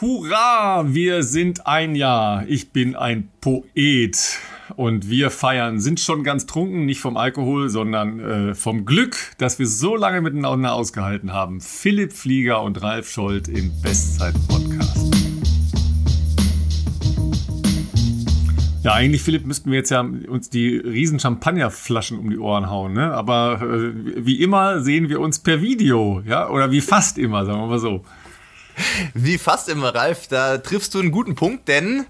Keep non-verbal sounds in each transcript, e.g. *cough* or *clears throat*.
Hurra, wir sind ein Jahr. Ich bin ein Poet. Und wir feiern, sind schon ganz trunken, nicht vom Alkohol, sondern äh, vom Glück, dass wir so lange miteinander ausgehalten haben. Philipp Flieger und Ralf Scholz im Bestzeit-Podcast. Ja, eigentlich, Philipp, müssten wir jetzt ja uns die riesen Champagnerflaschen um die Ohren hauen, ne? Aber äh, wie immer sehen wir uns per Video, ja? Oder wie fast immer, sagen wir mal so. Wie fast immer, Ralf, da triffst du einen guten Punkt, denn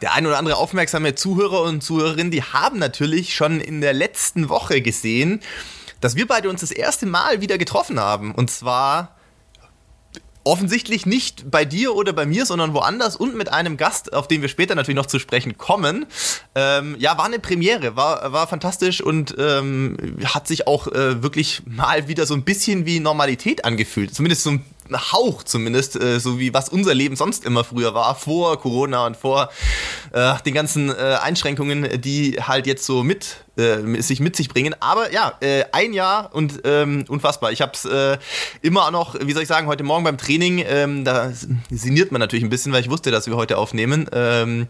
der ein oder andere aufmerksame Zuhörer und Zuhörerin, die haben natürlich schon in der letzten Woche gesehen, dass wir beide uns das erste Mal wieder getroffen haben. Und zwar offensichtlich nicht bei dir oder bei mir, sondern woanders und mit einem Gast, auf den wir später natürlich noch zu sprechen kommen. Ähm, ja, war eine Premiere, war, war fantastisch und ähm, hat sich auch äh, wirklich mal wieder so ein bisschen wie Normalität angefühlt. Zumindest so ein Hauch zumindest, äh, so wie was unser Leben sonst immer früher war, vor Corona und vor äh, den ganzen äh, Einschränkungen, die halt jetzt so mit äh, sich mit sich bringen. Aber ja, äh, ein Jahr und ähm, unfassbar. Ich habe es äh, immer noch, wie soll ich sagen, heute Morgen beim Training, ähm, da sinniert man natürlich ein bisschen, weil ich wusste, dass wir heute aufnehmen. Ähm,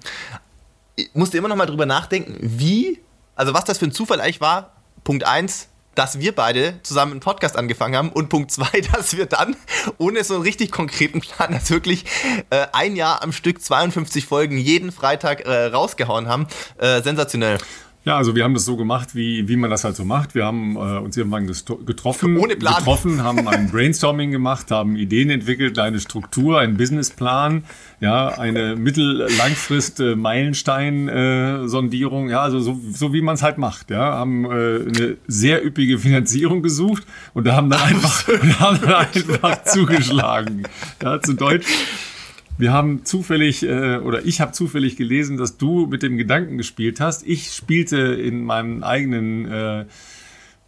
musste immer noch mal drüber nachdenken, wie, also was das für ein Zufall eigentlich war. Punkt 1, dass wir beide zusammen einen Podcast angefangen haben und Punkt zwei, *laughs* dass wir dann ohne so einen richtig konkreten Plan das wirklich äh, ein Jahr am Stück 52 Folgen jeden Freitag äh, rausgehauen haben. Äh, sensationell. Ja, also wir haben das so gemacht, wie, wie man das halt so macht. Wir haben äh, uns irgendwann getroffen, Ohne Plan. getroffen, haben ein *laughs* Brainstorming gemacht, haben Ideen entwickelt, eine Struktur, einen Businessplan, ja, eine mittel-langfrist äh, Meilenstein-Sondierung, ja, also so, so wie man es halt macht, ja, haben äh, eine sehr üppige Finanzierung gesucht und da haben dann einfach, *laughs* haben dann einfach zugeschlagen. Ja, zu Deutsch wir haben zufällig, äh, oder ich habe zufällig gelesen, dass du mit dem Gedanken gespielt hast. Ich spielte in meinen eigenen äh,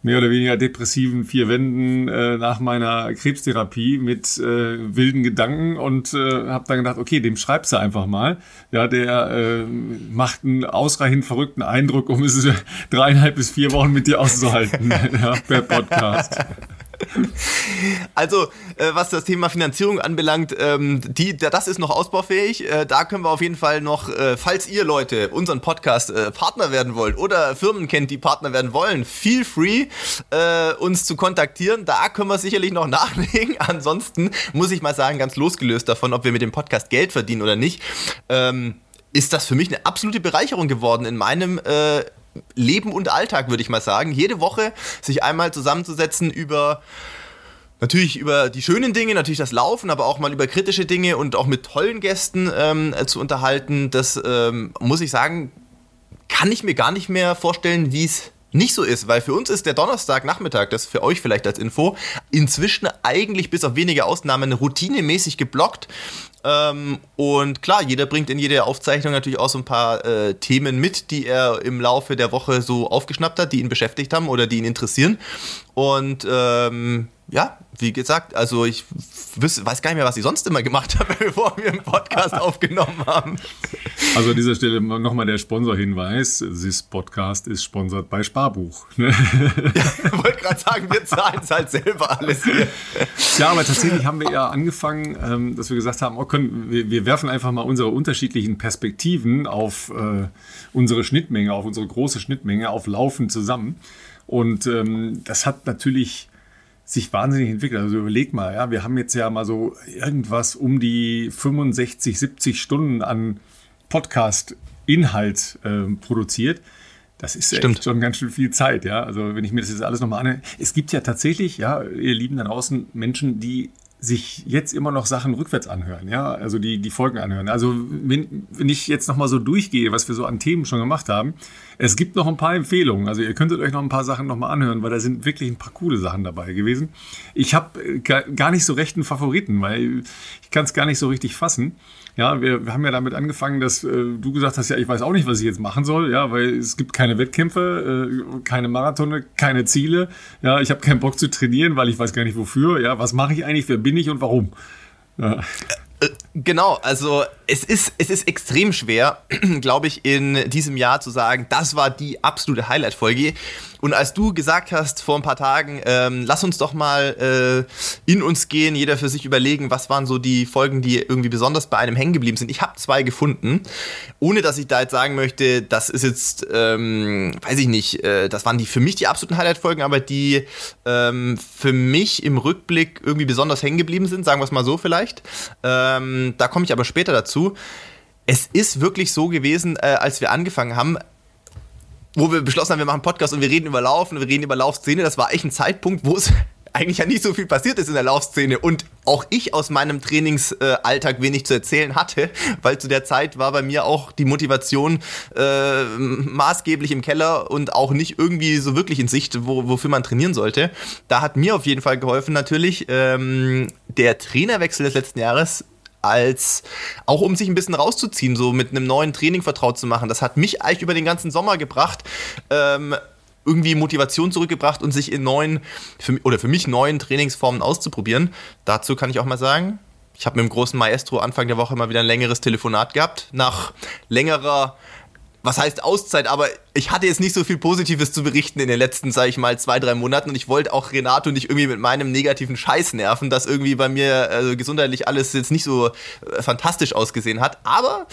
mehr oder weniger depressiven vier Wänden äh, nach meiner Krebstherapie mit äh, wilden Gedanken und äh, habe dann gedacht, okay, dem schreibst du einfach mal. Ja, der äh, macht einen ausreichend verrückten Eindruck, um es *laughs* dreieinhalb bis vier Wochen mit dir auszuhalten *laughs* ja, per Podcast. *laughs* Also, äh, was das Thema Finanzierung anbelangt, ähm, die, das ist noch ausbaufähig. Äh, da können wir auf jeden Fall noch, äh, falls ihr Leute unseren Podcast äh, Partner werden wollt oder Firmen kennt, die Partner werden wollen, feel free, äh, uns zu kontaktieren. Da können wir sicherlich noch *laughs* nachlegen. Ansonsten muss ich mal sagen, ganz losgelöst davon, ob wir mit dem Podcast Geld verdienen oder nicht, ähm, ist das für mich eine absolute Bereicherung geworden in meinem äh, Leben und Alltag, würde ich mal sagen. Jede Woche sich einmal zusammenzusetzen über natürlich über die schönen Dinge, natürlich das Laufen, aber auch mal über kritische Dinge und auch mit tollen Gästen ähm, zu unterhalten. Das ähm, muss ich sagen, kann ich mir gar nicht mehr vorstellen, wie es nicht so ist, weil für uns ist der Donnerstagnachmittag, das für euch vielleicht als Info, inzwischen eigentlich bis auf wenige Ausnahmen routinemäßig geblockt. Ähm, und klar, jeder bringt in jede Aufzeichnung natürlich auch so ein paar äh, Themen mit, die er im Laufe der Woche so aufgeschnappt hat, die ihn beschäftigt haben oder die ihn interessieren. Und ähm, ja, wie gesagt, also ich weiß gar nicht mehr, was ich sonst immer gemacht *laughs* habe, bevor wir einen Podcast aufgenommen haben. Also an dieser Stelle nochmal der Sponsorhinweis. This Podcast ist sponsert bei Sparbuch. Ne? *laughs* Ja, wollte gerade sagen, wir zahlen es halt selber alles hier. Ja, aber tatsächlich haben wir ja angefangen, ähm, dass wir gesagt haben, oh, können, wir, werfen einfach mal unsere unterschiedlichen Perspektiven auf äh, unsere Schnittmenge, auf unsere große Schnittmenge, auf Laufen zusammen. Und ähm, das hat natürlich sich wahnsinnig entwickelt. Also überleg mal, ja, wir haben jetzt ja mal so irgendwas um die 65, 70 Stunden an Podcast-Inhalt äh, produziert. Das ist Stimmt. echt schon ganz schön viel Zeit, ja. Also wenn ich mir das jetzt alles nochmal anhöre. Es gibt ja tatsächlich, ja, ihr Lieben da draußen, Menschen, die sich jetzt immer noch Sachen rückwärts anhören, ja, also die, die Folgen anhören. Also wenn, wenn ich jetzt nochmal so durchgehe, was wir so an Themen schon gemacht haben, es gibt noch ein paar Empfehlungen. Also ihr könntet euch noch ein paar Sachen nochmal anhören, weil da sind wirklich ein paar coole Sachen dabei gewesen. Ich habe äh, gar nicht so recht einen Favoriten, weil ich kann es gar nicht so richtig fassen. Ja, wir, wir haben ja damit angefangen, dass äh, du gesagt hast, ja, ich weiß auch nicht, was ich jetzt machen soll, ja, weil es gibt keine Wettkämpfe, äh, keine Marathone, keine Ziele. Ja, ich habe keinen Bock zu trainieren, weil ich weiß gar nicht wofür. Ja, was mache ich eigentlich, wer bin ich und warum? Ja. Äh, genau, also es ist, es ist extrem schwer, *clears throat* glaube ich, in diesem Jahr zu sagen, das war die absolute Highlight-Folge. Und als du gesagt hast vor ein paar Tagen, ähm, lass uns doch mal äh, in uns gehen, jeder für sich überlegen, was waren so die Folgen, die irgendwie besonders bei einem hängen geblieben sind. Ich habe zwei gefunden, ohne dass ich da jetzt sagen möchte, das ist jetzt, ähm, weiß ich nicht, äh, das waren die für mich die absoluten Highlight-Folgen, aber die ähm, für mich im Rückblick irgendwie besonders hängen geblieben sind, sagen wir es mal so vielleicht. Ähm, da komme ich aber später dazu. Es ist wirklich so gewesen, äh, als wir angefangen haben, wo wir beschlossen haben, wir machen Podcast und wir reden über Laufen, wir reden über Laufszene. Das war echt ein Zeitpunkt, wo es *laughs* eigentlich ja nicht so viel passiert ist in der Laufszene und auch ich aus meinem Trainingsalltag wenig zu erzählen hatte, weil zu der Zeit war bei mir auch die Motivation äh, maßgeblich im Keller und auch nicht irgendwie so wirklich in Sicht, wo, wofür man trainieren sollte. Da hat mir auf jeden Fall geholfen natürlich ähm, der Trainerwechsel des letzten Jahres als auch um sich ein bisschen rauszuziehen, so mit einem neuen Training vertraut zu machen. Das hat mich eigentlich über den ganzen Sommer gebracht. Ähm, irgendwie Motivation zurückgebracht und sich in neuen für, oder für mich neuen Trainingsformen auszuprobieren. Dazu kann ich auch mal sagen, ich habe mit dem großen Maestro Anfang der Woche mal wieder ein längeres Telefonat gehabt. Nach längerer was heißt Auszeit, aber ich hatte jetzt nicht so viel Positives zu berichten in den letzten, sage ich mal, zwei, drei Monaten und ich wollte auch Renato nicht irgendwie mit meinem negativen Scheiß nerven, dass irgendwie bei mir also gesundheitlich alles jetzt nicht so äh, fantastisch ausgesehen hat. Aber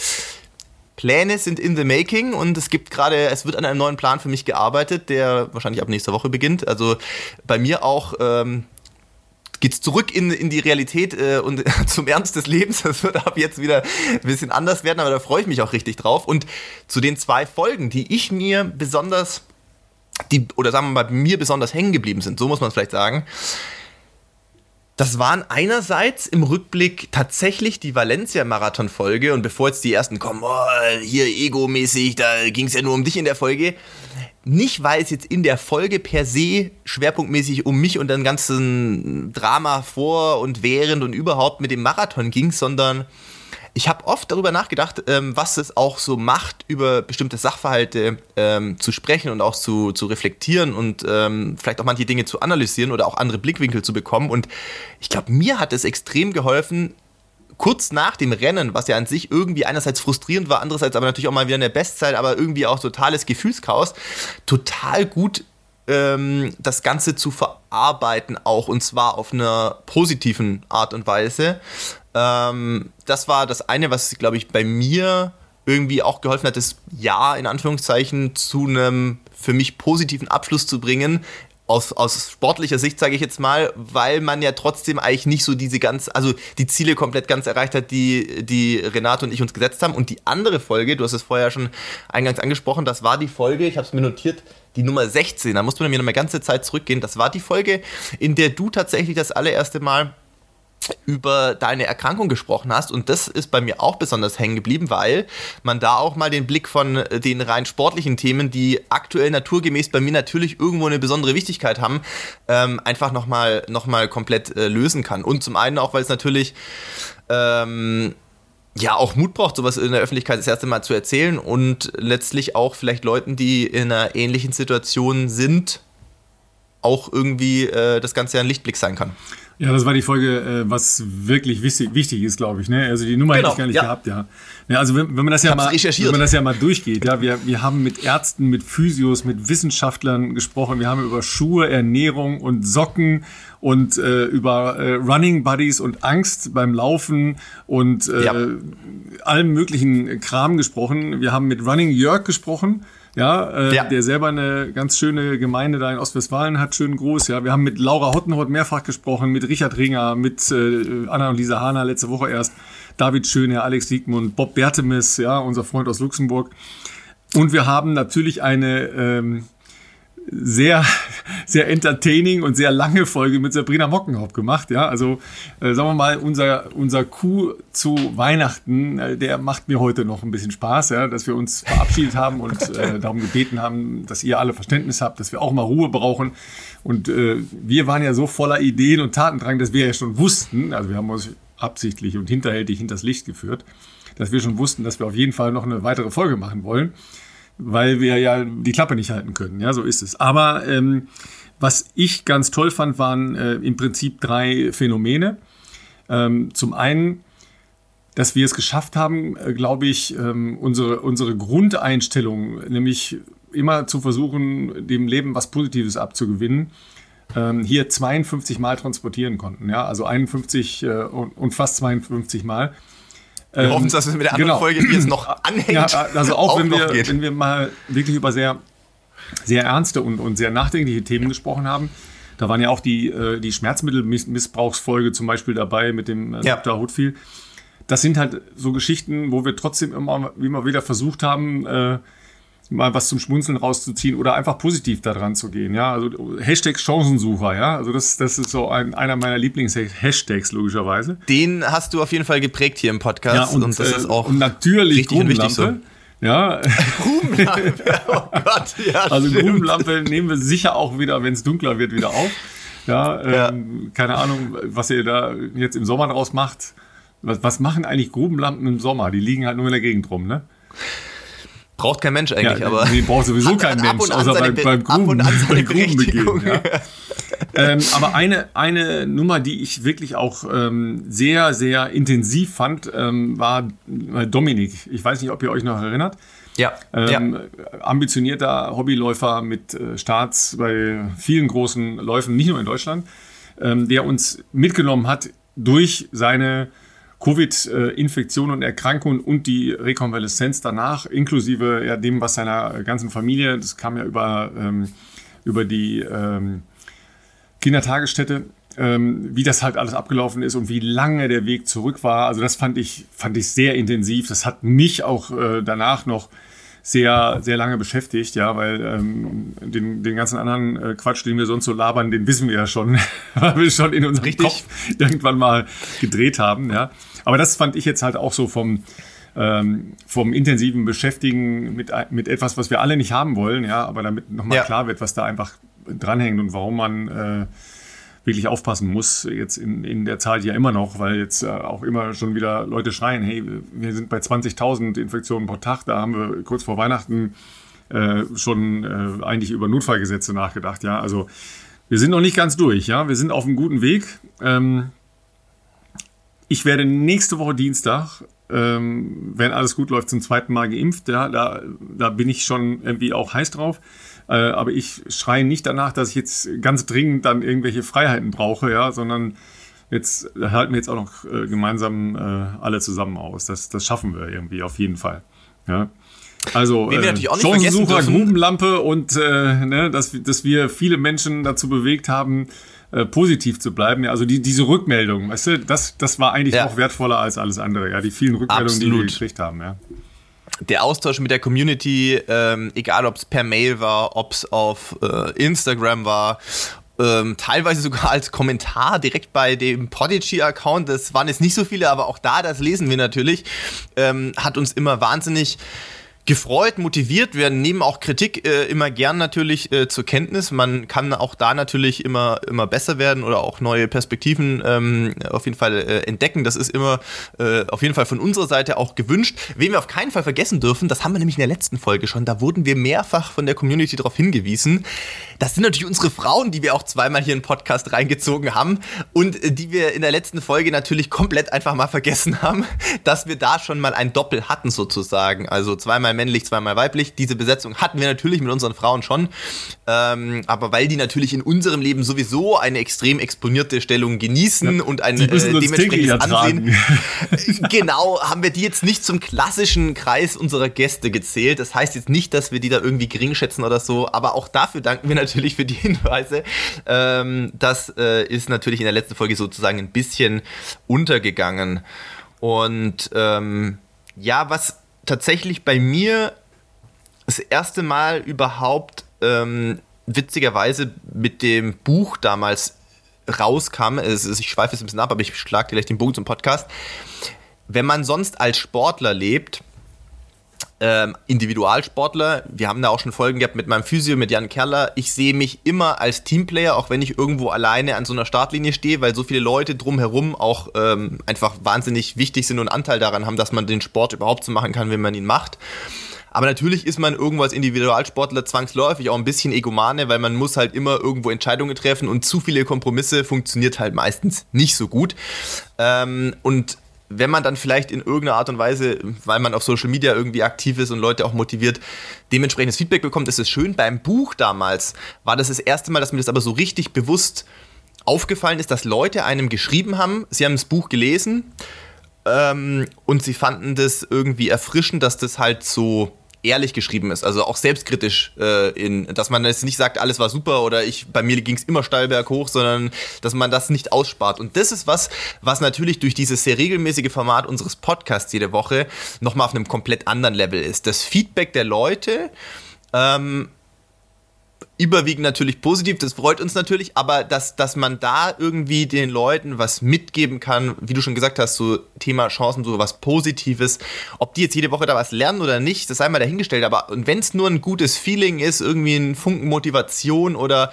Pläne sind in the making und es gibt gerade, es wird an einem neuen Plan für mich gearbeitet, der wahrscheinlich ab nächster Woche beginnt. Also bei mir auch ähm, geht's zurück in, in die Realität äh, und *laughs* zum Ernst des Lebens. Das wird ab jetzt wieder ein bisschen anders werden, aber da freue ich mich auch richtig drauf. Und zu den zwei Folgen, die ich mir besonders, die, oder sagen wir mal, mir besonders hängen geblieben sind, so muss man es vielleicht sagen. Das waren einerseits im Rückblick tatsächlich die Valencia-Marathon-Folge und bevor jetzt die ersten kommen, oh, hier egomäßig, da ging es ja nur um dich in der Folge, nicht, weil es jetzt in der Folge per se schwerpunktmäßig um mich und den ganzen Drama vor und während und überhaupt mit dem Marathon ging, sondern ich habe oft darüber nachgedacht, ähm, was es auch so macht, über bestimmte Sachverhalte ähm, zu sprechen und auch zu, zu reflektieren und ähm, vielleicht auch manche Dinge zu analysieren oder auch andere Blickwinkel zu bekommen. Und ich glaube, mir hat es extrem geholfen, kurz nach dem Rennen, was ja an sich irgendwie einerseits frustrierend war, andererseits aber natürlich auch mal wieder eine Bestzeit, aber irgendwie auch totales Gefühlschaos, total gut ähm, das Ganze zu verarbeiten auch und zwar auf einer positiven Art und Weise. Ähm, das war das eine, was, glaube ich, bei mir irgendwie auch geholfen hat, das Ja in Anführungszeichen zu einem für mich positiven Abschluss zu bringen, aus, aus sportlicher Sicht, sage ich jetzt mal, weil man ja trotzdem eigentlich nicht so diese ganz, also die Ziele komplett ganz erreicht hat, die, die Renato und ich uns gesetzt haben. Und die andere Folge, du hast es vorher schon eingangs angesprochen, das war die Folge, ich habe es mir notiert, die Nummer 16, da muss man mir noch eine ganze Zeit zurückgehen. Das war die Folge, in der du tatsächlich das allererste Mal über deine Erkrankung gesprochen hast und das ist bei mir auch besonders hängen geblieben, weil man da auch mal den Blick von äh, den rein sportlichen Themen, die aktuell naturgemäß bei mir natürlich irgendwo eine besondere Wichtigkeit haben, ähm, einfach nochmal noch mal komplett äh, lösen kann. Und zum einen auch, weil es natürlich ähm, ja auch Mut braucht, sowas in der Öffentlichkeit das erste Mal zu erzählen und letztlich auch vielleicht Leuten, die in einer ähnlichen Situation sind, auch irgendwie äh, das Ganze ein Lichtblick sein kann. Ja, das war die Folge, äh, was wirklich wichtig, wichtig ist, glaube ich. Ne? Also die Nummer genau, hätte ich gar nicht ja. gehabt, ja. ja also wenn, wenn man das ja mal, wenn man das ja mal durchgeht, ja, wir, wir haben mit Ärzten, mit Physios, mit Wissenschaftlern gesprochen. Wir haben über Schuhe, Ernährung und Socken und äh, über äh, Running Buddies und Angst beim Laufen und äh, ja. allem möglichen Kram gesprochen. Wir haben mit Running Jörg gesprochen ja, äh, ja, der selber eine ganz schöne Gemeinde da in Ostwestfalen hat, schön groß. Ja, wir haben mit Laura Hottenhott mehrfach gesprochen, mit Richard Ringer, mit äh, Anna und Lisa Hahner letzte Woche erst, David Schöne, Alex Siegmund, Bob Bertemis, ja, unser Freund aus Luxemburg. Und wir haben natürlich eine ähm, sehr, sehr entertaining und sehr lange Folge mit Sabrina Mockenhaupt gemacht. Ja, also äh, sagen wir mal, unser, unser Coup zu Weihnachten, äh, der macht mir heute noch ein bisschen Spaß, ja, dass wir uns verabschiedet haben *laughs* und äh, darum gebeten haben, dass ihr alle Verständnis habt, dass wir auch mal Ruhe brauchen. Und äh, wir waren ja so voller Ideen und Tatendrang, dass wir ja schon wussten, also wir haben uns absichtlich und hinterhältig hinters Licht geführt, dass wir schon wussten, dass wir auf jeden Fall noch eine weitere Folge machen wollen weil wir ja die Klappe nicht halten können. Ja, so ist es. Aber ähm, was ich ganz toll fand, waren äh, im Prinzip drei Phänomene. Ähm, zum einen dass wir es geschafft haben, äh, glaube ich, ähm, unsere, unsere Grundeinstellung, nämlich immer zu versuchen, dem Leben was Positives abzugewinnen, ähm, hier 52 Mal transportieren konnten. Ja, also 51 äh, und, fast 52 Mal. Wir ähm, hoffen, dass es mit der anderen genau. Folge, die jetzt noch *clears throat* anhängt, ja, also auch, auch wenn, wir, wenn wir mal wirklich über sehr, sehr ernste und, und sehr nachdenkliche Themen gesprochen haben, da waren ja auch die, äh, die Schmerzmittelmissbrauchsfolge zum Beispiel dabei mit dem äh, ja. Dr. Hutfield. Das sind halt so Geschichten, wo wir trotzdem immer, immer wieder versucht haben, äh, mal was zum Schmunzeln rauszuziehen oder einfach positiv daran zu gehen. Ja, also Hashtag Chancensucher, ja. Also das, das ist so ein, einer meiner Lieblings-Hashtags, logischerweise. Den hast du auf jeden Fall geprägt hier im Podcast. Ja, und, und das ist auch und natürlich Grubenlampe. So. Ja. *laughs* Grubenlampe, oh Gott, ja. Also stimmt. Grubenlampe nehmen wir sicher auch wieder, wenn es dunkler wird, wieder auf. Ja, ja. Ähm, keine Ahnung, was ihr da jetzt im Sommer draus macht. Was, was machen eigentlich Grubenlampen im Sommer? Die liegen halt nur in der Gegend rum, ne? Braucht kein Mensch eigentlich, ja, aber. Nee, braucht sowieso kein Mensch, außer beim, beim Gruben, beim Grubenbegehen. Ja. ähm, aber eine, eine Nummer, die ich wirklich auch ähm, sehr, sehr intensiv fand, ähm, war Dominik. Ich weiß nicht, ob ihr euch noch erinnert. Ja, ähm, ja. Ambitionierter Hobbyläufer mit äh, Starts bei vielen großen Läufen, nicht nur in Deutschland, ähm, der uns mitgenommen hat durch seine Covid-Infektion und Erkrankung und die Rekonvaleszenz danach, inklusive ja, dem, was seiner ganzen Familie, das kam ja über, ähm, über die ähm, Kindertagesstätte, ähm, wie das halt alles abgelaufen ist und wie lange der Weg zurück war. Also das fand ich, fand ich sehr intensiv. Das hat mich auch äh, danach noch sehr, sehr lange beschäftigt, ja, weil ähm, den, den ganzen anderen äh, Quatsch, den wir sonst so labern, den wissen wir ja schon, *laughs* weil wir schon in unserem Richtig. Kopf irgendwann mal gedreht haben, ja. Aber das fand ich jetzt halt auch so vom, ähm, vom intensiven Beschäftigen mit, mit etwas, was wir alle nicht haben wollen, ja, aber damit nochmal ja. klar wird, was da einfach dranhängt und warum man äh, wirklich aufpassen muss, jetzt in, in der Zahl ja immer noch, weil jetzt äh, auch immer schon wieder Leute schreien, hey, wir sind bei 20.000 Infektionen pro Tag, da haben wir kurz vor Weihnachten äh, schon äh, eigentlich über Notfallgesetze nachgedacht, ja, also wir sind noch nicht ganz durch, ja, wir sind auf einem guten Weg. Ähm, ich werde nächste Woche Dienstag, ähm, wenn alles gut läuft, zum zweiten Mal geimpft. Ja, da, da bin ich schon irgendwie auch heiß drauf. Äh, aber ich schreie nicht danach, dass ich jetzt ganz dringend dann irgendwelche Freiheiten brauche, ja, sondern jetzt halten wir jetzt auch noch äh, gemeinsam äh, alle zusammen aus. Das, das schaffen wir irgendwie auf jeden Fall. Ja. Also äh, Chancensucher, Grubenlampe und äh, ne, dass, dass wir viele Menschen dazu bewegt haben, äh, positiv zu bleiben. Ja, also die, diese Rückmeldung, weißt du, das, das war eigentlich ja. noch wertvoller als alles andere. Ja, die vielen Rückmeldungen, Absolut. die wir gekriegt haben. Ja. Der Austausch mit der Community, ähm, egal ob es per Mail war, ob es auf äh, Instagram war ähm, teilweise sogar als Kommentar direkt bei dem Podigy-Account. Das waren jetzt nicht so viele, aber auch da, das lesen wir natürlich, ähm, hat uns immer wahnsinnig gefreut, motiviert. Wir nehmen auch Kritik äh, immer gern natürlich äh, zur Kenntnis. Man kann auch da natürlich immer, immer besser werden oder auch neue Perspektiven ähm, auf jeden Fall äh, entdecken. Das ist immer äh, auf jeden Fall von unserer Seite auch gewünscht. Wen wir auf keinen Fall vergessen dürfen, das haben wir nämlich in der letzten Folge schon, da wurden wir mehrfach von der Community darauf hingewiesen. Das sind natürlich unsere Frauen, die wir auch zweimal hier den Podcast reingezogen haben und äh, die wir in der letzten Folge natürlich komplett einfach mal vergessen haben, *laughs* dass wir da schon mal ein Doppel hatten sozusagen. Also zweimal männlich, zweimal weiblich. Diese Besetzung hatten wir natürlich mit unseren Frauen schon. Ähm, aber weil die natürlich in unserem Leben sowieso eine extrem exponierte Stellung genießen ja, und ein äh, dementsprechendes Ansehen. *laughs* genau, haben wir die jetzt nicht zum klassischen Kreis unserer Gäste gezählt. Das heißt jetzt nicht, dass wir die da irgendwie gering schätzen oder so, aber auch dafür danken wir *laughs* natürlich für die Hinweise. Ähm, das äh, ist natürlich in der letzten Folge sozusagen ein bisschen untergegangen. Und ähm, ja, was tatsächlich bei mir das erste Mal überhaupt ähm, witzigerweise mit dem Buch damals rauskam. Also ich schweife jetzt ein bisschen ab, aber ich schlage gleich den Bogen zum Podcast. Wenn man sonst als Sportler lebt, ähm, Individualsportler. Wir haben da auch schon Folgen gehabt mit meinem Physio, mit Jan Kerler. Ich sehe mich immer als Teamplayer, auch wenn ich irgendwo alleine an so einer Startlinie stehe, weil so viele Leute drumherum auch ähm, einfach wahnsinnig wichtig sind und Anteil daran haben, dass man den Sport überhaupt so machen kann, wenn man ihn macht. Aber natürlich ist man irgendwo als Individualsportler zwangsläufig auch ein bisschen egomane, weil man muss halt immer irgendwo Entscheidungen treffen und zu viele Kompromisse funktioniert halt meistens nicht so gut. Ähm, und wenn man dann vielleicht in irgendeiner Art und Weise, weil man auf Social Media irgendwie aktiv ist und Leute auch motiviert, dementsprechendes Feedback bekommt, ist es schön. Beim Buch damals war das das erste Mal, dass mir das aber so richtig bewusst aufgefallen ist, dass Leute einem geschrieben haben, sie haben das Buch gelesen ähm, und sie fanden das irgendwie erfrischend, dass das halt so ehrlich geschrieben ist, also auch selbstkritisch, äh, in, dass man jetzt nicht sagt, alles war super oder ich bei mir ging es immer steil berghoch, sondern dass man das nicht ausspart. Und das ist was, was natürlich durch dieses sehr regelmäßige Format unseres Podcasts jede Woche nochmal auf einem komplett anderen Level ist. Das Feedback der Leute ähm, überwiegend natürlich positiv, das freut uns natürlich, aber dass, dass man da irgendwie den Leuten was mitgeben kann, wie du schon gesagt hast, so Thema Chancen, so was Positives, ob die jetzt jede Woche da was lernen oder nicht, das sei mal dahingestellt, aber wenn es nur ein gutes Feeling ist, irgendwie ein Funken Motivation oder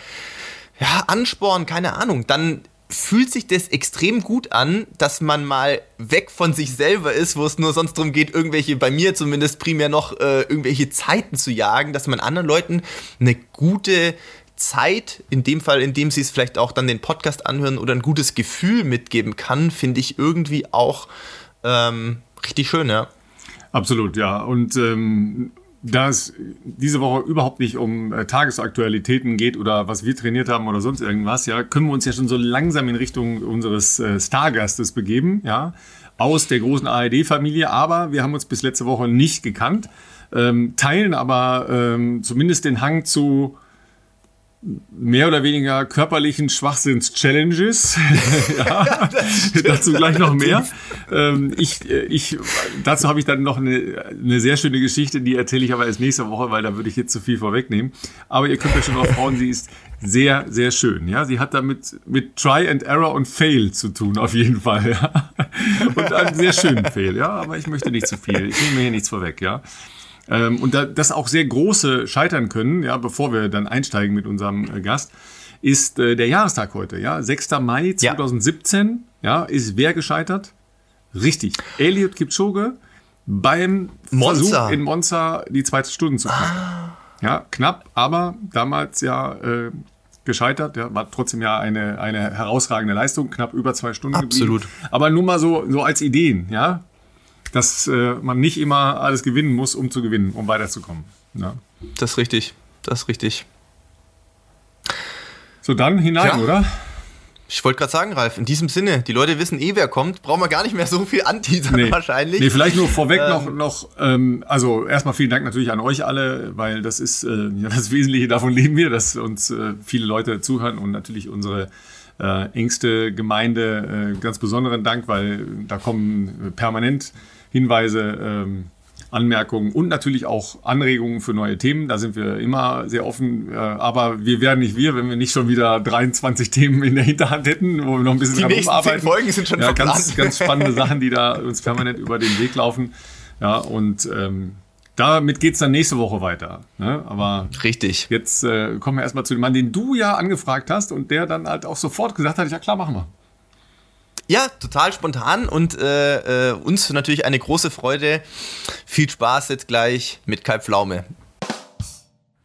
ja, Ansporn, keine Ahnung, dann fühlt sich das extrem gut an, dass man mal weg von sich selber ist, wo es nur sonst darum geht, irgendwelche, bei mir zumindest primär noch, äh, irgendwelche Zeiten zu jagen, dass man anderen Leuten eine gute Zeit, in dem Fall, in dem sie es vielleicht auch dann den Podcast anhören oder ein gutes Gefühl mitgeben kann, finde ich irgendwie auch ähm, richtig schön, ja. Absolut, ja. Und ähm, da es diese Woche überhaupt nicht um äh, Tagesaktualitäten geht oder was wir trainiert haben oder sonst irgendwas, ja, können wir uns ja schon so langsam in Richtung unseres äh, Stargastes begeben, ja, aus der großen ARD-Familie. Aber wir haben uns bis letzte Woche nicht gekannt, ähm, teilen aber ähm, zumindest den Hang zu mehr oder weniger körperlichen Schwachsinns-Challenges. *laughs* ja, dazu gleich noch mehr. Ähm, ich, ich, dazu habe ich dann noch eine, eine sehr schöne Geschichte, die erzähle ich aber erst nächste Woche, weil da würde ich jetzt zu viel vorwegnehmen. Aber ihr könnt euch schon drauf freuen, sie ist sehr, sehr schön. Ja, sie hat damit mit Try and Error und Fail zu tun, auf jeden Fall. Ja? Und einen sehr schönen Fail. Ja, aber ich möchte nicht zu viel. Ich nehme mir hier nichts vorweg. Ja. Ähm, und da, das auch sehr große scheitern können, ja, bevor wir dann einsteigen mit unserem äh, Gast, ist äh, der Jahrestag heute, ja, 6. Mai 2017, ja, ja ist wer gescheitert? Richtig, Elliot Kipchoge beim Monza. Versuch in Monza die zweite Stunde zu knacken. Ah. Ja, knapp, aber damals ja äh, gescheitert. Ja, war trotzdem ja eine, eine herausragende Leistung, knapp über zwei Stunden Absolut. Geblieben. Aber nur mal so, so als Ideen, ja dass äh, man nicht immer alles gewinnen muss, um zu gewinnen, um weiterzukommen. Ja. Das ist richtig. Das ist richtig. So, dann hinein, ja. oder? Ich wollte gerade sagen, Ralf, in diesem Sinne, die Leute wissen eh, wer kommt, brauchen wir gar nicht mehr so viel anteasern nee. wahrscheinlich. Nee, vielleicht nur vorweg ähm. noch, noch ähm, also erstmal vielen Dank natürlich an euch alle, weil das ist äh, ja, das Wesentliche, davon leben wir, dass uns äh, viele Leute zuhören und natürlich unsere äh, engste Gemeinde äh, ganz besonderen Dank, weil da kommen permanent Hinweise, ähm, Anmerkungen und natürlich auch Anregungen für neue Themen. Da sind wir immer sehr offen. Äh, aber wir wären nicht wir, wenn wir nicht schon wieder 23 *laughs* Themen in der Hinterhand hätten, wo wir noch ein bisschen die dran arbeiten. Folgen sind schon ja, ganz, ganz spannende Sachen, die da uns permanent über den Weg laufen. Ja, und ähm, damit es dann nächste Woche weiter. Ne? Aber Richtig. Jetzt äh, kommen wir erstmal zu dem Mann, den du ja angefragt hast und der dann halt auch sofort gesagt hat, ja klar, machen wir. Ja, total spontan und äh, äh, uns natürlich eine große Freude. Viel Spaß jetzt gleich mit Kai Pflaume.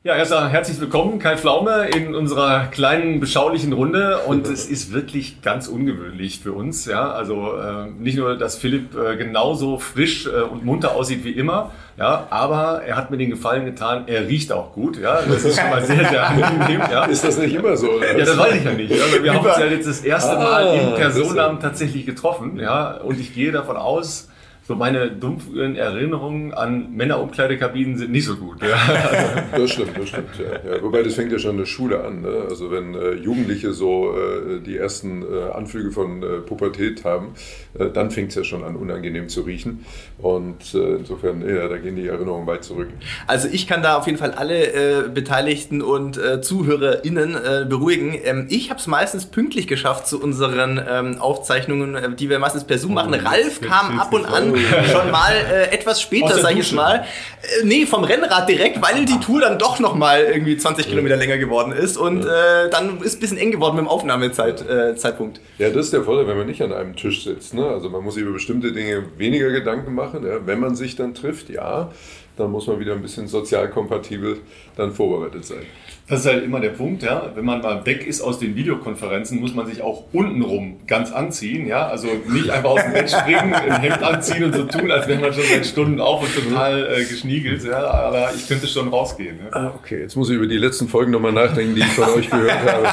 Ja, erstmal herzlich willkommen, Kai Pflaume, in unserer kleinen, beschaulichen Runde. Und es ist wirklich ganz ungewöhnlich für uns. Ja, also äh, nicht nur, dass Philipp äh, genauso frisch äh, und munter aussieht wie immer, ja, aber er hat mir den Gefallen getan, er riecht auch gut. Ja, das ist schon mal sehr, sehr angenehm. Ja. *laughs* Ist das nicht immer so? Oder? Ja, das weiß ich ja nicht. Also wir haben uns ja jetzt das erste Mal ah, im Personennamen tatsächlich getroffen. Ja, und ich gehe davon aus, so meine dumpfen Erinnerungen an Männerumkleidekabinen sind nicht so gut. Ja. *laughs* das stimmt, das stimmt. Ja. Ja. Wobei das fängt ja schon in der Schule an. Ne? Also wenn äh, Jugendliche so äh, die ersten äh, Anflüge von äh, Pubertät haben, äh, dann fängt es ja schon an, unangenehm zu riechen. Und äh, insofern, ja, da gehen die Erinnerungen weit zurück. Also ich kann da auf jeden Fall alle Beteiligten und ZuhörerInnen beruhigen. Ähm, ich habe es meistens pünktlich geschafft zu unseren ähm, Aufzeichnungen, die wir meistens per Zoom machen. Oh, Ralf kam ab und an *laughs* schon mal äh, etwas später, sag ich mal. Äh, nee, vom Rennrad direkt, weil die Tour dann doch noch mal irgendwie 20 Kilometer länger geworden ist und äh, dann ist ein bisschen eng geworden mit dem Aufnahmezeitpunkt. Äh, ja, das ist der Vorteil, wenn man nicht an einem Tisch sitzt. Ne? Also man muss sich über bestimmte Dinge weniger Gedanken machen, ja? wenn man sich dann trifft, ja. Dann muss man wieder ein bisschen sozial kompatibel dann vorbereitet sein. Das ist halt immer der Punkt, ja. Wenn man mal weg ist aus den Videokonferenzen, muss man sich auch untenrum ganz anziehen, ja. Also nicht einfach aus dem Bett springen, ein Hemd anziehen und so tun, als wäre man schon seit Stunden auf und total äh, geschniegelt, ja. Aber ich könnte schon rausgehen. Ja? Ah, okay, jetzt muss ich über die letzten Folgen nochmal nachdenken, die ich von euch gehört habe. *laughs*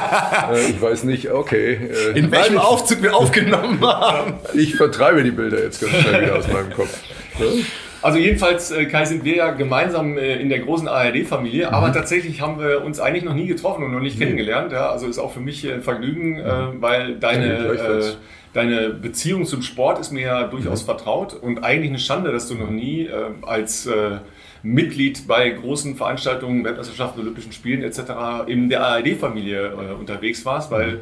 Äh, ich weiß nicht, okay. Äh, In welchem Aufzug wir aufgenommen haben. Ich vertreibe die Bilder jetzt ganz schnell wieder aus meinem Kopf. Ja? *laughs* Also jedenfalls, äh, Kai, sind wir ja gemeinsam äh, in der großen ARD-Familie, mhm. aber tatsächlich haben wir uns eigentlich noch nie getroffen und noch nicht mhm. kennengelernt. Ja? Also ist auch für mich ein Vergnügen, mhm. weil deine, äh, deine Beziehung zum Sport ist mir ja durchaus mhm. vertraut und eigentlich eine Schande, dass du noch nie äh, als äh, Mitglied bei großen Veranstaltungen, Weltmeisterschaften, Olympischen Spielen etc. in der ARD-Familie äh, unterwegs warst, weil mhm.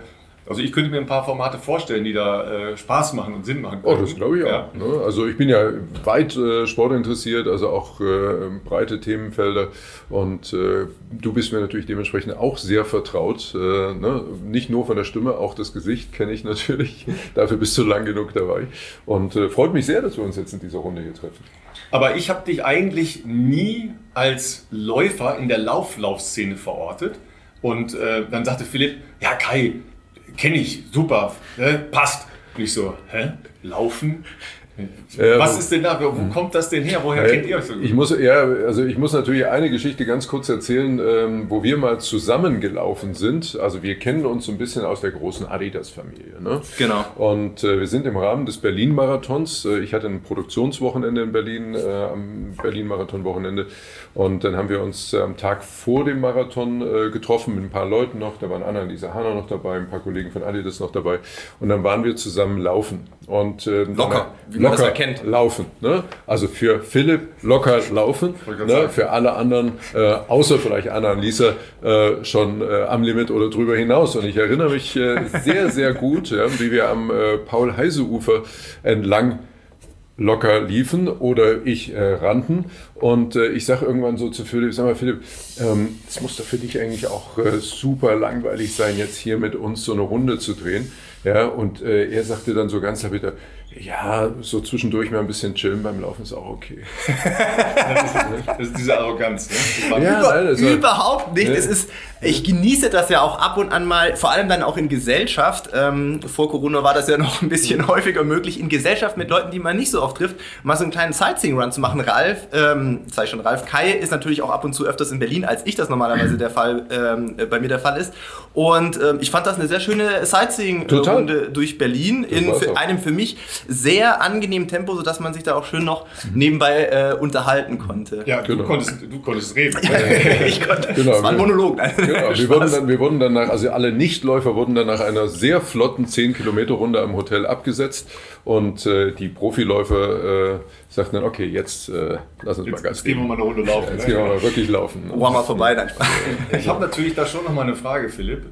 Also ich könnte mir ein paar Formate vorstellen, die da äh, Spaß machen und Sinn machen können. Oh, das glaube ich auch. Ja. Ne? Also ich bin ja weit äh, sportinteressiert, also auch äh, breite Themenfelder und äh, du bist mir natürlich dementsprechend auch sehr vertraut. Äh, ne? Nicht nur von der Stimme, auch das Gesicht kenne ich natürlich. *laughs* Dafür bist du lang genug dabei und äh, freut mich sehr, dass wir uns jetzt in dieser Runde hier treffen. Aber ich habe dich eigentlich nie als Läufer in der Lauflaufszene verortet. Und dann sagte Philipp, ja Kai, kenne ich, super, ne? passt. Nicht so, hä? Laufen? Ja, Was ist denn da? Wo kommt das denn her? Woher kennt ihr euch so gut? Ich muss, ja, also ich muss natürlich eine Geschichte ganz kurz erzählen, ähm, wo wir mal zusammengelaufen sind. Also wir kennen uns so ein bisschen aus der großen Adidas-Familie. Ne? Genau. Und äh, wir sind im Rahmen des Berlin-Marathons. Äh, ich hatte ein Produktionswochenende in Berlin, äh, am Berlin-Marathon-Wochenende. Und dann haben wir uns äh, am Tag vor dem Marathon äh, getroffen mit ein paar Leuten noch. Da waren Anna-Lisa Hanna noch dabei, ein paar Kollegen von Adidas noch dabei. Und dann waren wir zusammen laufen. Und, äh, locker, wie man locker das erkennt. Laufen. Ne? Also für Philipp locker laufen. Ne? Für alle anderen, äh, außer vielleicht Anna-Lisa, äh, schon äh, am Limit oder drüber hinaus. Und ich erinnere mich sehr, sehr gut, ja, wie wir am Paul-Heise-Ufer entlang locker liefen oder ich äh, rannten. Und äh, ich sage irgendwann so zu Philipp, sag mal Philipp, ähm, es ähm, muss doch für dich eigentlich auch äh, super langweilig sein, jetzt hier mit uns so eine Runde zu drehen. Ja, und äh, er sagte dann so ganz bitte, ja, so zwischendurch mal ein bisschen chillen beim Laufen ist auch okay. *laughs* das, ist, diese Arroganz. Ne? Ja, Über, nein, überhaupt nicht. Ne? Es ist, ich genieße das ja auch ab und an mal, vor allem dann auch in Gesellschaft. Ähm, vor Corona war das ja noch ein bisschen mhm. häufiger möglich, in Gesellschaft mit Leuten, die man nicht so oft trifft, mal so einen kleinen Sightseeing-Run zu machen. Ralf, ähm, sag ich schon, Ralf Kai ist natürlich auch ab und zu öfters in Berlin, als ich das normalerweise der Fall, ähm, bei mir der Fall ist. Und ähm, ich fand das eine sehr schöne Sightseeing-Runde durch Berlin in für einem für mich sehr angenehmen Tempo, sodass man sich da auch schön noch nebenbei äh, unterhalten konnte. Ja, genau. du, konntest, du konntest reden. *laughs* ich konnte. Genau, das war ein Monolog. Genau, wir, *laughs* wurden dann, wir wurden dann nach, also alle Nichtläufer wurden dann nach einer sehr flotten 10-Kilometer-Runde am Hotel abgesetzt und äh, die Profiläufer äh, sagten dann, okay, jetzt äh, lass uns jetzt, mal Gas geben. Jetzt gehen wir mal eine Runde laufen. jetzt ne? gehen wir mal wirklich laufen. Ne? mal vorbei, dann Ich habe natürlich da schon noch mal eine Frage, Philipp.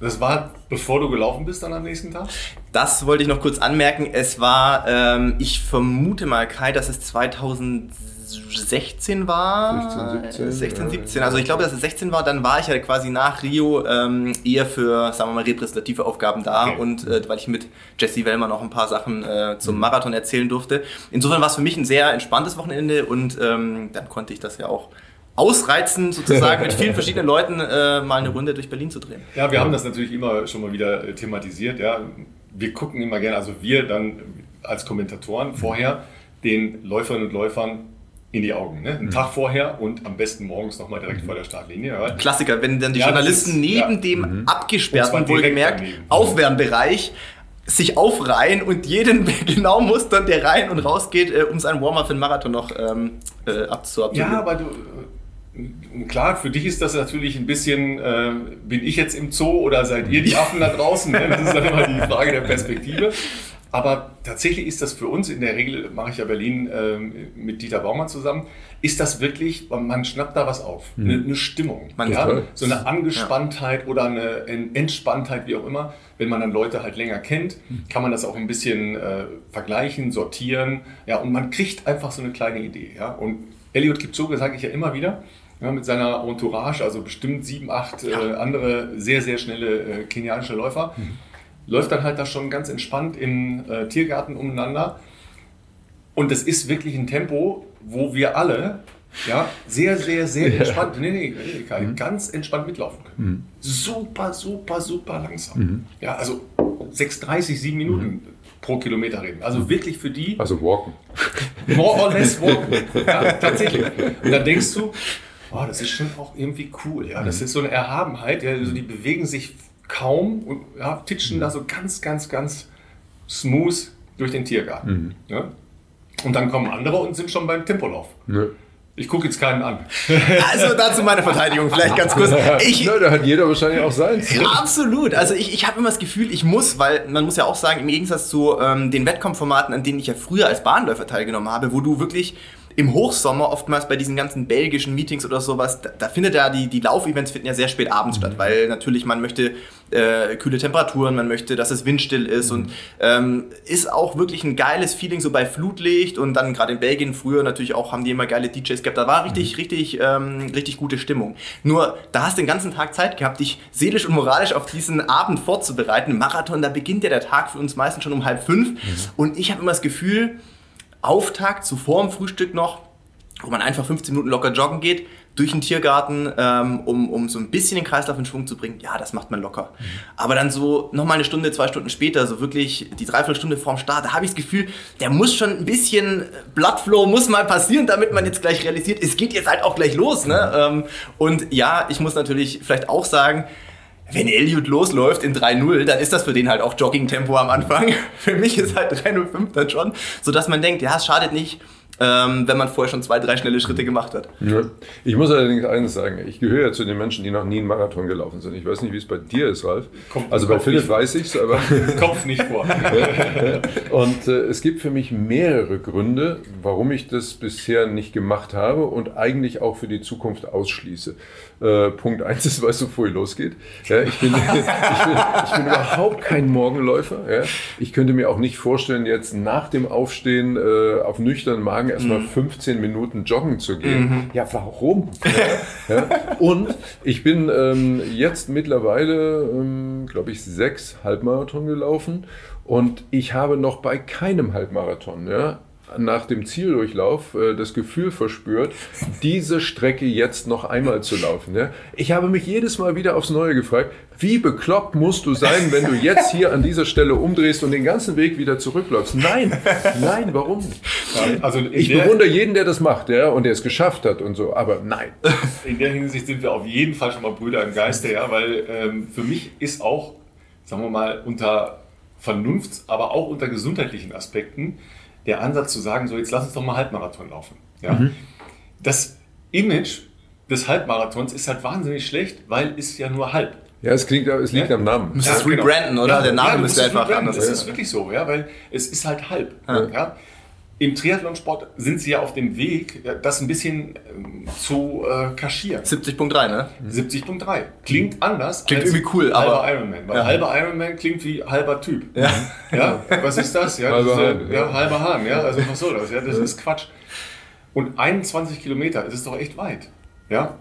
Das war, bevor du gelaufen bist dann am nächsten Tag? Das wollte ich noch kurz anmerken. Es war, ähm, ich vermute mal, Kai, dass es 2016 war. 16, 17. 16, 17. Also ich glaube, dass es 16 war. Dann war ich ja quasi nach Rio ähm, eher für, sagen wir mal, repräsentative Aufgaben da. Okay. Und äh, weil ich mit Jesse Wellmer noch ein paar Sachen äh, zum. Marathon erzählen durfte. Insofern war es für mich ein sehr entspanntes Wochenende und ähm, dann konnte ich das ja auch ausreizen, sozusagen mit vielen verschiedenen Leuten äh, mal eine Runde durch Berlin zu drehen. Ja, wir haben das natürlich immer schon mal wieder äh, thematisiert. Ja. Wir gucken immer gerne, also wir dann als Kommentatoren vorher den Läuferinnen und Läufern in die Augen. Ne? Einen mhm. Tag vorher und am besten morgens nochmal direkt mhm. vor der Startlinie. Ja. Klassiker, wenn dann die ja, Journalisten ist, neben ja. dem mhm. abgesperrten, wohlgemerkt, Aufwärmbereich sich aufreihen und jeden *laughs* genau mustern, der rein und raus geht, äh, um seinen Warm-up für den Marathon noch ähm, äh, abzuabzunehmen. Ja, aber du, Klar, für dich ist das natürlich ein bisschen, äh, bin ich jetzt im Zoo oder seid ihr die *laughs* Affen da draußen? Ne? Das ist dann immer die Frage der Perspektive. Aber tatsächlich ist das für uns, in der Regel mache ich ja Berlin äh, mit Dieter Baumann zusammen, ist das wirklich, man schnappt da was auf, mhm. eine, eine, Stimmung. Ja? So eine Angespanntheit ja. oder eine Entspanntheit, wie auch immer. Wenn man dann Leute halt länger kennt, mhm. kann man das auch ein bisschen äh, vergleichen, sortieren. Ja, und man kriegt einfach so eine kleine Idee. Ja? Und Elliot Kipchoge sage ich ja immer wieder, ja, mit seiner Entourage, also bestimmt sieben, acht ja. äh, andere sehr, sehr schnelle äh, kenianische Läufer, mhm. läuft dann halt da schon ganz entspannt im äh, Tiergarten umeinander. Und es ist wirklich ein Tempo, wo wir alle ja, sehr, sehr, sehr *laughs* entspannt, nee, nee, nee mhm. ganz entspannt mitlaufen können. Mhm. Super, super, super langsam. Mhm. Ja, also 6,30, 7 Minuten mhm. pro Kilometer reden. Also wirklich für die. Also walken. More or less walken. *laughs* ja, tatsächlich. Und dann denkst du, oh, das ist schon auch irgendwie cool. Ja, das mhm. ist so eine Erhabenheit. Ja, also die bewegen sich kaum und ja, titschen da so ganz, ganz, ganz smooth durch den Tiergarten. Mhm. Ja? Und dann kommen andere und sind schon beim Tempolauf. Ja. Ich gucke jetzt keinen an. *laughs* Also dazu meine Verteidigung, vielleicht ganz kurz. *laughs* Ich, Na, da hat jeder wahrscheinlich auch sein. Ja, *laughs* absolut. Also ich, ich habe immer das Gefühl, ich muss, weil man muss ja auch sagen, im Gegensatz zu ähm, den Wettkampfformaten, an denen ich ja früher als Bahnläufer teilgenommen habe, wo du wirklich im Hochsommer oftmals bei diesen ganzen belgischen Meetings oder sowas, da, da findet ja die, die Laufevents finden ja sehr spät abends mhm. statt, weil natürlich man möchte äh, kühle Temperaturen, man möchte, dass es windstill ist mhm. und ähm, ist auch wirklich ein geiles Feeling so bei Flutlicht und dann gerade in Belgien früher natürlich auch haben die immer geile DJs gehabt, da war richtig, mhm. richtig, ähm, richtig gute Stimmung. Nur da hast du den ganzen Tag Zeit gehabt, dich seelisch und moralisch auf diesen Abend vorzubereiten. Marathon, da beginnt ja der Tag für uns meistens schon um halb fünf mhm. und ich habe immer das Gefühl, Auftakt, zuvor im Frühstück noch, wo man einfach 15 Minuten locker joggen geht, durch den Tiergarten, ähm, um, um so ein bisschen den Kreislauf in Schwung zu bringen, ja, das macht man locker. Mhm. Aber dann so nochmal eine Stunde, zwei Stunden später, so wirklich die Dreiviertelstunde vorm Start, da habe ich das Gefühl, der muss schon ein bisschen Bloodflow muss mal passieren, damit man jetzt gleich realisiert, es geht jetzt halt auch gleich los. Ne? Ähm, und ja, ich muss natürlich vielleicht auch sagen, wenn Elliot losläuft in 3-0, dann ist das für den halt auch Jogging-Tempo am Anfang. *laughs* Für mich ist halt 3-0-5 dann schon, sodass man denkt, ja, es schadet nicht, ähm, wenn man vorher schon zwei, drei schnelle Schritte gemacht hat. Ja. Ich muss allerdings eines sagen, ich gehöre ja zu den Menschen, die noch nie einen Marathon gelaufen sind. Ich weiß nicht, wie es bei dir ist, Ralf. Kommt also bei Philipp weiß ich es, aber... *laughs* Kopf nicht vor. *laughs* und äh, es gibt für mich mehrere Gründe, warum ich das bisher nicht gemacht habe und eigentlich auch für die Zukunft ausschließe. Äh, Punkt 1 ist, weißt du, bevor es losgeht. Ja, ich, bin, *laughs* ich, bin, ich, bin, überhaupt kein Morgenläufer. Ja. Ich könnte mir auch nicht vorstellen, jetzt nach dem Aufstehen äh, auf nüchternen Magen erstmal mhm. 15 Minuten joggen zu gehen. Mhm. Ja, warum? Ja. Und ich bin ähm, jetzt mittlerweile, ähm, glaube ich, sechs Halbmarathon gelaufen und ich habe noch bei keinem Halbmarathon ja, nach dem Zieldurchlauf äh, das Gefühl verspürt, diese Strecke jetzt noch einmal zu laufen. Ja? Ich habe mich jedes Mal wieder aufs Neue gefragt, wie bekloppt musst du sein, wenn du jetzt hier an dieser Stelle umdrehst und den ganzen Weg wieder zurückläufst? Nein, nein, warum nicht? also ich bewundere jeden, der das macht ja, und der es geschafft hat und so, aber nein. In der Hinsicht sind wir auf jeden Fall schon mal Brüder im Geiste, ja, weil ähm, für mich ist auch, sagen wir mal, unter Vernunfts-, aber auch unter gesundheitlichen Aspekten der Ansatz zu sagen, so jetzt lass uns doch mal Halbmarathon laufen. Ja? Mhm. Das Image des Halbmarathons ist halt wahnsinnig schlecht, weil es ja nur halb. Ja, es klingt, es liegt ja? am Namen. Müsste ja, es genau. rebranden, oder? Ja, der Name ja, müsste einfach anders sein. Das ist wirklich so, ja, weil es ist halt halb. Ja. Im Triathlonsport sind sie ja auf dem Weg, das ein bisschen ähm, zu äh, kaschieren. 70.3, ne? 70.3. Klingt anders. Klingt irgendwie cool, halber aber. Ironman. Weil ja. halber Ironman klingt wie halber Typ. Ja. ja? Was ist das? Ja, halber Hahn. Ja, halber Hahn. Ja, also was soll das? Ja, das ist Quatsch. Und 21 Kilometer, das ist doch echt weit. Ja?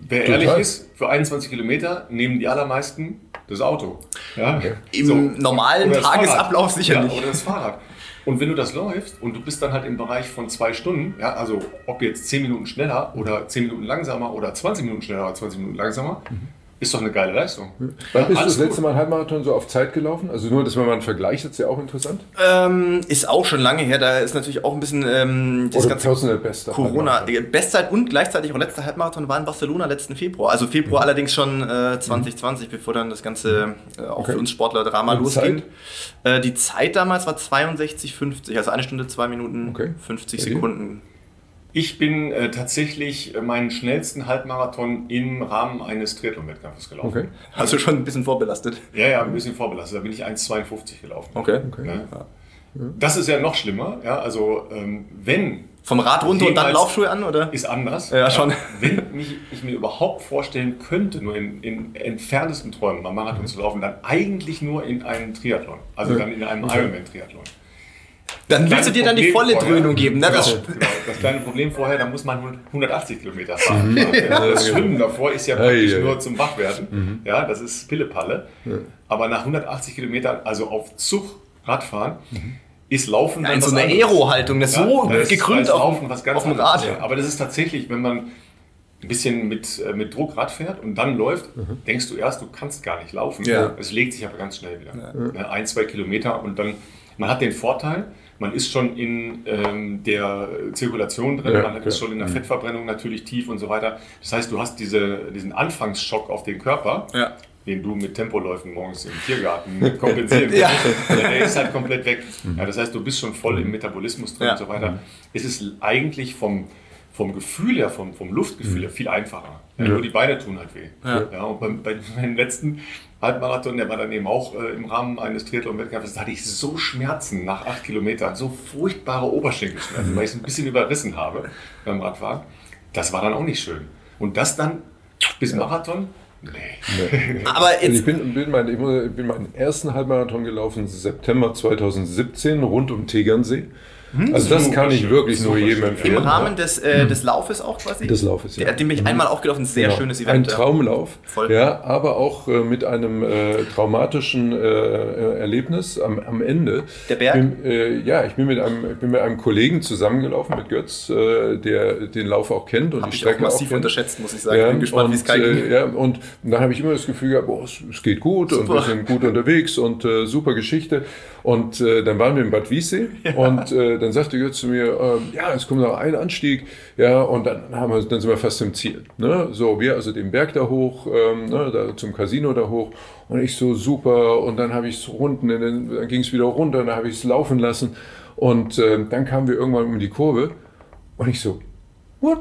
Wer Total. ehrlich ist, für 21 Kilometer nehmen die allermeisten das Auto. Ja? Im so. normalen Tagesablauf sicher nicht. Oder das Fahrrad. Und wenn du das läufst und du bist dann halt im Bereich von zwei Stunden, ja, also ob jetzt 10 Minuten schneller oder 10 Minuten langsamer oder 20 Minuten schneller oder 20 Minuten langsamer, mhm. Ist doch eine geile Leistung. Wann ja, bist du das letzte Mal Halbmarathon so auf Zeit gelaufen? Also nur, dass man mal einen Vergleich hat, ist ja auch interessant. Ähm, ist auch schon lange her, da ist natürlich auch ein bisschen ähm, das Oder ganze Beste Corona. Bestzeit und gleichzeitig auch letzter Halbmarathon war in Barcelona letzten Februar. Also Februar mhm. allerdings schon äh, 2020, mhm. bevor dann das ganze äh, auch okay. für uns Sportler Drama und losging. Äh, die Zeit damals war 62,50, also eine Stunde, zwei Minuten, okay. 50 okay. Sekunden. Ich bin äh, tatsächlich äh, meinen schnellsten Halbmarathon im Rahmen eines Triathlon-Wettkampfes gelaufen. Okay. Also schon ein bisschen vorbelastet? Ja, ja, ein bisschen vorbelastet. Da bin ich 1,52 gelaufen. Okay. okay. Ne? Ja. Das ist ja noch schlimmer. Ja, also ähm, wenn vom Rad runter und dann Laufschuhe an, oder? Ist anders. Ja, schon. Wenn mich, ich mir überhaupt vorstellen könnte, nur in, in entferntesten Träumen mal Marathon zu laufen, dann eigentlich nur in einem Triathlon. Also dann in einem. Ironman-Triathlon. Dann willst du dir dann die volle vorher, Dröhnung geben, ne? Genau, das, genau. das kleine Problem vorher, da muss man 180 Kilometer fahren. Mhm. ja. Das Schwimmen davor ist ja praktisch hey, nur zum Wachwerden. Mhm. Ja, das ist Pillepalle. Ja. Aber nach 180 Kilometern, also auf Zug Radfahren, mhm ist Laufen ja, in so eine Aero-Haltung, das ja, so das gekrümmt auf, Laufen, was ganz auf dem Rad. Ja. Aber das ist tatsächlich, wenn man ein bisschen mit, äh, mit Druck Rad fährt und dann läuft, mhm. denkst du erst, du kannst gar nicht laufen. Ja. Es legt sich aber ganz schnell wieder. Ja. Ein, zwei Kilometer und dann, man hat den Vorteil, man ist schon in ähm, der Zirkulation drin, ja, man ist schon in der mhm. Fettverbrennung natürlich tief und so weiter. Das heißt, du hast diese, diesen Anfangsschock auf den Körper, ja. den du mit Tempoläufen morgens im Tiergarten *laughs* kompensieren kannst. ja. Der ist halt komplett weg. Mhm. Ja, das heißt, du bist schon voll im Metabolismus drin und so weiter. Mhm. Es ist eigentlich vom, vom Gefühl her, vom, vom Luftgefühl her viel einfacher. Ja, Nur die Beine tun halt weh. Ja. und beim, bei meinem letzten Halbmarathon, der war dann eben auch äh, im Rahmen eines Triathlon-Wettkampfes, da hatte ich so Schmerzen nach acht Kilometern, so furchtbare Oberschenkelschmerzen, mhm. weil ich es ein bisschen überrissen habe beim Radfahren. Das war dann auch nicht schön. Und das dann bis Marathon? Nee. nee. *laughs* Aber jetzt ich bin, bin, mein, ich bin meinen ersten Halbmarathon gelaufen, September 2017, rund um Tegernsee. Hm? Also das kann ich wirklich nur jedem empfehlen. Im Rahmen des, äh, des Laufes auch quasi? Des Laufes, ja. Den bin ich mhm. einmal aufgelaufen, sehr genau. schönes Event. Ein Traumlauf, Voll. ja, aber auch äh, mit einem äh, traumatischen äh, äh, Erlebnis am, am Ende. Der Berg? Bin, äh, ja, ich bin, mit einem, ich bin mit einem Kollegen zusammengelaufen, mit Götz, der den Lauf auch kennt und hab die Strecke auch massiv auch unterschätzt, muss ich sagen. Ja, bin gespannt, wie es geht. Ja, und dann habe ich immer das Gefühl gehabt, boah, es, es geht gut super. und wir sind gut unterwegs und super Geschichte. Und dann waren wir in Bad Wiessee *laughs* ja. und dann sagte Götz zu mir, ähm, ja, es kommt noch ein Anstieg, ja, und dann, haben wir, dann sind wir fast im Ziel. Ne? So, wir also den Berg da hoch, ähm, ne, da zum Casino da hoch, und ich so super, und dann habe ich es unten, dann, dann ging es wieder runter, dann habe ich es laufen lassen, und äh, dann kamen wir irgendwann um die Kurve, und ich so, what?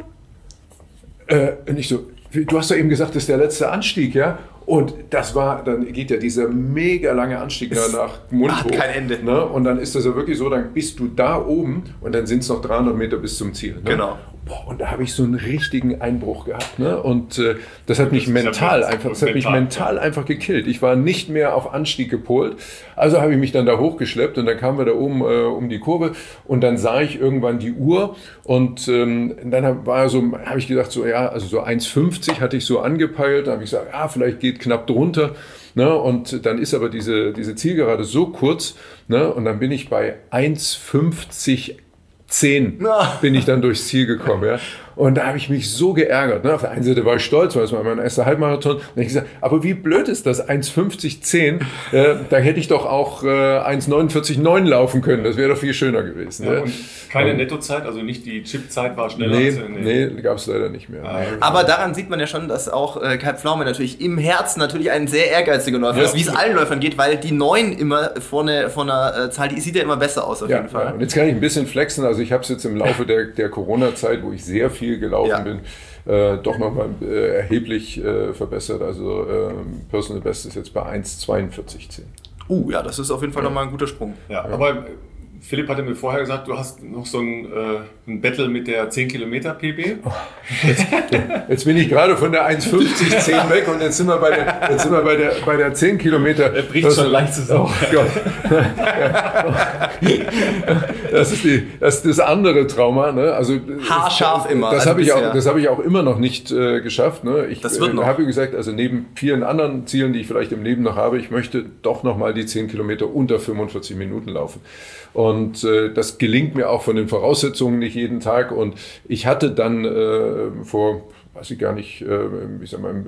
Äh, und ich so, du hast doch eben gesagt, das ist der letzte Anstieg, ja? Und das war, dann geht ja dieser mega lange Anstieg es nach Mundhoch. Hat kein Ende. Ne? Und dann ist das ja wirklich so, dann bist du da oben und dann sind es noch 300 Meter bis zum Ziel. Ne? Genau. Boah, und da habe ich so einen richtigen Einbruch gehabt. Ne? Und äh, das hat mich mental einfach, das hat mich mental einfach gekillt. Ich war nicht mehr auf Anstieg gepolt. Also habe ich mich dann da hochgeschleppt und dann kamen wir da oben äh, um die Kurve und dann sah ich irgendwann die Uhr und ähm, dann war so, habe ich gedacht, so ja, also so 1,50 hatte ich so angepeilt. Da habe ich gesagt, ja, vielleicht geht knapp drunter. Ne? Und dann ist aber diese, diese Zielgerade so kurz ne? und dann bin ich bei 1,50 10 bin ich dann durchs Ziel gekommen. Ja. *laughs* Und da habe ich mich so geärgert. Ne? Auf der einen Seite war ich stolz, weil es war mein erster Halbmarathon. Und ich gesagt, aber wie blöd ist das? 1,50,10. Äh, da hätte ich doch auch äh, 1,49,9 laufen können. Das wäre doch viel schöner gewesen. Ja, ja. Und keine und, Nettozeit, also nicht die Chipzeit war schneller. Nee, nee. nee gab es leider nicht mehr. Ah, aber daran sieht man ja schon, dass auch äh, Kai Pflaume natürlich im Herzen natürlich ein sehr ehrgeiziger Läufer ja, ist, wie es allen Läufern geht, weil die 9 immer vorne von der äh, Zahl, die sieht ja immer besser aus auf jeden Fall. Und jetzt kann ich ein bisschen flexen. Also ich habe es jetzt im Laufe der, der Corona-Zeit, wo ich sehr viel viel gelaufen ja. bin, äh, doch nochmal äh, erheblich äh, verbessert. Also ähm, Personal Best ist jetzt bei 1,42,10. Uh, ja, das ist auf jeden Fall ja. nochmal ein guter Sprung. Ja, ja. aber Philipp hatte mir vorher gesagt, du hast noch so ein, äh, ein Battle mit der 10 Kilometer PB. Oh, jetzt, jetzt, bin ich gerade von der 1,50 10 weg und jetzt sind wir bei der, jetzt sind wir bei der, bei der 10 Kilometer. Er bricht das, schon leicht zusammen. Oh Gott. Das ist, die, das, ist das andere Trauma. Ne? Also, Haarscharf immer. Das also habe ich, auch, hab ich auch immer noch nicht äh, geschafft. Ne? Ich das wird noch. Äh, habe gesagt, also neben vielen anderen Zielen, die ich vielleicht im Leben noch habe, ich möchte doch noch mal die 10 Kilometer unter 45 Minuten laufen. Und äh, das gelingt mir auch von den Voraussetzungen nicht jeden Tag. Und ich hatte dann äh, vor weiß ich gar nicht, äh, ich sag mal, im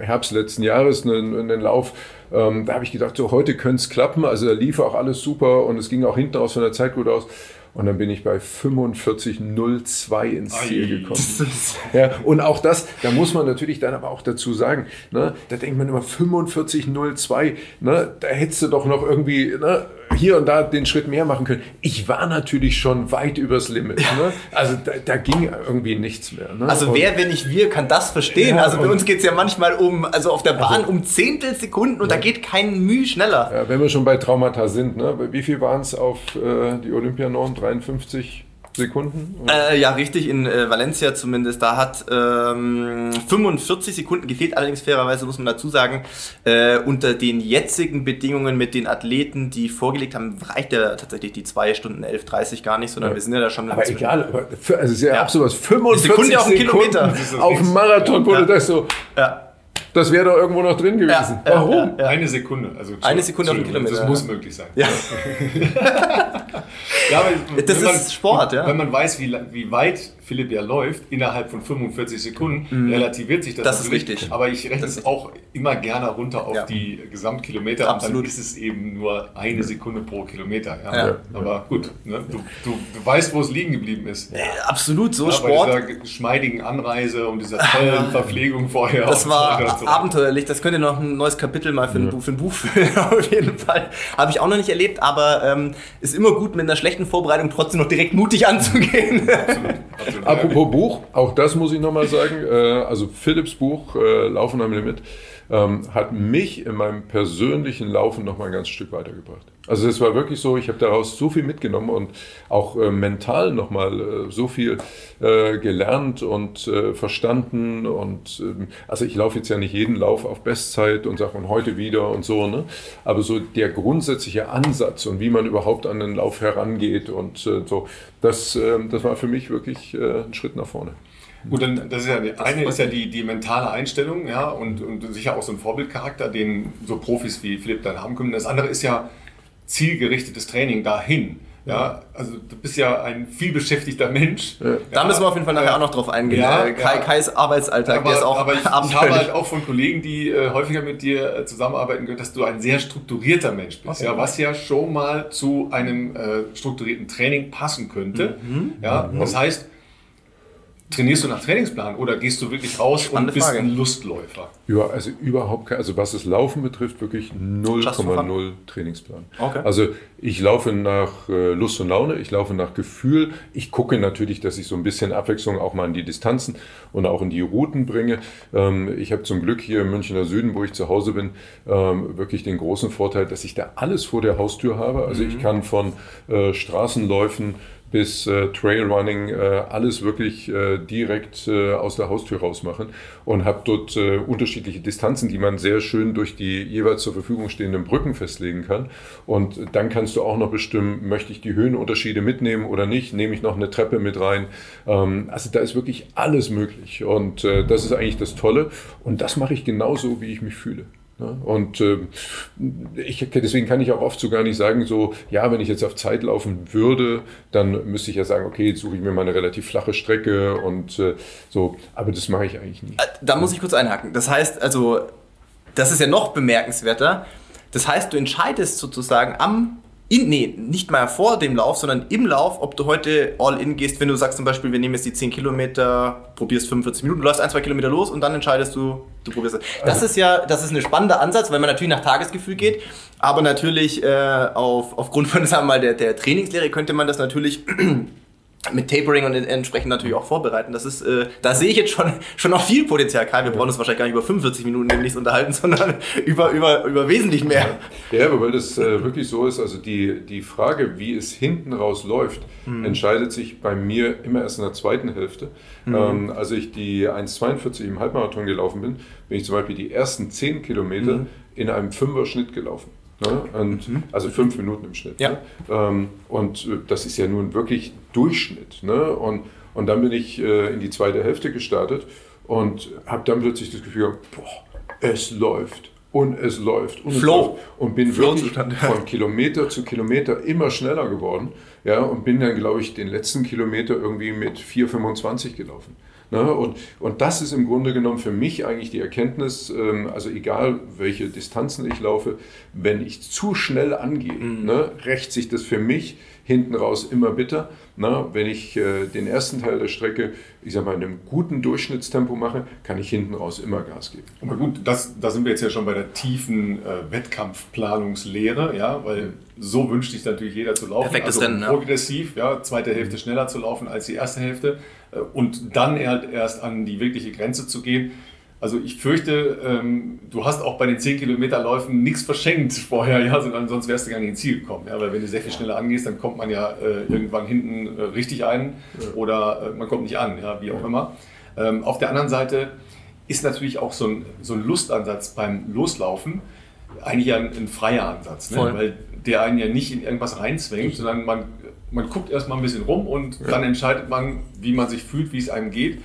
Herbst letzten Jahres einen, einen Lauf. Ähm, da habe ich gedacht, so heute könnte es klappen. Also da lief auch alles super und es ging auch hinten aus von der Zeit gut aus. Und dann bin ich bei 45,02 ins Ziel gekommen. *laughs* Ja, und auch das, da muss man natürlich dann aber auch dazu sagen, ne, da denkt man immer 45,02, ne, da hättest du doch noch irgendwie ne, hier und da den Schritt mehr machen können. Ich war natürlich schon weit übers Limit. Ne? Also da, da, ging irgendwie nichts mehr. Ne? Also wer, wenn nicht wir, kann das verstehen. Ja, also bei uns geht es ja manchmal um, also auf der Bahn also, um Zehntelsekunden und ja. da geht kein Mühe schneller. Ja, wenn wir schon bei Traumata sind, ne? wie viel waren es auf äh, die Olympianorm? 53 Sekunden? Äh, ja, richtig, in äh, Valencia zumindest. Da hat ähm, 45 Sekunden gefehlt, allerdings fairerweise muss man dazu sagen, äh, unter den jetzigen Bedingungen mit den Athleten, die vorgelegt haben, reicht ja tatsächlich die 2 Stunden 11.30 gar nicht, sondern ja. wir sind ja da schon... Aber egal, aber für, also sehr ja. absolut, 45 Sekunde auf Sekunden Kilometer. auf dem Marathon wurde ja. das so... Ja. Das wäre doch irgendwo noch drin gewesen. Ja, Warum? Ja, eine Sekunde. Also eine Sekunde auf den Kilometer. Das muss möglich sein. Ja. *laughs* ja das ist man, Sport, ja. Wenn man weiß, wie, wie weit Philipp ja läuft, innerhalb von 45 Sekunden, mhm. relativiert sich das. Das ist richtig. Aber ich rechne es auch immer gerne runter auf ja. die Gesamtkilometer. Absolut. Und dann ist es eben nur eine Sekunde pro Kilometer. Ja. ja. Aber gut, ne? du, du, du weißt, wo es liegen geblieben ist. absolut, so Sport. Bei dieser geschmeidigen Anreise und dieser *laughs* tollen Verpflegung vorher. *laughs* Das war abenteuerlich. Das könnte noch ein neues Kapitel mal für ein, für ein Buch füllen, *laughs* auf jeden Fall. Habe ich auch noch nicht erlebt, aber ähm, ist immer gut, mit einer schlechten Vorbereitung trotzdem noch direkt mutig anzugehen. Absolut. Apropos Buch, auch das muss ich nochmal sagen. Äh, also Philips Buch, äh, Laufen am Limit, ähm, hat mich in meinem persönlichen Laufen nochmal ein ganz Stück weitergebracht. Also es war wirklich so, ich habe daraus so viel mitgenommen und auch äh, mental nochmal äh, so viel äh, gelernt und äh, verstanden. Und ähm, also ich laufe jetzt ja nicht jeden Lauf auf Bestzeit und sage und heute wieder und so, ne? Aber so der grundsätzliche Ansatz und wie man überhaupt an den Lauf herangeht und äh, so, das, ähm, das war für mich wirklich äh, ein Schritt nach vorne. Gut, dann das ist ja die eine ist ja die, die mentale Einstellung, ja, und, und sicher auch so ein Vorbildcharakter, den so Profis wie Philipp dann haben können. Das andere ist ja zielgerichtetes Training dahin. Ja, also du bist ja ein vielbeschäftigter Mensch. Ja. Da müssen wir auf jeden Fall nachher ja. auch noch drauf eingehen. Ja, äh, Kai, Kais Arbeitsalltag, aber, der ist auch Aber ich, ich habe halt auch von Kollegen, die äh, häufiger mit dir äh, zusammenarbeiten können, dass du ein sehr strukturierter Mensch bist. Okay. Ja, was ja schon mal zu einem äh, strukturierten Training passen könnte. Mhm. Ja, mhm. das heißt, Trainierst du nach Trainingsplan oder gehst du wirklich raus Spannende und bist Frage. ein Lustläufer? Ja, also überhaupt kein, also was das Laufen betrifft, wirklich 0,0 Trainingsplan. Okay. Also ich laufe nach äh, Lust und Laune, ich laufe nach Gefühl. Ich gucke natürlich, dass ich so ein bisschen Abwechslung auch mal in die Distanzen und auch in die Routen bringe. Ähm, ich habe zum Glück hier im Münchner Süden, wo ich zu Hause bin, ähm, wirklich den großen Vorteil, dass ich da alles vor der Haustür habe. Also mhm. ich kann von äh, Straßenläufen bis äh, Trailrunning äh, alles wirklich äh, direkt äh, aus der Haustür raus machen und habe dort äh, unterschiedliche Distanzen, die man sehr schön durch die jeweils zur Verfügung stehenden Brücken festlegen kann. Und dann kannst du auch noch bestimmen, möchte ich die Höhenunterschiede mitnehmen oder nicht, nehme ich noch eine Treppe mit rein. Ähm, also da ist wirklich alles möglich und äh, das ist eigentlich das Tolle und das mache ich genauso, wie ich mich fühle. Und äh, ich, deswegen kann ich auch oft so gar nicht sagen, so, ja, wenn ich jetzt auf Zeit laufen würde, dann müsste ich ja sagen, okay, jetzt suche ich mir mal eine relativ flache Strecke und äh, so, aber das mache ich eigentlich nie. Äh, da muss ich kurz einhaken. Das heißt, also, das ist ja noch bemerkenswerter. Das heißt, du entscheidest sozusagen am in, nee, nicht mal vor dem Lauf, sondern im Lauf, ob du heute all in gehst, wenn du sagst zum Beispiel, wir nehmen jetzt die 10 Kilometer, probierst 45 Minuten, du läufst ein, zwei Kilometer los und dann entscheidest du, du probierst das. Das also ist ja, das ist ein spannender Ansatz, weil man natürlich nach Tagesgefühl geht, aber natürlich äh, auf, aufgrund von, *laughs* sagen wir mal, der, der Trainingslehre könnte man das natürlich mit Tapering und entsprechend natürlich auch vorbereiten. Das ist, äh, da sehe ich jetzt schon, schon noch viel Potenzial. Kai, wir brauchen uns wahrscheinlich gar nicht über 45 Minuten demnächst unterhalten, sondern *laughs* über, über, über wesentlich mehr. Ja, aber weil das äh, wirklich so ist, also die, die Frage, wie es hinten raus läuft, mhm. entscheidet sich bei mir immer erst in der zweiten Hälfte. Mhm. Ähm, als ich die 1,42 im Halbmarathon gelaufen bin, bin ich zum Beispiel die ersten 10 Kilometer mhm. in einem Fünfer-Schnitt gelaufen. Ne? Und, mhm. Also fünf Minuten im Schnitt. Ja. Ne? Ähm, und äh, das ist ja nun wirklich Durchschnitt. Ne? Und, und dann bin ich äh, in die zweite Hälfte gestartet und habe dann plötzlich das Gefühl, boah, es läuft. Und es läuft. Und Flow. Es läuft. Und bin Flow wirklich von Kilometer zu Kilometer immer schneller geworden. Ja, und bin dann, glaube ich, den letzten Kilometer irgendwie mit 4,25 gelaufen. Ne? Und, und das ist im Grunde genommen für mich eigentlich die Erkenntnis, ähm, also egal welche Distanzen ich laufe, wenn ich zu schnell angehe, mhm. ne, rächt sich das für mich hinten raus immer bitter. Na, wenn ich äh, den ersten Teil der Strecke, ich sag mal, in einem guten Durchschnittstempo mache, kann ich hinten raus immer Gas geben. Aber gut, das, da sind wir jetzt ja schon bei der tiefen äh, Wettkampfplanungslehre, ja, weil so wünscht sich natürlich jeder zu laufen. Perfektes also Rennen, progressiv, ja. ja, zweite Hälfte schneller zu laufen als die erste Hälfte äh, und dann erst an die wirkliche Grenze zu gehen. Also ich fürchte, ähm, du hast auch bei den 10 Kilometerläufen nichts verschenkt vorher, ja, sondern sonst wärst du gar nicht ins Ziel gekommen. Ja, weil wenn du sehr viel schneller angehst, dann kommt man ja äh, irgendwann hinten äh, richtig ein oder äh, man kommt nicht an, ja, wie auch immer. Ähm, auf der anderen Seite ist natürlich auch so ein, so ein Lustansatz beim Loslaufen eigentlich ein, ein freier Ansatz, ne? weil der einen ja nicht in irgendwas reinzwängt, sondern man, man guckt erstmal ein bisschen rum und ja. dann entscheidet man, wie man sich fühlt, wie es einem geht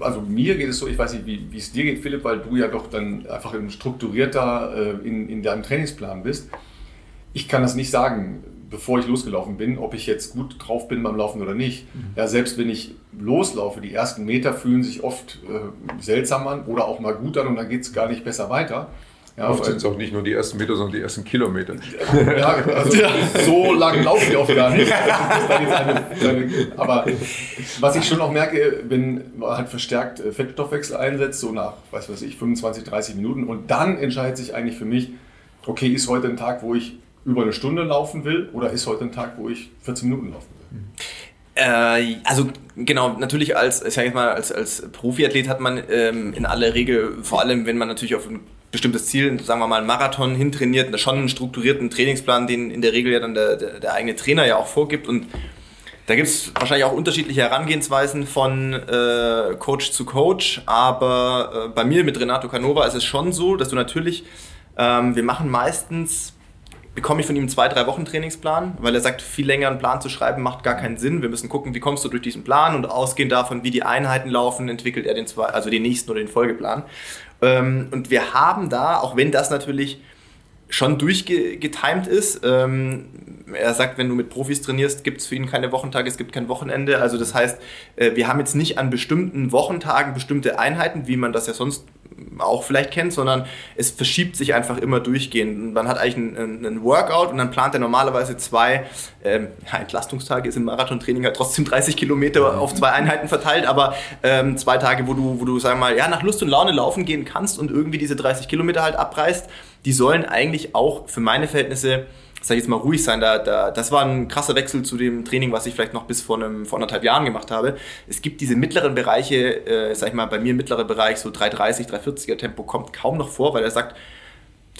also mir geht es so, ich weiß nicht, wie, wie es dir geht, Philipp, weil du ja doch dann einfach ein strukturierter äh, in, in deinem Trainingsplan bist. Ich kann das nicht sagen, bevor ich losgelaufen bin, ob ich jetzt gut drauf bin beim Laufen oder nicht. Mhm. Ja, selbst wenn ich loslaufe, die ersten Meter fühlen sich oft äh, seltsam an oder auch mal gut an und dann geht es gar nicht besser weiter. Ja, oft sind es auch nicht nur die ersten Meter, sondern die ersten Kilometer. Ja, also so lang laufen die oft gar nicht. aber was ich schon auch merke, wenn man halt verstärkt äh, Fettstoffwechsel einsetzt, so nach, weiß was ich, 25, 30 Minuten und dann entscheidet sich eigentlich für mich, okay, ist heute ein Tag, wo ich über eine Stunde laufen will oder ist heute ein Tag, wo ich 14 Minuten laufen will? Äh, also genau, natürlich als, ich sag mal, als, als Profiathlet hat man ähm, in aller Regel, vor allem wenn man natürlich auf ein bestimmtes Ziel, sagen wir mal einen Marathon hintrainiert, schon einen strukturierten Trainingsplan, den in der Regel ja dann der, der, der eigene Trainer ja auch vorgibt und da gibt es wahrscheinlich auch unterschiedliche Herangehensweisen von äh, Coach zu Coach, aber äh, bei mir mit Renato Canova ist es schon so, dass du natürlich, ähm, wir machen meistens bekomme ich von ihm zwei, drei Wochen Trainingsplan, weil er sagt, viel länger einen Plan zu schreiben macht gar keinen Sinn. Wir müssen gucken, wie kommst du durch diesen Plan und ausgehend davon, wie die Einheiten laufen, entwickelt er den zwei, also den nächsten oder den Folgeplan. Ähm, und wir haben da, auch wenn das natürlich schon durchgetimt ist. Ähm, er sagt, wenn du mit Profis trainierst, gibt es für ihn keine Wochentage, es gibt kein Wochenende. Also das heißt, äh, wir haben jetzt nicht an bestimmten Wochentagen bestimmte Einheiten, wie man das ja sonst auch vielleicht kennt, sondern es verschiebt sich einfach immer durchgehend. Man hat eigentlich einen, einen Workout und dann plant er normalerweise zwei ähm, ja, Entlastungstage, ist im Marathontraining halt trotzdem 30 Kilometer auf zwei Einheiten verteilt, aber ähm, zwei Tage, wo du, wo du, sagen wir mal, ja, nach Lust und Laune laufen gehen kannst und irgendwie diese 30 Kilometer halt abreißt, die sollen eigentlich auch für meine Verhältnisse sag ich jetzt mal, ruhig sein. Da, da, das war ein krasser Wechsel zu dem Training, was ich vielleicht noch bis vor, einem, vor anderthalb Jahren gemacht habe. Es gibt diese mittleren Bereiche, äh, sag ich mal, bei mir mittlerer Bereich, so 330, 340er Tempo kommt kaum noch vor, weil er sagt,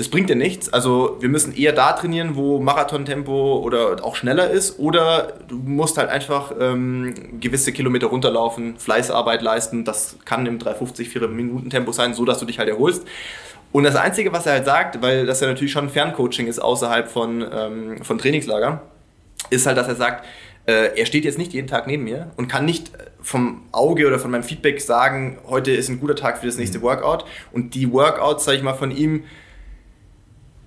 das bringt dir nichts. Also wir müssen eher da trainieren, wo Marathontempo oder auch schneller ist. Oder du musst halt einfach ähm, gewisse Kilometer runterlaufen, Fleißarbeit leisten. Das kann im 350, 4 Minuten Tempo sein, so dass du dich halt erholst. Und das Einzige, was er halt sagt, weil das ja natürlich schon Ferncoaching ist außerhalb von, ähm, von Trainingslager, ist halt, dass er sagt, äh, er steht jetzt nicht jeden Tag neben mir und kann nicht vom Auge oder von meinem Feedback sagen, heute ist ein guter Tag für das nächste mhm. Workout. Und die Workouts, sag ich mal, von ihm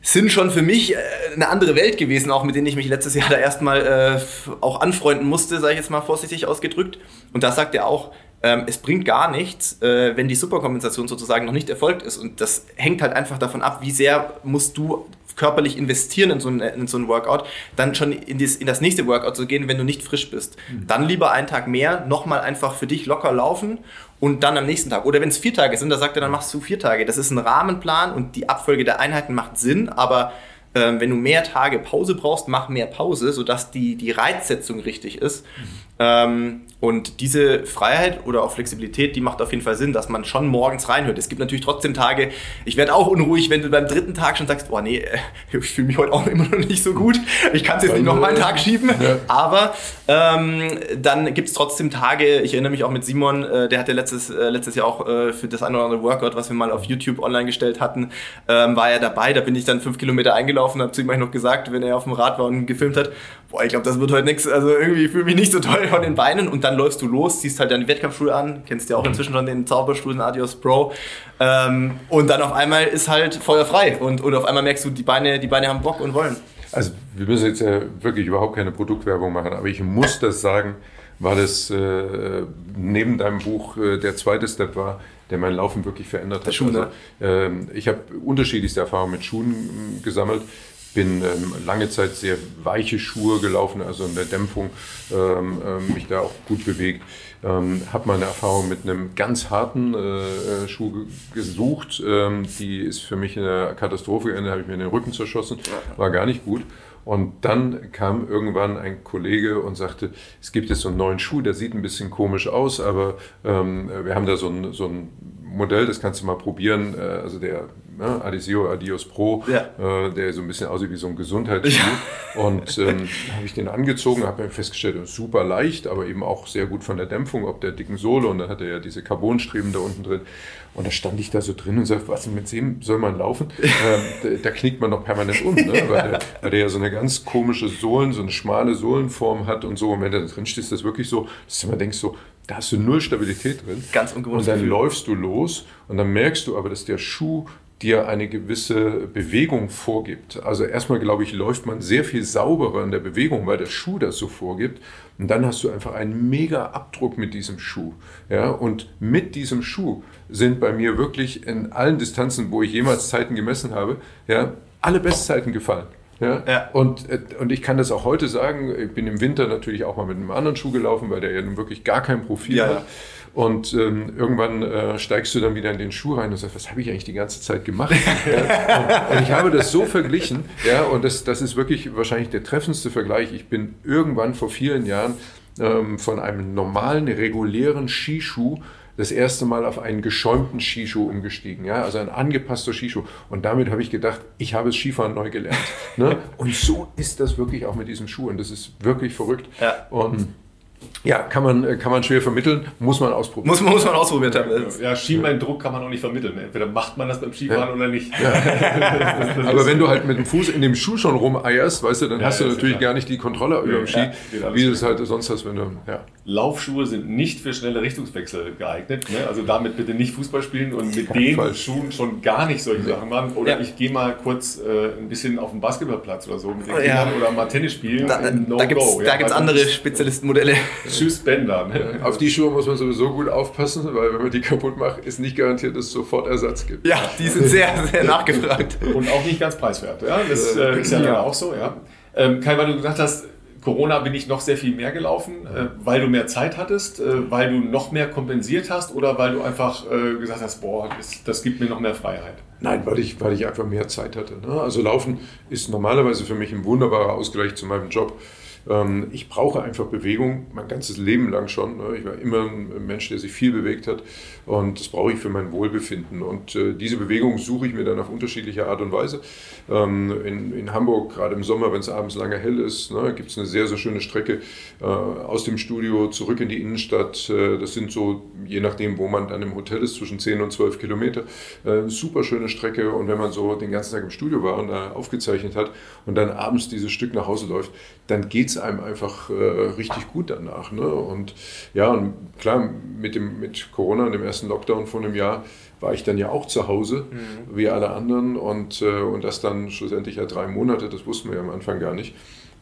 sind schon für mich äh, eine andere Welt gewesen, auch mit denen ich mich letztes Jahr da erstmal äh, auch anfreunden musste, sage ich jetzt mal vorsichtig ausgedrückt. Und da sagt er auch, ähm, es bringt gar nichts, äh, wenn die Superkompensation sozusagen noch nicht erfolgt ist. Und das hängt halt einfach davon ab, wie sehr musst du körperlich investieren in so ein, in so ein Workout, dann schon in, dies, in das nächste Workout zu gehen, wenn du nicht frisch bist. Mhm. Dann lieber einen Tag mehr, nochmal einfach für dich locker laufen und dann am nächsten Tag. Oder wenn es vier Tage sind, da sagt er, dann machst du vier Tage. Das ist ein Rahmenplan und die Abfolge der Einheiten macht Sinn, aber ähm, wenn du mehr Tage Pause brauchst, mach mehr Pause, sodass die, die Reizsetzung richtig ist. Mhm. Ähm, und diese Freiheit oder auch Flexibilität, die macht auf jeden Fall Sinn, dass man schon morgens reinhört. Es gibt natürlich trotzdem Tage, ich werde auch unruhig, wenn du beim dritten Tag schon sagst, boah nee, äh, *laughs* ich fühle mich heute auch immer noch nicht so gut, ich kann es jetzt nicht noch mal einen Tag schieben. Ja. Aber ähm, dann gibt es trotzdem Tage, ich erinnere mich auch mit Simon, äh, der hatte letztes, äh, letztes Jahr auch äh, für das ein oder andere Workout, was wir mal auf YouTube online gestellt hatten, ähm, war er dabei. Da bin ich dann fünf Kilometer eingelaufen, habe zu ihm noch gesagt, wenn er auf dem Rad war und gefilmt hat, boah, ich glaube, das wird heute nichts. Also irgendwie fühle ich mich nicht so toll von den Beinen und dann läufst du los, ziehst halt deine Wettkampfschuhe an, kennst ja auch inzwischen schon den Zauberstuhl, den Adios Pro ähm, und dann auf einmal ist halt Feuer frei und, und auf einmal merkst du, die Beine, die Beine haben Bock und wollen. Also wir müssen jetzt ja wirklich überhaupt keine Produktwerbung machen, aber ich muss das sagen, weil es äh, neben deinem Buch äh, der zweite Step war, der mein Laufen wirklich verändert hat. Schuhe, also, äh, ich habe unterschiedlichste Erfahrungen mit Schuhen gesammelt bin ähm, lange Zeit sehr weiche Schuhe gelaufen, also in der Dämpfung ähm, ähm, mich da auch gut bewegt. Ähm, habe meine Erfahrung mit einem ganz harten äh, Schuh gesucht. Ähm, die ist für mich eine Katastrophe geendet, habe ich mir den Rücken zerschossen, war gar nicht gut. Und dann kam irgendwann ein Kollege und sagte, es gibt jetzt so einen neuen Schuh, der sieht ein bisschen komisch aus, aber ähm, wir haben da so ein, so ein Modell, das kannst du mal probieren. Äh, also der ne, Adesio Adios Pro, ja. äh, der so ein bisschen aussieht wie so ein Gesundheitsschuh. Ja. Und *laughs* ähm, habe ich den angezogen, habe festgestellt, super leicht, aber eben auch sehr gut von der Dämpfung, ob der dicken Sohle. Und dann hat er ja diese Carbonstreben da unten drin. Und da stand ich da so drin und sagte, was mit dem soll man laufen? *laughs* ähm, da, da, knickt man noch permanent um, ne? weil, der, weil, der, ja so eine ganz komische Sohlen, so eine schmale Sohlenform hat und so. Und wenn du da drin stehst, ist das wirklich so, dass du immer denkst so, da hast du null Stabilität drin. Ganz ungewohnt. Und dann Gefühl. läufst du los und dann merkst du aber, dass der Schuh dir eine gewisse Bewegung vorgibt. Also erstmal, glaube ich, läuft man sehr viel sauberer in der Bewegung, weil der Schuh das so vorgibt. Und dann hast du einfach einen mega Abdruck mit diesem Schuh. Ja, und mit diesem Schuh sind bei mir wirklich in allen Distanzen, wo ich jemals Zeiten gemessen habe, ja, alle Bestzeiten gefallen. Ja? ja? Und, äh, und ich kann das auch heute sagen, ich bin im Winter natürlich auch mal mit einem anderen Schuh gelaufen, weil der ja nun wirklich gar kein Profil ja, hat. Und ähm, irgendwann äh, steigst du dann wieder in den Schuh rein und sagst, was habe ich eigentlich die ganze Zeit gemacht? *laughs* ja, und, und, ich habe das so verglichen, ja, und das, das ist wirklich wahrscheinlich der treffendste Vergleich. Ich bin irgendwann vor vielen Jahren ähm, von einem normalen, regulären Skischuh das erste Mal auf einen geschäumten Skischuh umgestiegen, ja, also ein angepasster Skischuh. Und damit habe ich gedacht, ich habe das Skifahren neu gelernt. ne? Und so ist das wirklich auch mit diesem Schuh. Und das ist wirklich verrückt. Ja. Und ja, kann man, äh, kann man schwer vermitteln, muss man ausprobieren. Muss, muss man ausprobiert haben. Ja, Schienbeindruck kann man auch nicht vermitteln. Entweder macht man das beim Skifahren ja. oder nicht. Ja. *laughs* Aber wenn du halt mit dem Fuß in dem Schuh schon rumeierst, weißt du, dann ja, hast du natürlich gar nicht die Kontrolle über dem Ski, wie du es halt sonst hast, wenn du. Ja. Laufschuhe sind nicht für schnelle Richtungswechsel geeignet. Ne? Also damit bitte nicht Fußball spielen und mit den Fall. Schuhen schon gar nicht solche Sachen machen. Oder ich gehe mal kurz äh, ein bisschen auf den Basketballplatz oder so mit den Kindern oder mal Tennis spielen. Da, no da gibt es andere Spezialistenmodelle. Tschüss Bänder. Ne? Auf die Schuhe muss man sowieso gut aufpassen, weil wenn man die kaputt macht, ist nicht garantiert, dass es sofort Ersatz gibt. Ja, die sind sehr, sehr nachgefragt. Und auch nicht ganz preiswert. Ja? Das äh, ist ja, ja auch so. Ja. Ähm, Kai, weil du gesagt hast, Corona bin ich noch sehr viel mehr gelaufen, äh, weil du mehr Zeit hattest, äh, weil du noch mehr kompensiert hast oder weil du einfach äh, gesagt hast, boah, das, das, gibt mir noch mehr Freiheit? Nein, weil ich, weil ich einfach mehr Zeit hatte. Ne? Also Laufen ist normalerweise für mich ein wunderbarer Ausgleich zu meinem Job. Ähm, ich brauche einfach Bewegung, mein ganzes Leben lang schon. Ne? Ich war immer ein Mensch, der sich viel bewegt hat und das brauche ich für mein Wohlbefinden. Und äh, diese Bewegung suche ich mir dann auf unterschiedliche Art und Weise. Ähm, in, in Hamburg, gerade im Sommer, wenn es abends lange hell ist, ne, gibt es eine sehr, sehr schöne Strecke äh, aus dem Studio zurück in die Innenstadt. Äh, das sind so, je nachdem, wo man dann im Hotel ist, zwischen 10 und 12 Kilometer. super schöne Strecke und wenn man so den ganzen Tag im Studio war und da aufgezeichnet hat und dann abends dieses Stück nach Hause läuft, dann geht es einem einfach äh, richtig gut danach. Ne? Und ja, und klar, mit, dem, mit Corona und dem ersten Lockdown vor einem Jahr war ich dann ja auch zu Hause, mhm. wie alle anderen. Und, äh, und das dann schlussendlich ja drei Monate, das wussten wir ja am Anfang gar nicht.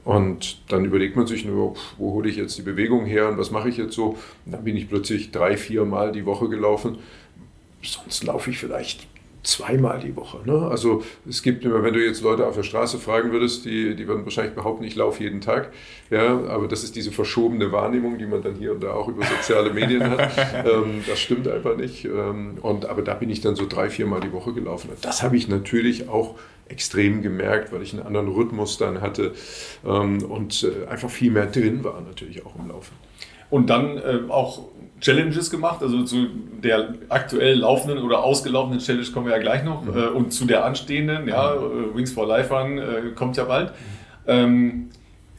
Und dann überlegt man sich nur, wo hole ich jetzt die Bewegung her und was mache ich jetzt so? Und dann bin ich plötzlich drei, vier Mal die Woche gelaufen. Sonst laufe ich vielleicht zweimal die Woche. Ne? Also es gibt immer, wenn du jetzt Leute auf der Straße fragen würdest, die, die würden wahrscheinlich behaupten, ich laufe jeden Tag. Ja, aber das ist diese verschobene Wahrnehmung, die man dann hier und da auch über soziale Medien hat. *laughs* ähm, das stimmt einfach nicht. Ähm, und, aber da bin ich dann so drei, viermal die Woche gelaufen. Das habe ich natürlich auch extrem gemerkt, weil ich einen anderen Rhythmus dann hatte ähm, und äh, einfach viel mehr drin war natürlich auch im Laufen. Und dann äh, auch Challenges gemacht, also zu der aktuell laufenden oder ausgelaufenen Challenge kommen wir ja gleich noch mhm. äh, und zu der anstehenden, ja, äh, Wings for Life Run äh, kommt ja bald. Mhm. Ähm,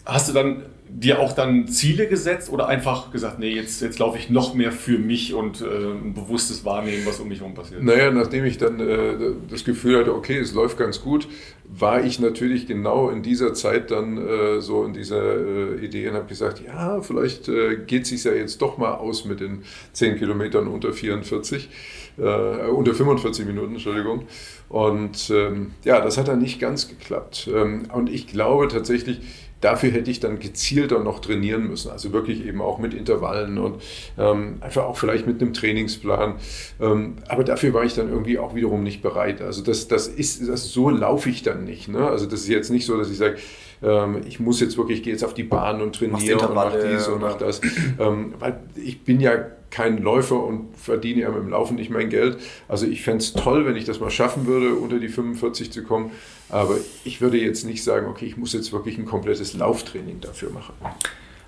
hast du dann dir auch dann Ziele gesetzt oder einfach gesagt, nee, jetzt, jetzt laufe ich noch mehr für mich und äh, ein bewusstes Wahrnehmen, was um mich herum passiert? Naja, nachdem ich dann äh, das Gefühl hatte, okay, es läuft ganz gut, war ich natürlich genau in dieser Zeit dann äh, so in dieser äh, Idee und habe gesagt, ja, vielleicht äh, geht es sich ja jetzt doch mal aus mit den 10 Kilometern unter 44, äh, unter 45 Minuten, Entschuldigung. Und ähm, ja, das hat dann nicht ganz geklappt. Ähm, und ich glaube tatsächlich, Dafür hätte ich dann gezielter noch trainieren müssen, also wirklich eben auch mit Intervallen und ähm, einfach auch vielleicht mit einem Trainingsplan. Ähm, aber dafür war ich dann irgendwie auch wiederum nicht bereit. Also das, das ist, das, so laufe ich dann nicht. Ne? Also das ist jetzt nicht so, dass ich sage, ähm, ich muss jetzt wirklich, gehe jetzt auf die Bahn und trainiere und mache dies und mache das. Ähm, weil ich bin ja kein Läufer und verdiene ja mit dem Laufen nicht mein Geld. Also ich fände es toll, wenn ich das mal schaffen würde, unter die 45 zu kommen. Aber ich würde jetzt nicht sagen, okay, ich muss jetzt wirklich ein komplettes Lauftraining dafür machen.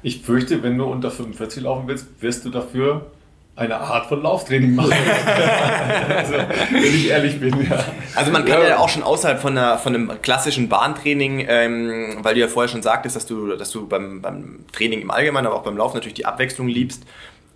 Ich fürchte, wenn du unter 45 laufen willst, wirst du dafür eine Art von Lauftraining machen. *laughs* also, wenn ich ehrlich bin, ja. Also man kann ja, ja auch schon außerhalb von, einer, von einem klassischen Bahntraining, ähm, weil du ja vorher schon sagtest, dass du, dass du beim, beim Training im Allgemeinen, aber auch beim Laufen natürlich die Abwechslung liebst,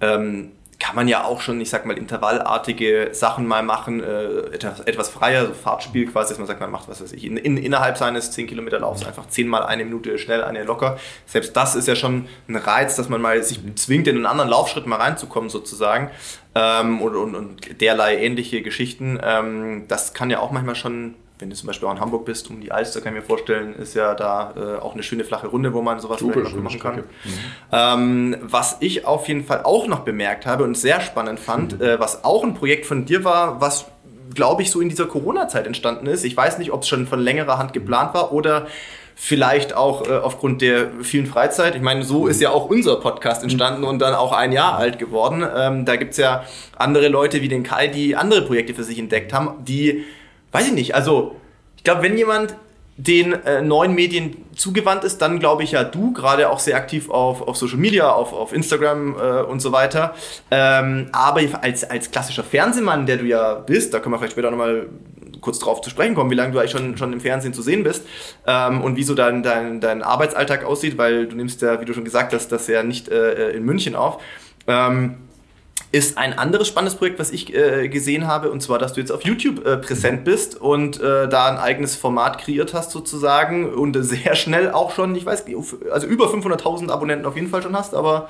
ähm, kann man ja auch schon, ich sag mal, intervallartige Sachen mal machen, äh, etwas, etwas freier, so Fahrtspiel quasi, dass man sagt, man macht, was weiß ich, in, in, innerhalb seines 10 Kilometer Laufs einfach 10 mal eine Minute schnell, eine locker. Selbst das ist ja schon ein Reiz, dass man mal sich zwingt, in einen anderen Laufschritt mal reinzukommen sozusagen ähm, und, und, und derlei ähnliche Geschichten. Ähm, das kann ja auch manchmal schon wenn du zum Beispiel auch in Hamburg bist, um die Alster, kann ich mir vorstellen, ist ja da äh, auch eine schöne flache Runde, wo man sowas Super, machen kann. Mhm. Ähm, was ich auf jeden Fall auch noch bemerkt habe und sehr spannend fand, mhm. äh, was auch ein Projekt von dir war, was glaube ich so in dieser Corona-Zeit entstanden ist. Ich weiß nicht, ob es schon von längerer Hand geplant war oder vielleicht auch äh, aufgrund der vielen Freizeit. Ich meine, so ist ja auch unser Podcast entstanden und dann auch ein Jahr alt geworden. Ähm, da gibt es ja andere Leute wie den Kai, die andere Projekte für sich entdeckt haben, die weiß ich nicht, also ich glaube, wenn jemand den äh, neuen Medien zugewandt ist, dann glaube ich ja du, gerade auch sehr aktiv auf, auf Social Media, auf, auf Instagram äh, und so weiter. Ähm, aber als, als klassischer Fernsehmann, der du ja bist, da können wir vielleicht später nochmal kurz drauf zu sprechen kommen, wie lange du eigentlich schon, schon im Fernsehen zu sehen bist ähm, und wie so dein, dein, dein Arbeitsalltag aussieht, weil du nimmst ja, wie du schon gesagt hast, das ja nicht äh, in München auf. Ähm, ist ein anderes spannendes Projekt, was ich äh, gesehen habe, und zwar, dass du jetzt auf YouTube äh, präsent bist und äh, da ein eigenes Format kreiert hast sozusagen und sehr schnell auch schon, ich weiß, also über 500.000 Abonnenten auf jeden Fall schon hast, aber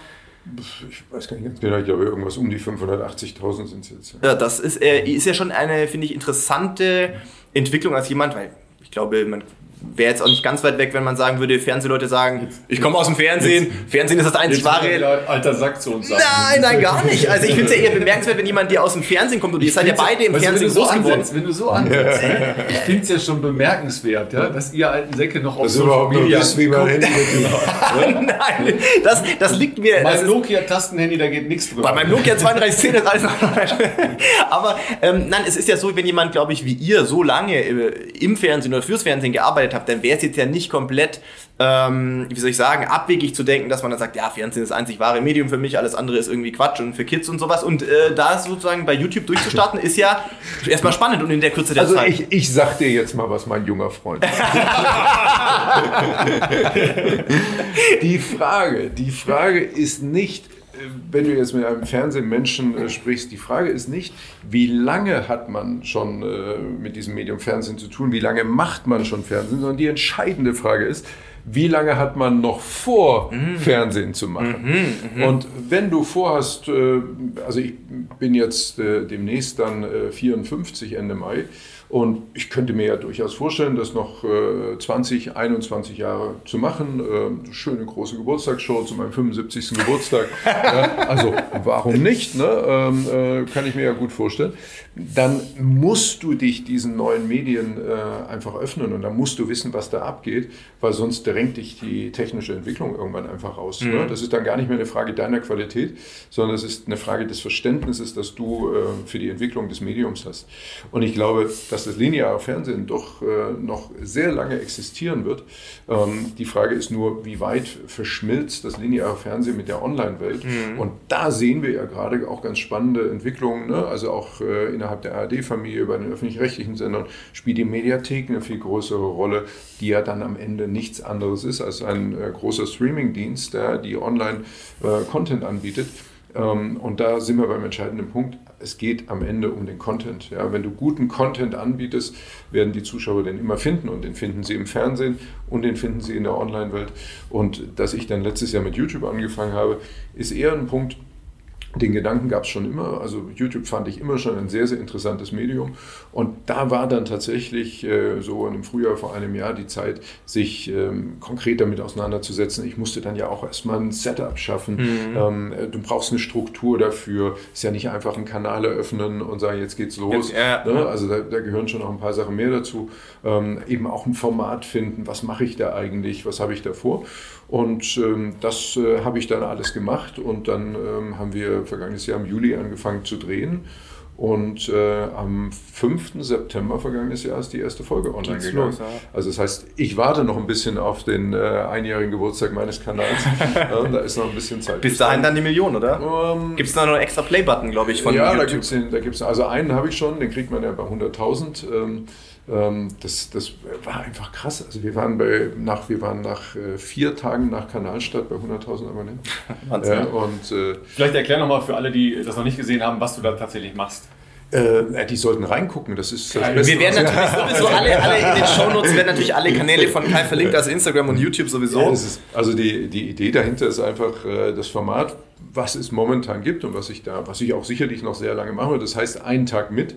ich weiß gar nicht ganz genau, ich glaube irgendwas um die 580.000 sind es jetzt. Ja, das ist, äh, ist ja schon eine, finde ich, interessante Entwicklung als jemand, weil ich glaube, man wäre jetzt auch nicht ganz weit weg, wenn man sagen würde, Fernsehleute sagen, ich komme aus dem Fernsehen, Fernsehen ist das einzig wahre. Alter Sack zu uns sagen. Nein, nein, gar nicht. Also ich finde es ja eher bemerkenswert, wenn jemand, der aus dem Fernsehen kommt und ihr seid ja beide im Fernsehen groß so geworden. Wenn du so ansetzt, ich finde es ja schon bemerkenswert, ja, dass ihr alten Säcke noch auf Social Media wisst, wie man Handy *laughs* Nein, das, das liegt mir... Mein Nokia-Tastenhandy, da geht nichts drüber. Bei meinem Nokia 3210 ist alles *laughs* Aber ähm, nein, es ist ja so, wenn jemand, glaube ich, wie ihr so lange äh, im Fernsehen oder fürs Fernsehen gearbeitet gearbeitet habe, dann wäre es jetzt ja nicht komplett, ähm, wie soll ich sagen, abwegig zu denken, dass man dann sagt, ja, Fernsehen ist das einzig wahre Medium für mich, alles andere ist irgendwie Quatsch und für Kids und sowas. Und äh, da sozusagen bei YouTube durchzustarten, *laughs* ist ja erstmal spannend und in der Kürze der also Zeit. Also ich, ich sag dir jetzt mal was, mein junger Freund. *laughs* die Frage, die Frage ist nicht, wenn du jetzt mit einem Fernsehmenschen äh, sprichst, die Frage ist nicht, wie lange hat man schon äh, mit diesem Medium Fernsehen zu tun, wie lange macht man schon Fernsehen, sondern die entscheidende Frage ist, wie lange hat man noch vor, mhm. Fernsehen zu machen? Mhm, mh. Und wenn du vorhast, äh, also ich bin jetzt äh, demnächst dann 54 äh, Ende Mai, und ich könnte mir ja durchaus vorstellen, das noch äh, 20, 21 Jahre zu machen. Äh, schöne große Geburtstagsshow zu meinem 75. Geburtstag. *laughs* ja, also warum nicht? Ne? Ähm, äh, kann ich mir ja gut vorstellen. Dann musst du dich diesen neuen Medien äh, einfach öffnen und dann musst du wissen, was da abgeht, weil sonst drängt dich die technische Entwicklung irgendwann einfach raus. Ne? Mhm. Ne? Das ist dann gar nicht mehr eine Frage deiner Qualität, sondern es ist eine Frage des Verständnisses, das du äh, für die Entwicklung des Mediums hast. Und ich glaube, dass das lineare Fernsehen doch äh, noch sehr lange existieren wird. Ähm, die Frage ist nur, wie weit verschmilzt das lineare Fernsehen mit der Online-Welt? Mhm. Und da sehen wir ja gerade auch ganz spannende Entwicklungen. Ne? Also auch äh, innerhalb der ARD-Familie, bei den öffentlich-rechtlichen Sendern spielt die Mediathek eine viel größere Rolle, die ja dann am Ende nichts anderes ist als ein äh, großer Streaming-Dienst, der die Online-Content äh, anbietet. Ähm, und da sind wir beim entscheidenden Punkt es geht am Ende um den Content. Ja, wenn du guten Content anbietest, werden die Zuschauer den immer finden und den finden sie im Fernsehen und den finden sie in der Online-Welt. Und dass ich dann letztes Jahr mit YouTube angefangen habe, ist eher ein Punkt, den Gedanken gab es schon immer. Also YouTube fand ich immer schon ein sehr, sehr interessantes Medium. Und da war dann tatsächlich äh, so im Frühjahr vor einem Jahr die Zeit, sich ähm, konkret damit auseinanderzusetzen. Ich musste dann ja auch erstmal ein Setup schaffen. Mhm. Ähm, äh, du brauchst eine Struktur dafür. Ist ja nicht einfach einen Kanal eröffnen und sagen, jetzt geht's los. Ja, ja. Ne? Also da, da, gehören schon noch ein paar Sachen mehr dazu. Ähm, eben auch ein Format finden. Was mache ich da eigentlich? Was habe ich da vor? Und ähm, das äh, habe ich dann alles gemacht und dann ähm, haben wir vergangenes Jahr im Juli angefangen zu drehen. Und äh, am 5. September vergangenes Jahr ist die erste Folge online gegangen. Los, ja. Also das heißt, ich warte noch ein bisschen auf den äh, einjährigen Geburtstag meines Kanals. *laughs* ja, da ist noch ein bisschen Zeit. Bis dahin dann die Million, oder? Ähm, gibt es da noch einen extra Play-Button, glaube ich, von ja, YouTube? Ja, da gibt es, also einen habe ich schon, den kriegt man ja bei 100.000. Ähm, Ähm, das, das war einfach krass. Also wir waren bei, nach, wir waren nach äh, vier Tagen nach Kanalstadt bei 100.000 Abonnenten. *laughs* Wahnsinn. Äh, und, äh, Vielleicht erklär nochmal für alle, die das noch nicht gesehen haben, was du da tatsächlich machst. Äh, die sollten reingucken, das ist das Beste. Wir werden *laughs* natürlich sowieso alle, alle in den Shownotes werden natürlich alle Kanäle von Kai verlinkt, also Instagram und YouTube sowieso. Ja, ist, also die, die Idee dahinter ist einfach äh, das Format, was es momentan gibt und was ich da, was ich auch sicherlich noch sehr lange mache. Das heißt, einen Tag mit.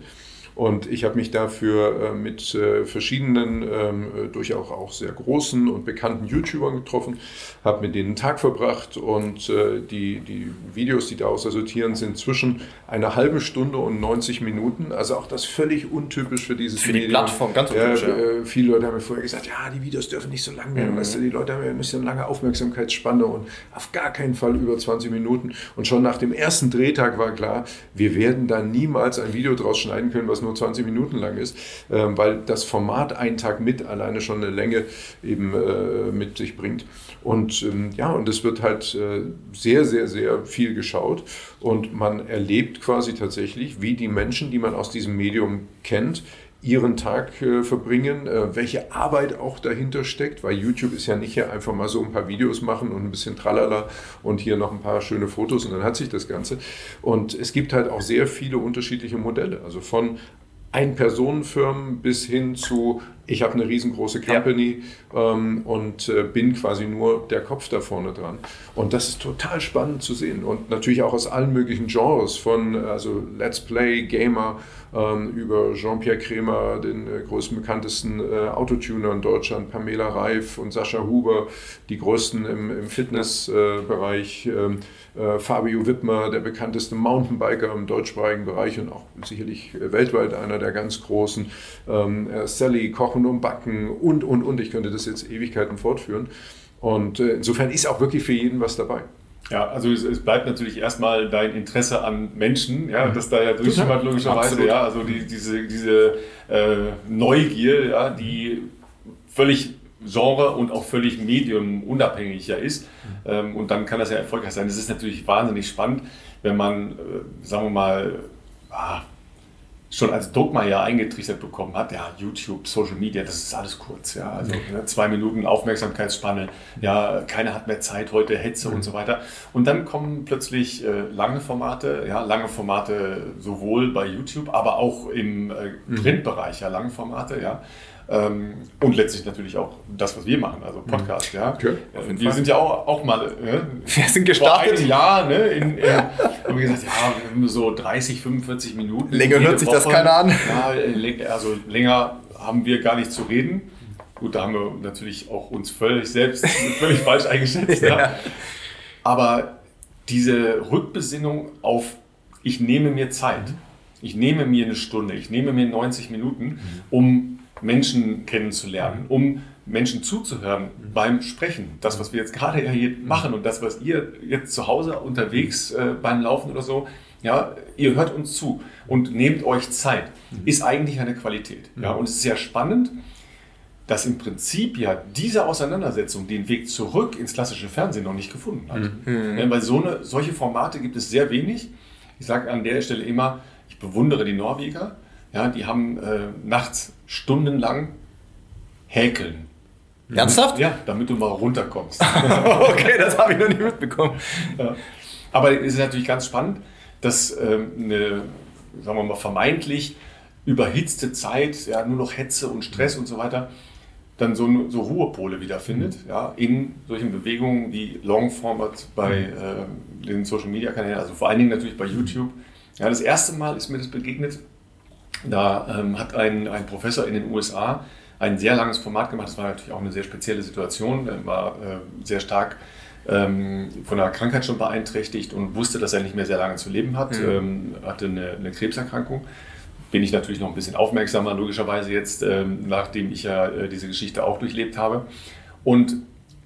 Und ich habe mich dafür äh, mit äh, verschiedenen, ähm, durchaus auch sehr großen und bekannten YouTubern getroffen, habe mit denen einen Tag verbracht und äh, die, die Videos, die daraus resultieren, sind zwischen einer halben Stunde und 90 Minuten. Also auch das völlig untypisch für dieses Für die Medium. Plattform, ganz untypisch. Ja, ja. Viele Leute haben mir vorher gesagt, ja, die Videos dürfen nicht so lang werden. Mhm. Weißt du, die Leute haben ja ein bisschen lange Aufmerksamkeitsspanne und auf gar keinen Fall über 20 Minuten. Und schon nach dem ersten Drehtag war klar, wir werden da niemals ein Video draus schneiden können, was nur 20 Minuten lang ist, ähm, weil das Format einen Tag mit alleine schon eine Länge eben äh, mit sich bringt. Und ähm, ja, und es wird halt äh, sehr, sehr, sehr viel geschaut und man erlebt quasi tatsächlich, wie die Menschen, die man aus diesem Medium kennt, ihren Tag äh, verbringen, äh, welche Arbeit auch dahinter steckt, weil YouTube ist ja nicht ja einfach mal so ein paar Videos machen und ein bisschen tralala und hier noch ein paar schöne Fotos und dann hat sich das Ganze. Und es gibt halt auch sehr viele unterschiedliche Modelle, also von ein-Personen-Firmen bis hin zu, ich habe eine riesengroße Company ja. ähm, und äh, bin quasi nur der Kopf da vorne dran. Und das ist total spannend zu sehen. Und natürlich auch aus allen möglichen Genres, von also Let's Play, Gamer, ähm, über Jean-Pierre Kremer, den äh, größten, bekanntesten äh, Autotuner in Deutschland, Pamela Reif und Sascha Huber, die größten im, im Fitnessbereich. Ähm, äh, Fabio Wittmer, der bekannteste Mountainbiker im deutschsprachigen Bereich und auch sicherlich äh, weltweit einer der ganz großen. Ähm, äh, Sally, Kochen und Backen und, und, und. Ich könnte das jetzt Ewigkeiten fortführen. Und äh, insofern ist auch wirklich für jeden was dabei. Ja, also es, es, bleibt natürlich erstmal dein Interesse an Menschen, ja, das da ja durchschimmert logischerweise, ja, also die, diese, diese äh, Neugier, ja, die völlig Genre und auch völlig mediumunabhängig ja ist. Ähm, und dann kann das ja erfolgreich sein. Es ist natürlich wahnsinnig spannend, wenn man, äh, sagen wir mal, ah, schon als Dogma ja eingetrichtert bekommen hat, ja, YouTube, Social Media, das ist alles kurz, ja, also ne, zwei Minuten Aufmerksamkeitsspanne, ja, keiner hat mehr Zeit heute, Hetze mhm. und so weiter. Und dann kommen plötzlich äh, lange Formate, ja, lange Formate sowohl bei YouTube, aber auch im äh, mhm. Printbereich, ja, lange Formate, ja. Ähm, und letztlich natürlich auch das, was wir machen, also Podcast. Ja. Okay, äh, wir Fall. sind ja auch, auch mal. Äh, wir sind gestartet. Vor einem Jahr, ne, in, äh, haben wir gesagt, ja, wir haben so 30, 45 Minuten. Länger hört sich Woche. das keiner an. Ja, äh, also länger haben wir gar nicht zu reden. Gut, da haben wir natürlich auch uns völlig selbst *laughs* völlig falsch eingeschätzt. ja. ja. Aber diese Rückbesinnung auf, ich nehme mir Zeit, ich nehme mir eine Stunde, ich nehme mir 90 Minuten, mhm. um Menschen kennenzulernen, um Menschen zuzuhören beim Sprechen. Das, was wir jetzt gerade hier machen und das, was ihr jetzt zu Hause unterwegs äh, beim Laufen oder so, ja, ihr hört uns zu und nehmt euch Zeit, ist eigentlich eine Qualität. Ja, und es ist sehr spannend, dass im Prinzip ja diese Auseinandersetzung den Weg zurück ins klassische Fernsehen noch nicht gefunden hat. Mhm. Ja, weil so eine, solche Formate gibt es sehr wenig. Ich sage an der Stelle immer, ich bewundere die Norweger, ja, die haben äh, nachts stundenlang häkeln. Ernsthaft? Ja, damit du mal runterkommst. *laughs* okay, das habe ich noch nicht mitbekommen. Ja. Aber es ist natürlich ganz spannend, dass ähm, eine, sagen wir mal, vermeintlich überhitzte Zeit, ja, nur noch Hetze und Stress und so weiter, dann so, so Ruhepole wiederfindet, mhm. ja, in solchen Bewegungen wie Longformat bei äh, den Social Media Kanälen, also vor allen Dingen natürlich bei YouTube. Ja, das erste Mal ist mir das begegnet, da ähm, hat ein, ein Professor in den USA ein sehr langes Format gemacht. Das war natürlich auch eine sehr spezielle Situation. Er war äh, sehr stark ähm, von einer Krankheit schon beeinträchtigt und wusste, dass er nicht mehr sehr lange zu leben hat. Mhm. Ähm, hatte eine, eine, Krebserkrankung. Bin ich natürlich noch ein bisschen aufmerksamer, logischerweise jetzt, ähm, nachdem ich ja äh, diese Geschichte auch durchlebt habe. Und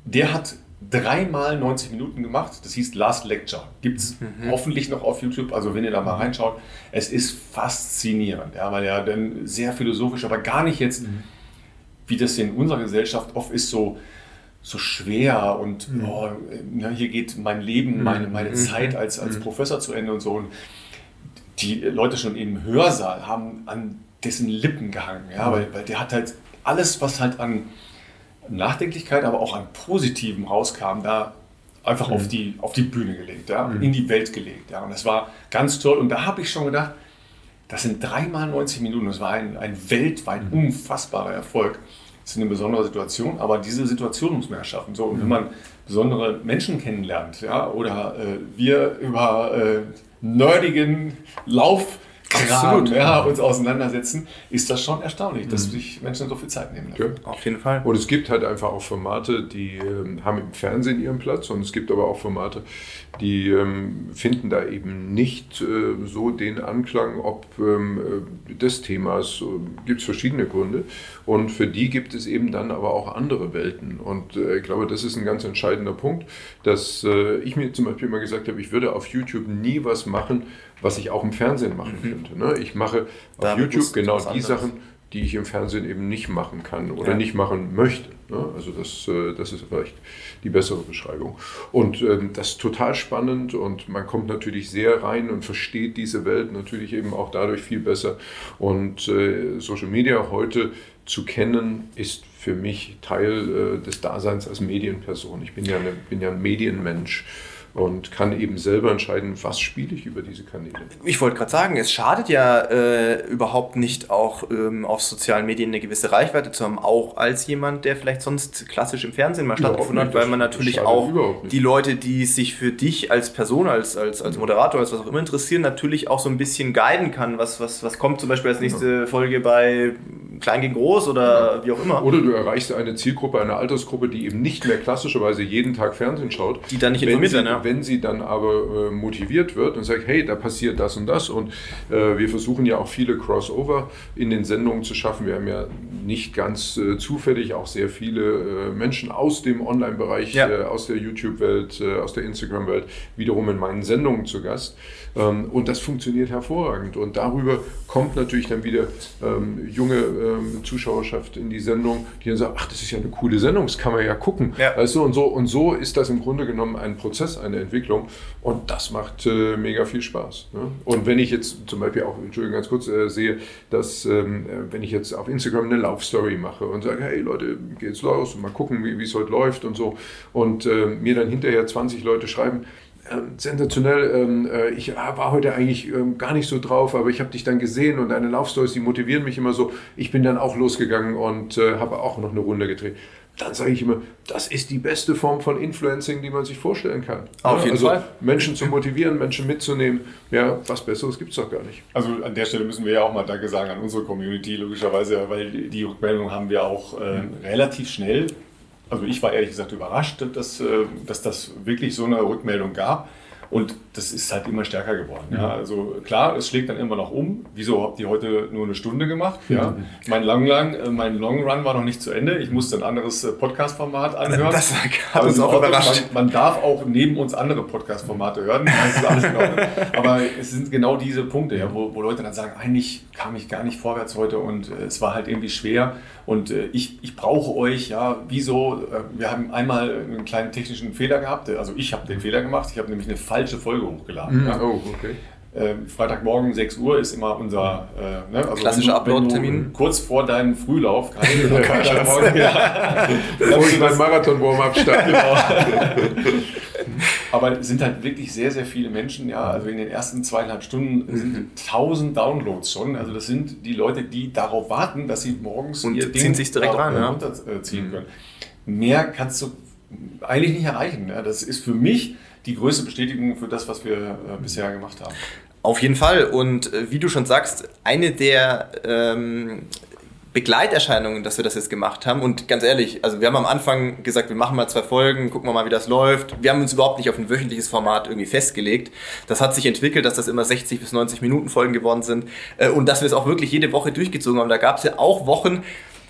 der hat dreimal 90 Minuten gemacht. Das hieß Last Lecture. Gibt es mhm. hoffentlich noch auf YouTube. Also wenn ihr da mal mhm. reinschaut, es ist faszinierend, ja, weil er dann sehr philosophisch, aber gar nicht jetzt, mhm. wie das in unserer Gesellschaft oft ist, so, so schwer und mhm. oh, ja, hier geht mein Leben, mhm. meine, meine mhm. Zeit als, als Professor zu Ende und so. Und die Leute schon im Hörsaal haben an dessen Lippen gehangen, ja, weil, weil der hat halt alles, was halt an Nachdenklichkeit, aber auch an Positiven rauskam, da einfach mhm. auf, die, auf die Bühne gelegt, ja, mhm. in die Welt gelegt. Ja. Und das war ganz toll. Und da habe ich schon gedacht, das sind dreimal 90 Minuten. Das war ein, ein weltweit mhm. unfassbarer Erfolg. Das ist eine besondere Situation, aber diese Situation muss man erschaffen. So, und wenn mhm. man besondere Menschen kennenlernt, ja, oder äh, wir über äh, nerdigen Lauf Kram ja, uns auseinandersetzen, ist das schon erstaunlich, dass mhm. sich Menschen so viel Zeit nehmen. Ja. Auf jeden Fall. Und es gibt halt einfach auch Formate, die äh, haben im Fernsehen ihren Platz und es gibt aber auch Formate, die ähm, finden da eben nicht äh, so den Anklang, ob ähm, äh, des Themas, äh, gibt es verschiedene Gründe. Und für die gibt es eben dann aber auch andere Welten. Und äh, ich glaube, das ist ein ganz entscheidender Punkt, dass äh, ich mir zum Beispiel immer gesagt habe, ich würde auf YouTube nie was machen, was ich auch im Fernsehen machen mhm. könnte. Ne? Ich mache auf da YouTube genau die anderes. Sachen, die ich im Fernsehen eben nicht machen kann oder ja. nicht machen möchte. Ne? Also das, äh, das ist vielleicht die bessere Beschreibung. Und ähm, das ist total spannend und man kommt natürlich sehr rein und versteht diese Welt natürlich eben auch dadurch viel besser. Und äh, Social Media heute zu kennen, ist für mich Teil äh, des Daseins als Medienperson. Ich bin ja, eine, bin ja ein Medienmensch und kann eben selber entscheiden, was spiele ich über diese Kanäle. Ich wollte gerade sagen, es schadet ja äh, überhaupt nicht auch ähm, auf sozialen Medien eine gewisse Reichweite zu haben, auch als jemand, der vielleicht sonst klassisch im Fernsehen mal stattgefunden hat, weil man natürlich auch die Leute, die sich für dich als Person, als, als, als Moderator, als was auch immer interessieren, natürlich auch so ein bisschen guiden kann. Was, was, was kommt zum Beispiel als nächste ja. Folge bei Klein gegen Groß oder ja. wie auch immer. Oder du erreichst eine Zielgruppe, eine Altersgruppe, die eben nicht mehr klassischerweise jeden Tag Fernsehen schaut. Die dann nicht informiert werden, ja wenn sie dann aber äh, motiviert wird und sagt, hey, da passiert das und das und äh, wir versuchen ja auch viele Crossover in den Sendungen zu schaffen. Wir haben ja nicht ganz äh, zufällig auch sehr viele äh, Menschen aus dem Online-Bereich, ja. Äh, aus der YouTube-Welt, äh, aus der Instagram-Welt wiederum in meinen Sendungen zu Gast. Ähm, und das funktioniert hervorragend. Und darüber kommt natürlich dann wieder ähm, junge ähm, Zuschauerschaft in die Sendung, die dann sagt, ach, das ist ja eine coole Sendung, das kann man ja gucken. Ja. Weißt du, und, so, und so ist das im Grunde genommen ein Prozess, eine Entwicklung. Und das macht äh, mega viel Spaß. Ne? Und wenn ich jetzt zum Beispiel auch, Entschuldigung, ganz kurz äh, sehe, dass ähm, äh, wenn ich jetzt auf Instagram eine Laufstory mache und sage, hey Leute, geht's los und mal gucken, wie es heute läuft und so. Und äh, mir dann hinterher 20 Leute schreiben, ähm, sensationell. Ähm, äh, ich war heute eigentlich ähm, gar nicht so drauf, aber ich habe dich dann gesehen und deine Laufstories, die motivieren mich immer so. Ich bin dann auch losgegangen und äh, habe auch noch eine Runde gedreht. Dann sage ich immer, das ist die beste Form von Influencing, die man sich vorstellen kann. Auf jeden also, Fall. Menschen zu motivieren, Menschen mitzunehmen. Ja, was Besseres gibt es doch gar nicht. Also an der Stelle müssen wir ja auch mal Danke sagen an unsere Community, logischerweise, weil die Rückmeldung haben wir auch äh, relativ schnell also ich war ehrlich gesagt überrascht, dass, äh, dass das wirklich so eine Rückmeldung gab. Und das ist halt immer stärker geworden. Ja. Also klar, es schlägt dann immer noch um. Wieso habt ihr heute nur eine Stunde gemacht? Ja. Mein, Long, Long, äh, mein Long Run war noch nicht zu Ende. Ich musste ein anderes äh, Podcast-Format anhören. Das hat uns auch überrascht. Man, man, darf auch neben uns andere Podcast-Formate hören. *laughs* Aber es sind genau diese Punkte, ja, wo, wo Leute dann sagen, eigentlich kam ich gar nicht vorwärts heute und es war halt irgendwie schwer. Und äh, ich, ich brauche euch, ja, wieso? Äh, wir haben einmal einen kleinen technischen Fehler gehabt. Also ich habe den Fehler gemacht. Ich habe nämlich eine falsche Folge hochgeladen. Mhm. Ja. Oh, okay. Äh, Freitagmorgen 6 Uhr ist immer unser äh, ne, also klassischer Upload-Termin. Kurz vor deinem Frühlauf. *laughs* Freitagmorgen, ja. *laughs* Bevor ich meinen Marathon-Warm-Up starte. genau. Aber es sind halt wirklich sehr, sehr viele Menschen. Ja, also in den ersten zweieinhalb Stunden mhm. sind 1000 Downloads schon. Also das sind die Leute, die darauf warten, dass sie morgens und ihr Ding sich direkt ran, ja. runterziehen können. Mehr kannst du eigentlich nicht erreichen. Ja. Das ist für mich die größte Bestätigung für das, was wir äh, bisher gemacht haben. Auf jeden Fall. Und äh, wie du schon sagst, eine der ähm, Begleiterscheinungen, dass wir das jetzt gemacht haben. Und ganz ehrlich, also wir haben am Anfang gesagt, wir machen mal zwei Folgen, gucken wir mal, wie das läuft. Wir haben uns überhaupt nicht auf ein wöchentliches Format irgendwie festgelegt. Das hat sich entwickelt, dass das immer 60 bis 90 Minuten Folgen geworden sind äh, und dass wir es auch wirklich jede Woche durchgezogen haben. Da gab es ja auch Wochen,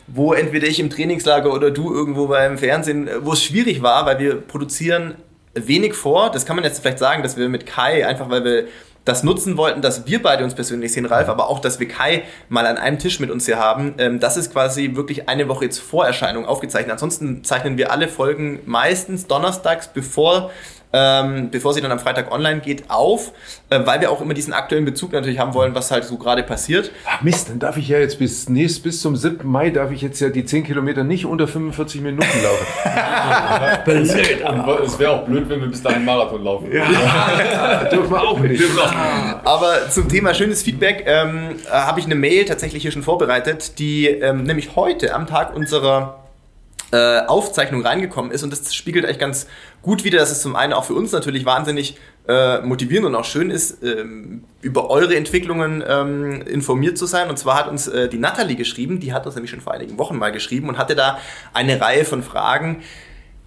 wo entweder ich im Trainingslager oder du irgendwo beim Fernsehen, äh, wo es schwierig war, weil wir produzieren wenig vor. Das kann man jetzt vielleicht sagen, dass wir mit Kai, einfach weil wir das nutzen wollten, dass wir beide uns persönlich sehen, Ralf, aber auch, dass wir Kai mal an einem Tisch mit uns hier haben. Ähm, das ist quasi wirklich eine Woche jetzt Vorerscheinung aufgezeichnet. Ansonsten zeichnen wir alle Folgen meistens donnerstags, bevor ähm, bevor sie dann am Freitag online geht, auf, äh, weil wir auch immer diesen aktuellen Bezug natürlich haben wollen, was halt so gerade passiert. Ach Mist, dann darf ich ja jetzt bis nächst, bis zum 7. Mai darf ich jetzt ja die 10 Kilometer nicht unter 45 Minuten laufen. *laughs* blöd. Es wäre auch blöd, wenn wir bis dahin Marathon laufen. Ja, *laughs* dürfen wir auch nicht. Aber zum Thema schönes Feedback ähm, äh, habe ich eine Mail tatsächlich hier schon vorbereitet, die ähm, nämlich heute am Tag unserer äh, Aufzeichnung reingekommen ist und das spiegelt eigentlich ganz gut wieder, dass es zum einen auch für uns natürlich wahnsinnig äh, motivierend und auch schön ist, ähm, über eure Entwicklungen ähm, informiert zu sein. Und zwar hat uns äh, die Natalie geschrieben, die hat uns nämlich schon vor einigen Wochen mal geschrieben und hatte da eine Reihe von Fragen,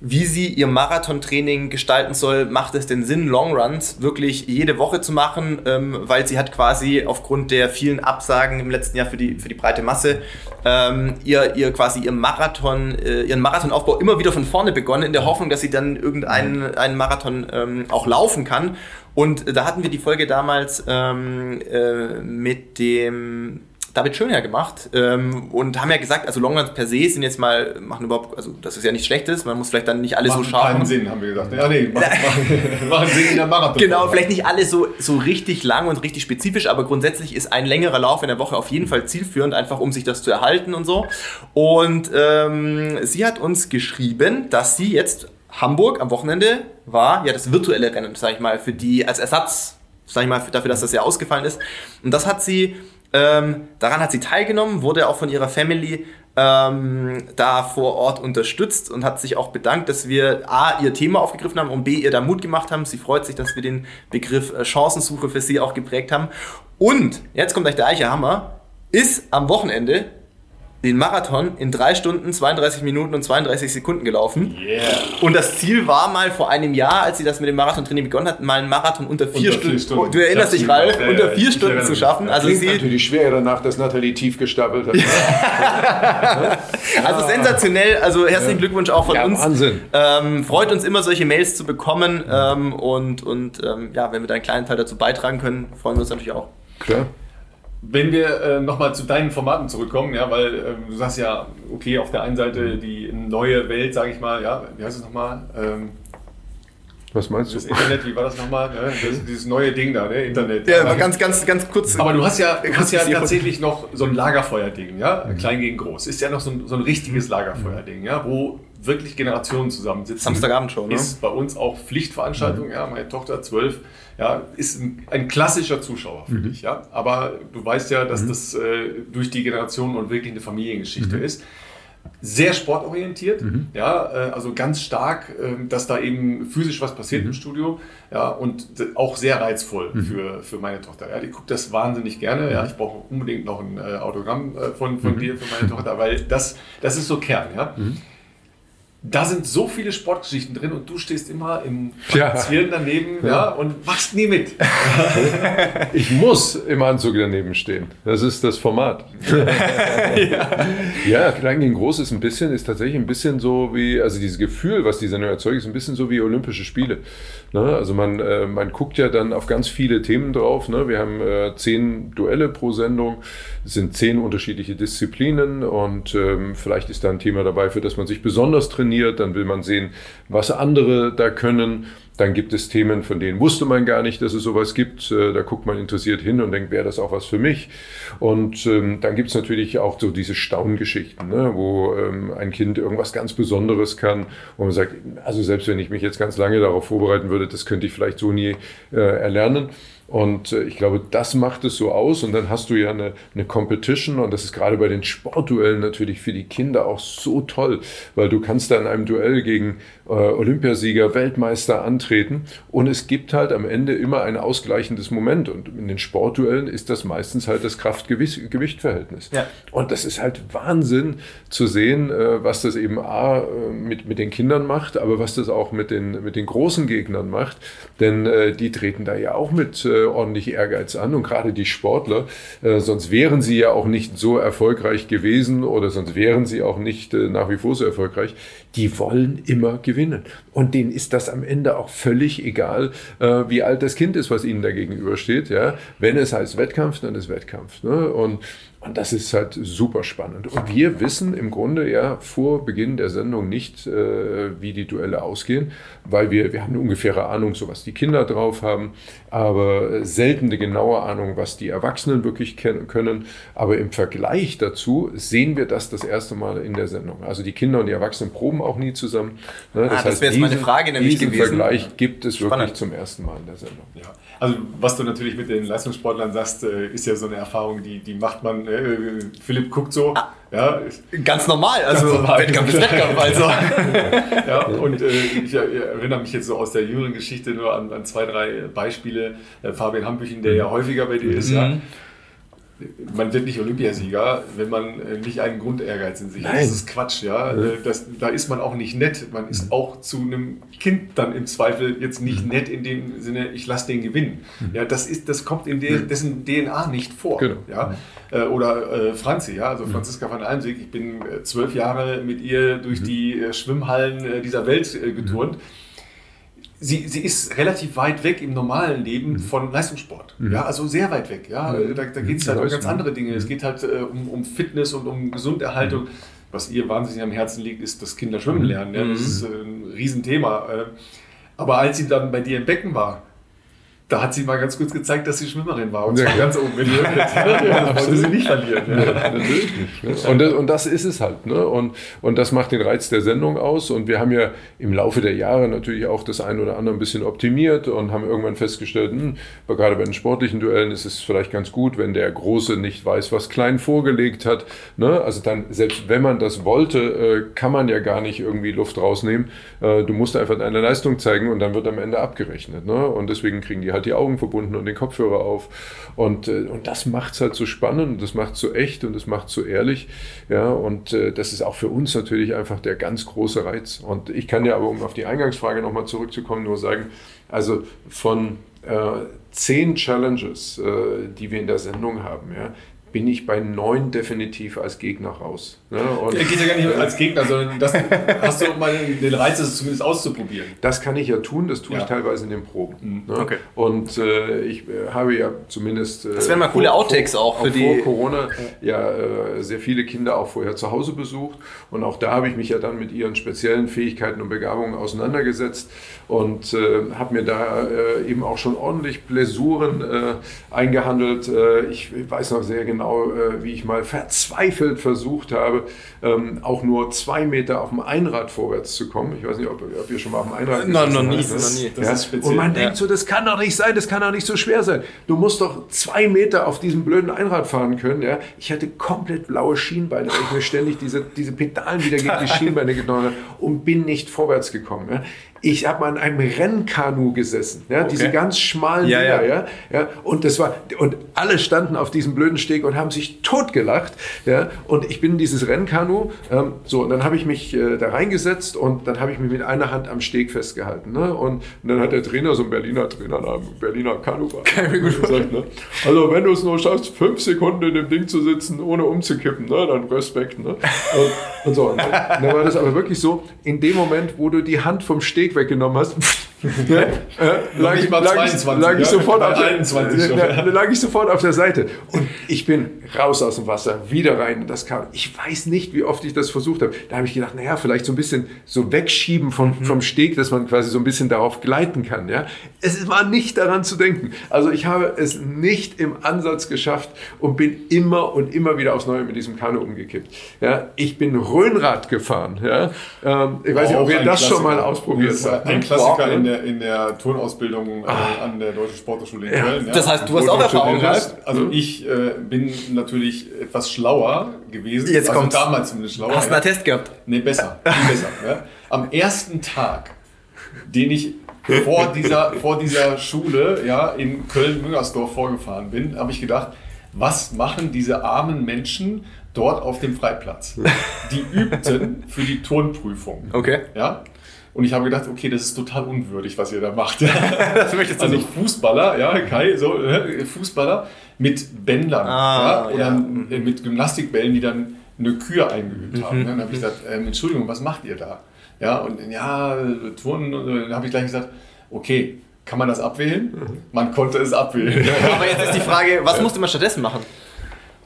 wie sie ihr Marathontraining gestalten soll. Macht es denn Sinn, Longruns wirklich jede Woche zu machen? Ähm, weil sie hat quasi aufgrund der vielen Absagen im letzten Jahr für die, für die breite Masse ähm, ihr, ihr quasi ihr Marathon, äh, ihren Marathonaufbau immer wieder von vorne begonnen, in der Hoffnung, dass sie dann irgendeinen einen Marathon ähm, auch laufen kann. Und da hatten wir die Folge damals ähm, äh, mit dem David Schönherr gemacht ähm, und haben ja gesagt, also Longruns per se sind jetzt mal, machen überhaupt, also das ist ja nichts Schlechtes, man muss vielleicht dann nicht alles machen so scharf machen. Sinn, haben wir gesagt. Ja, nee, machen, *laughs* machen, machen Sinn in der Marathon. Genau, vielleicht nicht alles so, so richtig lang und richtig spezifisch, aber grundsätzlich ist ein längerer Lauf in der Woche auf jeden Fall zielführend, einfach um sich das zu erhalten und so. Und ähm, sie hat uns geschrieben, dass sie jetzt Hamburg am Wochenende war, ja das virtuelle Rennen, sag ich mal, für die als Ersatz, sag ich mal, dafür, dass das ja ausgefallen ist. Und das hat sie ähm, daran hat sie teilgenommen, wurde auch von ihrer Family ähm, da vor Ort unterstützt und hat sich auch bedankt, dass wir A, ihr Thema aufgegriffen haben und B, ihr da Mut gemacht haben. Sie freut sich, dass wir den Begriff äh, Chancensuche für sie auch geprägt haben. Und, jetzt kommt gleich der Eiche Hammer, ist am Wochenende den Marathon in 3 Stunden, 32 Minuten und 32 Sekunden gelaufen. Yeah. Und das Ziel war mal vor einem Jahr, als sie das mit dem Marathontraining begonnen hat, mal einen Marathon unter 4 Stunden, Stunden, du erinnerst dich, Ralf, ja, unter 4 ja, Stunden zu schaffen. Also Klingt sie natürlich schwer danach, dass Nathalie tief gestapelt hat. *laughs* also sensationell, also herzlichen Glückwunsch auch von ja, uns. Wahnsinn. Ähm, freut uns immer, solche Mails zu bekommen ähm, und, und ähm, ja, wenn wir da einen kleinen Teil dazu beitragen können, freuen wir uns natürlich auch. Klar. Wenn wir äh, nochmal zu deinen Formaten zurückkommen, ja, weil äh, du sagst ja, okay, auf der einen Seite die neue Welt, sage ich mal, ja, wie heißt es nochmal? Ähm, was meinst du? Das Internet, wie war das nochmal? Ne? Das, dieses neue Ding da, ne? Internet. Ja, aber ganz, ganz, ganz kurz. Aber du hast ja, du hast ja tatsächlich noch so ein Lagerfeuerding, ja? Mhm. Klein gegen groß. Ist ja noch so ein, so ein richtiges Lagerfeuerding, ja? Wo wirklich Generationen zusammensitzen. Samstagabend schon, ne? Ist bei uns auch Pflichtveranstaltung, mhm. ja? Meine Tochter zwölf ja, ist ein, ein klassischer Zuschauer für mhm. dich. Ja? Aber du weißt ja, dass mhm. das äh, durch die Generation und wirklich eine Familiengeschichte mhm. ist. Sehr sportorientiert, mhm. ja, äh, also ganz stark, äh, dass da eben physisch was passiert im mhm. Studio, ja, und auch sehr reizvoll mhm. für, für meine Tochter. Ja, die guckt das wahnsinnig gerne. Ja, ich brauche unbedingt noch ein äh, Autogramm äh, von, von dir für meine Tochter, weil das, das ist so Kern, ja da sind so viele Sportgeschichten drin und du stehst immer im Spazieren ja. daneben ja. ja. und machst nie mit. *laughs* ich muss im Anzug daneben stehen. Das ist das Format. *laughs* ja. ja, Klein gegen Groß ist ein bisschen, ist tatsächlich ein bisschen so wie, also dieses Gefühl, was die Sendung erzeugt, ist ein bisschen so wie Olympische Spiele. Ne? Also man, äh, man guckt ja dann auf ganz viele Themen drauf. Ne? Wir haben äh, zehn Duelle pro Sendung, es sind zehn unterschiedliche Disziplinen und ähm, vielleicht ist da ein Thema dabei, für das man sich besonders trainiert. Dann will man sehen, was andere da können. Dann gibt es Themen, von denen wusste man gar nicht, dass es sowas gibt. Äh, da guckt man interessiert hin und denkt, wäre das auch was für mich? Und ähm, dann gibt es natürlich auch so diese Staungeschichten, ne, wo ähm, ein Kind irgendwas ganz Besonderes kann, wo man sagt, also selbst wenn ich mich jetzt ganz lange darauf vorbereiten würde, das könnte ich vielleicht so nie äh, erlernen. Und äh, ich glaube, das macht es so aus. Und dann hast du ja eine, eine Competition. Und das ist gerade bei den Sportduellen natürlich für die Kinder auch so toll, weil du kannst da in einem Duell gegen äh, Olympiasieger, Weltmeister antreten. Und es gibt halt am Ende immer ein ausgleichendes Moment. Und in den Sportduellen ist das meistens halt das Kraft-Gewicht-Verhältnis. Ja. Und das ist halt Wahnsinn zu sehen, äh, was das eben A, äh, mit, mit den Kindern macht, aber was das auch mit den, mit den großen Gegnern macht. Denn äh, die treten da ja auch mit äh, ordentlich Ehrgeiz an und gerade die Sportler, äh, sonst wären sie ja auch nicht so erfolgreich gewesen oder sonst wären sie auch nicht äh, nach wie vor so erfolgreich. die wollen immer gewinnen. Und denen ist das am Ende auch völlig egal, äh, wie alt das Kind ist, was ihnen da gegenübersteht. Ja? Wenn es heißt Wettkampf, dann ist Wettkampf. Ne? Und und das ist halt super spannend. Und wir wissen im Grunde ja vor Beginn der Sendung nicht, äh, wie die Duelle ausgehen, weil wir, wir haben eine ungefähre Ahnung, so was die Kinder drauf haben, aber selten eine genaue Ahnung, was die Erwachsenen wirklich können. Aber im Vergleich dazu sehen wir das das erste Mal in der Sendung. Also die Kinder und die Erwachsenen proben auch nie zusammen. Ne? Das, ah, das wäre jetzt meine Frage nämlich diesen gewesen. Vergleich gibt es Spannend. wirklich zum ersten Mal in der Sendung. Ja. Also was du natürlich mit den Leistungssportlern sagst, äh, ist ja so eine Erfahrung, die, die macht man äh, Philipp guckt so. Ah, ja, ganz normal, also ganz normal. Wettkampf ist Wettkampf, also. *laughs* ja, und äh, ich erinnere mich jetzt so aus der jüngeren Geschichte nur an, an zwei, drei Beispiele. Äh, Fabian Hambüchen, der ja häufiger bei dir ist, mhm. ja man wird nicht Olympiasieger, wenn man äh, nicht einen Grundehrgeiz in sich hat. Das ist Quatsch, ja. Äh, das, da ist man auch nicht nett. Man ist auch zu einem Kind dann im Zweifel jetzt nicht mhm. nett in dem Sinne, ich lasse den gewinnen. Mhm. Ja, das ist, das kommt in de, dessen DNA nicht vor. Genau. Ja. Äh, oder äh, Franzi, ja, also Franziska van Almsig. Ich bin zwölf Jahre mit ihr durch mhm. die Schwimmhallen dieser Welt geturnt. Mhm sie, sie ist relativ weit weg im normalen Leben mhm. von Leistungssport. Mhm. Ja, also sehr weit weg. Ja, mhm. da, da geht es halt um ganz andere Dinge. Es mhm. geht halt äh, um, um Fitness und um Gesunderhaltung. Mhm. Was ihr wahnsinnig am Herzen liegt, ist das Kinder schwimmen mhm. lernen. Ja, das ist äh, ein Riesenthema. Äh, aber als sie dann bei dir im Becken war, da hat sie mal ganz kurz gezeigt, dass sie Schwimmerin war. Und zwar ja. ganz oben in der *laughs* Das wollte sie nicht verlieren. Ja. Ja, natürlich nicht. Ne? Und, das, und das ist es halt. Ne? Und, und das macht den Reiz der Sendung aus. Und wir haben ja im Laufe der Jahre natürlich auch das eine oder andere ein bisschen optimiert und haben irgendwann festgestellt, hm, gerade bei den sportlichen Duellen ist es vielleicht ganz gut, wenn der Große nicht weiß, was Klein vorgelegt hat. Ne? Also dann, selbst wenn man das wollte, äh, kann man ja gar nicht irgendwie Luft rausnehmen. Äh, du musst einfach deine Leistung zeigen und dann wird am Ende abgerechnet. Ne? Und deswegen kriegen die halt halt die Augen verbunden und den Kopfhörer auf. Und, äh, und das macht es halt so spannend, das macht es so echt und das macht es so ehrlich. Ja, und äh, das ist auch für uns natürlich einfach der ganz große Reiz. Und ich kann dir aber, um auf die Eingangsfrage nochmal zurückzukommen, nur sagen, also von äh, zehn Challenges, äh, die wir in der Sendung haben, ja, bin ich bei neun definitiv als Gegner raus. Ne? Und ja, geht ja gar nicht als Gegner, sondern das *laughs* hast du mal den Reiz, das zumindest auszuprobieren. Das kann ich ja tun, das tue ja. ich teilweise in den Proben. Mhm. Ne? Okay. Und äh, ich äh, habe ja zumindest. Äh, das wären mal coole Outtakes auch für auch die. Vor Corona ja äh, sehr viele Kinder auch vorher zu Hause besucht. Und auch da habe ich mich ja dann mit ihren speziellen Fähigkeiten und Begabungen auseinandergesetzt und äh, habe mir da äh, eben auch schon ordentlich Blessuren eingehandelt. ich weiß noch sehr genau, wie ich mal verzweifelt versucht habe, ähm, auch nur zwei Meter auf dem Einrad vorwärts zu kommen. Ich weiß nicht, ob, ob ihr schon mal auf dem Einrad Nein, noch nie. Das, noch nie. Das ja. ist speziell. Und man ja. denkt so, das kann doch nicht sein, das kann doch nicht so schwer sein. Du musst doch zwei Meter auf diesem blöden Einrad fahren können. Ja? Ich hatte komplett blaue Schienbeine, weil ich mir ständig diese, diese Pedalen wieder gegen die *laughs* Schienbeine gedonnert habe und bin nicht vorwärts gekommen. Ja? Ich habe mal in einem Rennkanu gesessen, ja, okay. diese ganz schmalen ja, Dinger, ja. ja. Ja, und das war und alle standen auf diesem blöden Steg und haben sich totgelacht, ja, und ich bin in dieses Rennkanu, ähm, so und dann habe ich mich äh, da reingesetzt und dann habe ich mich mit einer Hand am Steg festgehalten, ne, und, und dann hat der Trainer so ein Berliner Trainer, ein Berliner Kanufahrer, gesagt, ne, also wenn du es nur schaffst, fünf Sekunden in dem Ding zu sitzen, ohne umzukippen, ne, dann Respekt, ne, und, und so und dann war das aber wirklich so, in dem Moment, wo du die Hand vom Steg Weg weggenommen hast, ja, äh, lag, ich, lag, 22, lag, ich sofort auf der, 21 ja, lag ich sofort auf der Seite. Und ich bin raus aus dem Wasser, wieder rein in das kam. Ich weiß nicht, wie oft ich das versucht habe. Da habe ich gedacht, naja, vielleicht so ein bisschen so wegschieben von, mhm. vom Steg, dass man quasi so ein bisschen darauf gleiten kann. Ja? Es war nicht daran zu denken. Also ich habe es nicht im Ansatz geschafft und bin immer und immer wieder aufs Neue mit diesem Kanu umgekippt. Ja? Ich bin Rhönrad gefahren. Ja? Ähm, ich weiß nicht, ob ihr das schon mal ausprobiert habt. Ein Klassiker in der, in der Turnausbildung äh, ah. an der Deutschen Sporthochschule in. Köln. Ja. Das heißt, du hast auch Erfahrung gehabt? Also mhm. ich äh, bin natürlich etwas schlauer gewesen. Jetzt also kommt's. damals zumindest schlauer. Hast du einen Attest gehabt? Nee, besser. *laughs* Besser. Ja. Am ersten Tag, den ich vor dieser, vor dieser Schule ja, in Köln-Müngersdorf vorgefahren bin, habe ich gedacht, was machen diese armen Menschen dort auf dem Freiplatz? Die übten für die Turnprüfung. Okay. Ja? Und ich habe gedacht, okay, das ist total unwürdig, was ihr da macht. *laughs* das möchtest du also nicht. Fußballer, ja, Kai, so, äh, Fußballer mit Bändern ah, ja, oder ja. mit Gymnastikbällen, die dann eine Kür eingeübt mhm. haben. Dann habe ich gesagt, ähm, Entschuldigung, was macht ihr da? Ja, und ja, Turnen, dann habe ich gleich gesagt, okay, kann man das abwählen? Man konnte es abwählen. Aber jetzt ist die Frage, was musste man stattdessen machen?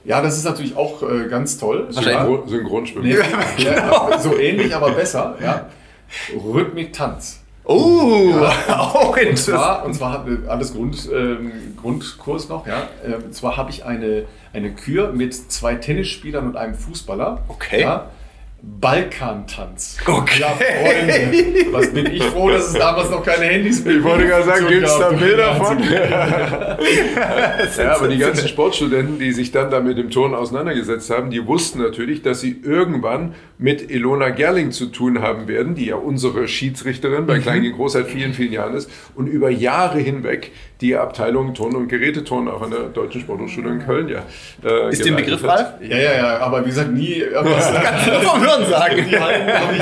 Ja, das ist natürlich auch äh, ganz toll. Synchron, Synchronschwimmen. Ja, ja, *laughs* so ähnlich, aber besser. Ja. Rhythmik, Tanz. Oh, ja. *laughs* auch interessant. Und zwar, und zwar alles Grund, ähm, Grundkurs noch. Ja. Ähm, zwar habe ich eine, eine Kür mit zwei Tennisspielern und einem Fußballer. Okay. Ja. Balkantanz. Okay. Ja, Freunde, was bin ich froh, dass es damals noch keine Handys gibt. Ich wollte gerade sagen, gibt es da Bilder von? *laughs* ja, aber die ganzen Sportstudenten, die sich dann da mit dem Turnen auseinandergesetzt haben, die wussten natürlich, dass sie irgendwann mit Ilona Gerling zu tun haben werden, die ja unsere Schiedsrichterin bei mhm. Klein gegen Groß seit vielen, vielen Jahren ist und über Jahre hinweg die Abteilung Turnen und Geräteturnen auch an der Deutschen Sporthochschule in Köln ja. Äh, ist der Begriff Ralf? Ja, ja, ja, aber wie gesagt, nie. *laughs* *laughs* Hören sagen. Die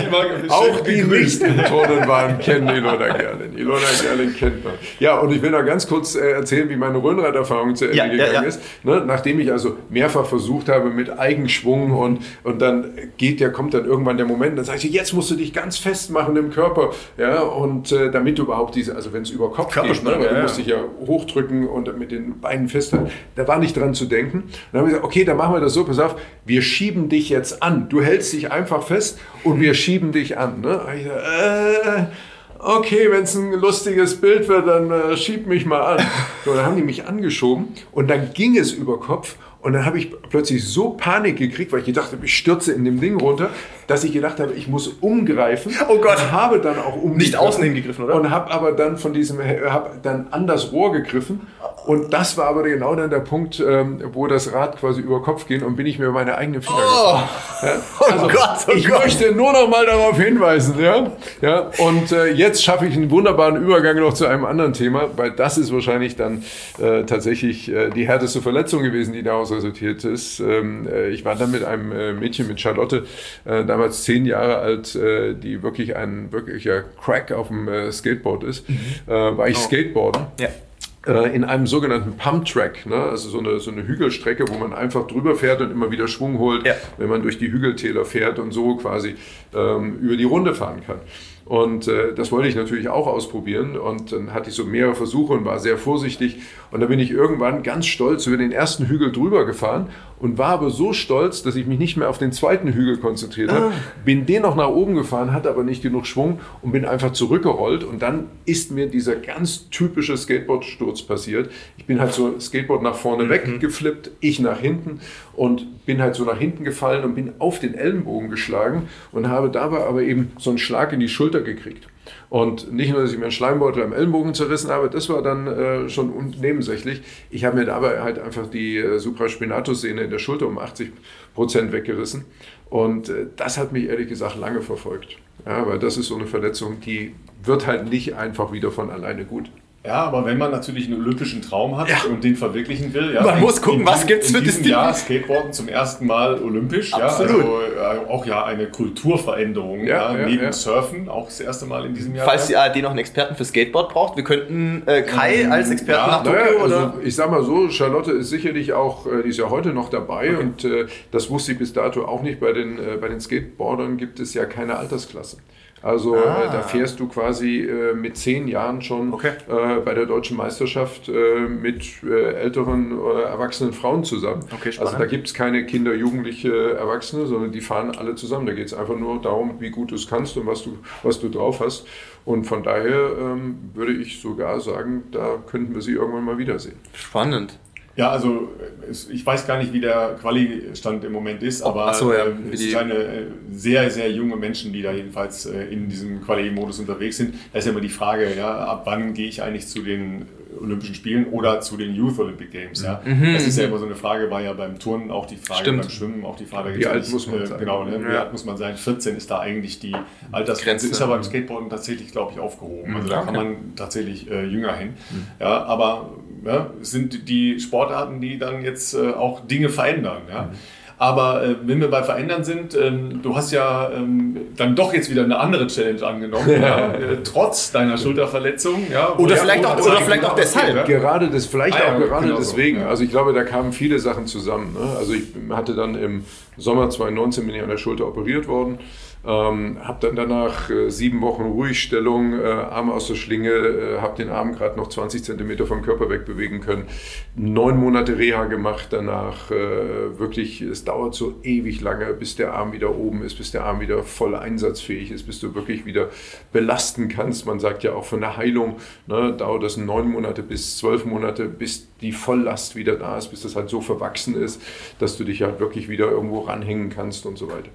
immer Auch die nicht im Turnen waren, kennen Ilona Gerling. Ilona Gerling kennt man. Ja, und ich will noch ganz kurz äh, erzählen, wie meine Röhnrad-Erfahrung zu Ende ja, gegangen ja, ja. ist. Ne? Nachdem ich also mehrfach versucht habe mit Eigenschwung und, und dann geht der, kommt dann irgendwann der Moment, dann sage ich, jetzt musst du dich ganz festmachen im Körper. Ja, und äh, damit du überhaupt diese, also wenn es über Kopf geht, ne? weil du musst dich ja hochdrücken und mit den Beinen festhalten. Da war nicht dran zu denken. dann haben wir gesagt, okay, dann machen wir das so, pass auf, wir schieben dich jetzt an. Du hältst dich einfach fest und wir schieben dich an. Ne? Ich sag, äh, okay, wenn es ein lustiges Bild wird, dann äh, schieb mich mal an. So, dann haben die mich angeschoben und dann ging es über Kopf und dann habe ich plötzlich so Panik gekriegt, weil ich gedacht habe, ich stürze in dem Ding runter, dass ich gedacht habe, ich muss umgreifen. Oh Gott. Und habe dann auch umgegriffen. Nicht außen hingegriffen, oder? Und habe aber dann von diesem, habe dann an das Rohr gegriffen. Und das war aber genau dann der Punkt, ähm, wo das Rad quasi über Kopf ging und bin ich mir meine eigenen Finger oh. Ja, also, oh Gott, oh ich Gott. möchte nur noch mal darauf hinweisen, ja. ja und äh, jetzt schaffe ich einen wunderbaren Übergang noch zu einem anderen Thema, weil das ist wahrscheinlich dann äh, tatsächlich äh, die härteste Verletzung gewesen, die daraus resultiert ist. Ähm, äh, ich war dann mit einem äh, Mädchen, mit Charlotte, äh, damals zehn Jahre alt, die wirklich ein wirklicher Crack auf dem Skateboard ist, mhm. war ich oh. Skateboarden. Ja in einem sogenannten Pump Track, ne? also so eine, so eine Hügelstrecke, wo man einfach drüber fährt und immer wieder Schwung holt, ja. wenn man durch die Hügeltäler fährt und so quasi ähm, über die Runde fahren kann. Und äh, das wollte ich natürlich auch ausprobieren. Und dann hatte ich so mehrere Versuche und war sehr vorsichtig. Und da bin ich irgendwann ganz stolz über den ersten Hügel drüber gefahren und war aber so stolz, dass ich mich nicht mehr auf den zweiten Hügel konzentriert habe. Ah. Bin den noch nach oben gefahren, hatte aber nicht genug Schwung und bin einfach zurückgerollt. Und dann ist mir dieser ganz typische Skateboardsturz passiert. Ich bin halt so Skateboard nach vorne mhm. weggeflippt, ich nach hinten und bin halt so nach hinten gefallen und bin auf den Ellenbogen geschlagen und habe dabei aber eben so einen Schlag in die Schulter gekriegt. Und nicht nur, dass ich mir einen Schleimbeutel am Ellenbogen zerrissen habe, das war dann äh, schon nebensächlich. Ich habe mir dabei halt einfach die äh, Supraspinatus-Sehne in der Schulter um 80 Prozent weggerissen. Und äh, das hat mich ehrlich gesagt lange verfolgt. Ja, weil das ist so eine Verletzung, die wird halt nicht einfach wieder von alleine gut. Ja, aber wenn man natürlich einen olympischen Traum hat ja. und den verwirklichen will, ja, man in, muss gucken, was gibt es für diesem Jahr Skateboarden zum ersten Mal olympisch, Absolut. ja, also äh, auch ja eine Kulturveränderung, ja, ja neben Surfen auch das erste Mal in diesem Jahr. Falls die ARD noch einen Experten für Skateboard braucht, wir könnten äh, Kai ähm, als Experten nach Tokio naja, oder? Also ich sag mal so, Charlotte ist sicherlich auch, äh, die ist ja heute noch dabei okay. und äh, das wusste ich bis dato auch nicht. Bei den, äh, bei den Skateboardern gibt es ja keine Altersklasse. Also ah. äh, da fährst du quasi äh, mit zehn Jahren schon okay. äh, bei der deutschen Meisterschaft äh, mit äh, älteren oder erwachsenen Frauen zusammen. Okay, also da gibt es keine Kinder, Jugendliche, Erwachsene, sondern die fahren alle zusammen. Da geht es einfach nur darum, wie gut du es kannst und was du, was du drauf hast. Und von daher ähm, würde ich sogar sagen, da könnten wir sie irgendwann mal wiedersehen. Spannend. Ja, also ich weiß gar nicht, wie der Quali-Stand im Moment ist, aber so, ja. Ähm, es sind eine äh, sehr, sehr junge Menschen, die da jedenfalls äh, in diesem Quali-Modus unterwegs sind. Da ist ja immer die Frage, ja, ab wann gehe ich eigentlich zu den Olympischen Spielen oder zu den Youth Olympic Games. Ja? Mhm. Das ist ja immer so eine Frage, war ja beim Turnen auch die Frage, Stimmt. beim Schwimmen auch die Frage. Wie alt muss man äh, sein? Genau, ne? wie alt muss man sein? 14 ist da eigentlich die Altersgrenze. Ist ja beim Skateboarden tatsächlich, glaube ich, aufgehoben. Also da kann man tatsächlich äh, jünger hin. Mhm. Ja, aber ja, sind die Sportarten, die dann jetzt äh, auch Dinge verändern. Ja? Mhm. Aber äh, wenn wir bei Verändern sind, ähm, du hast ja ähm, dann doch jetzt wieder eine andere Challenge angenommen, *laughs* ja. äh, trotz deiner Schulterverletzung. Ja, oder, vielleicht auch, oder vielleicht auch deshalb. Ja? Gerade das, vielleicht ah, auch gerade genau deswegen. So, also ich glaube, da kamen viele Sachen zusammen. Ne? Also ich hatte dann im Sommer 2019 bin ich an der Schulter operiert worden Ähm, habe dann danach äh, sieben Wochen Ruhigstellung, äh, Arme aus der Schlinge, äh, habe den Arm gerade noch 20 Zentimeter vom Körper wegbewegen können. Neun Monate Reha gemacht danach. Äh, wirklich, es dauert so ewig lange, bis der Arm wieder oben ist, bis der Arm wieder voll einsatzfähig ist, bis du wirklich wieder belasten kannst. Man sagt ja auch von der Heilung, ne, dauert das neun Monate bis zwölf Monate, bis die Volllast wieder da ist, bis das halt so verwachsen ist, dass du dich halt wirklich wieder irgendwo ranhängen kannst und so weiter.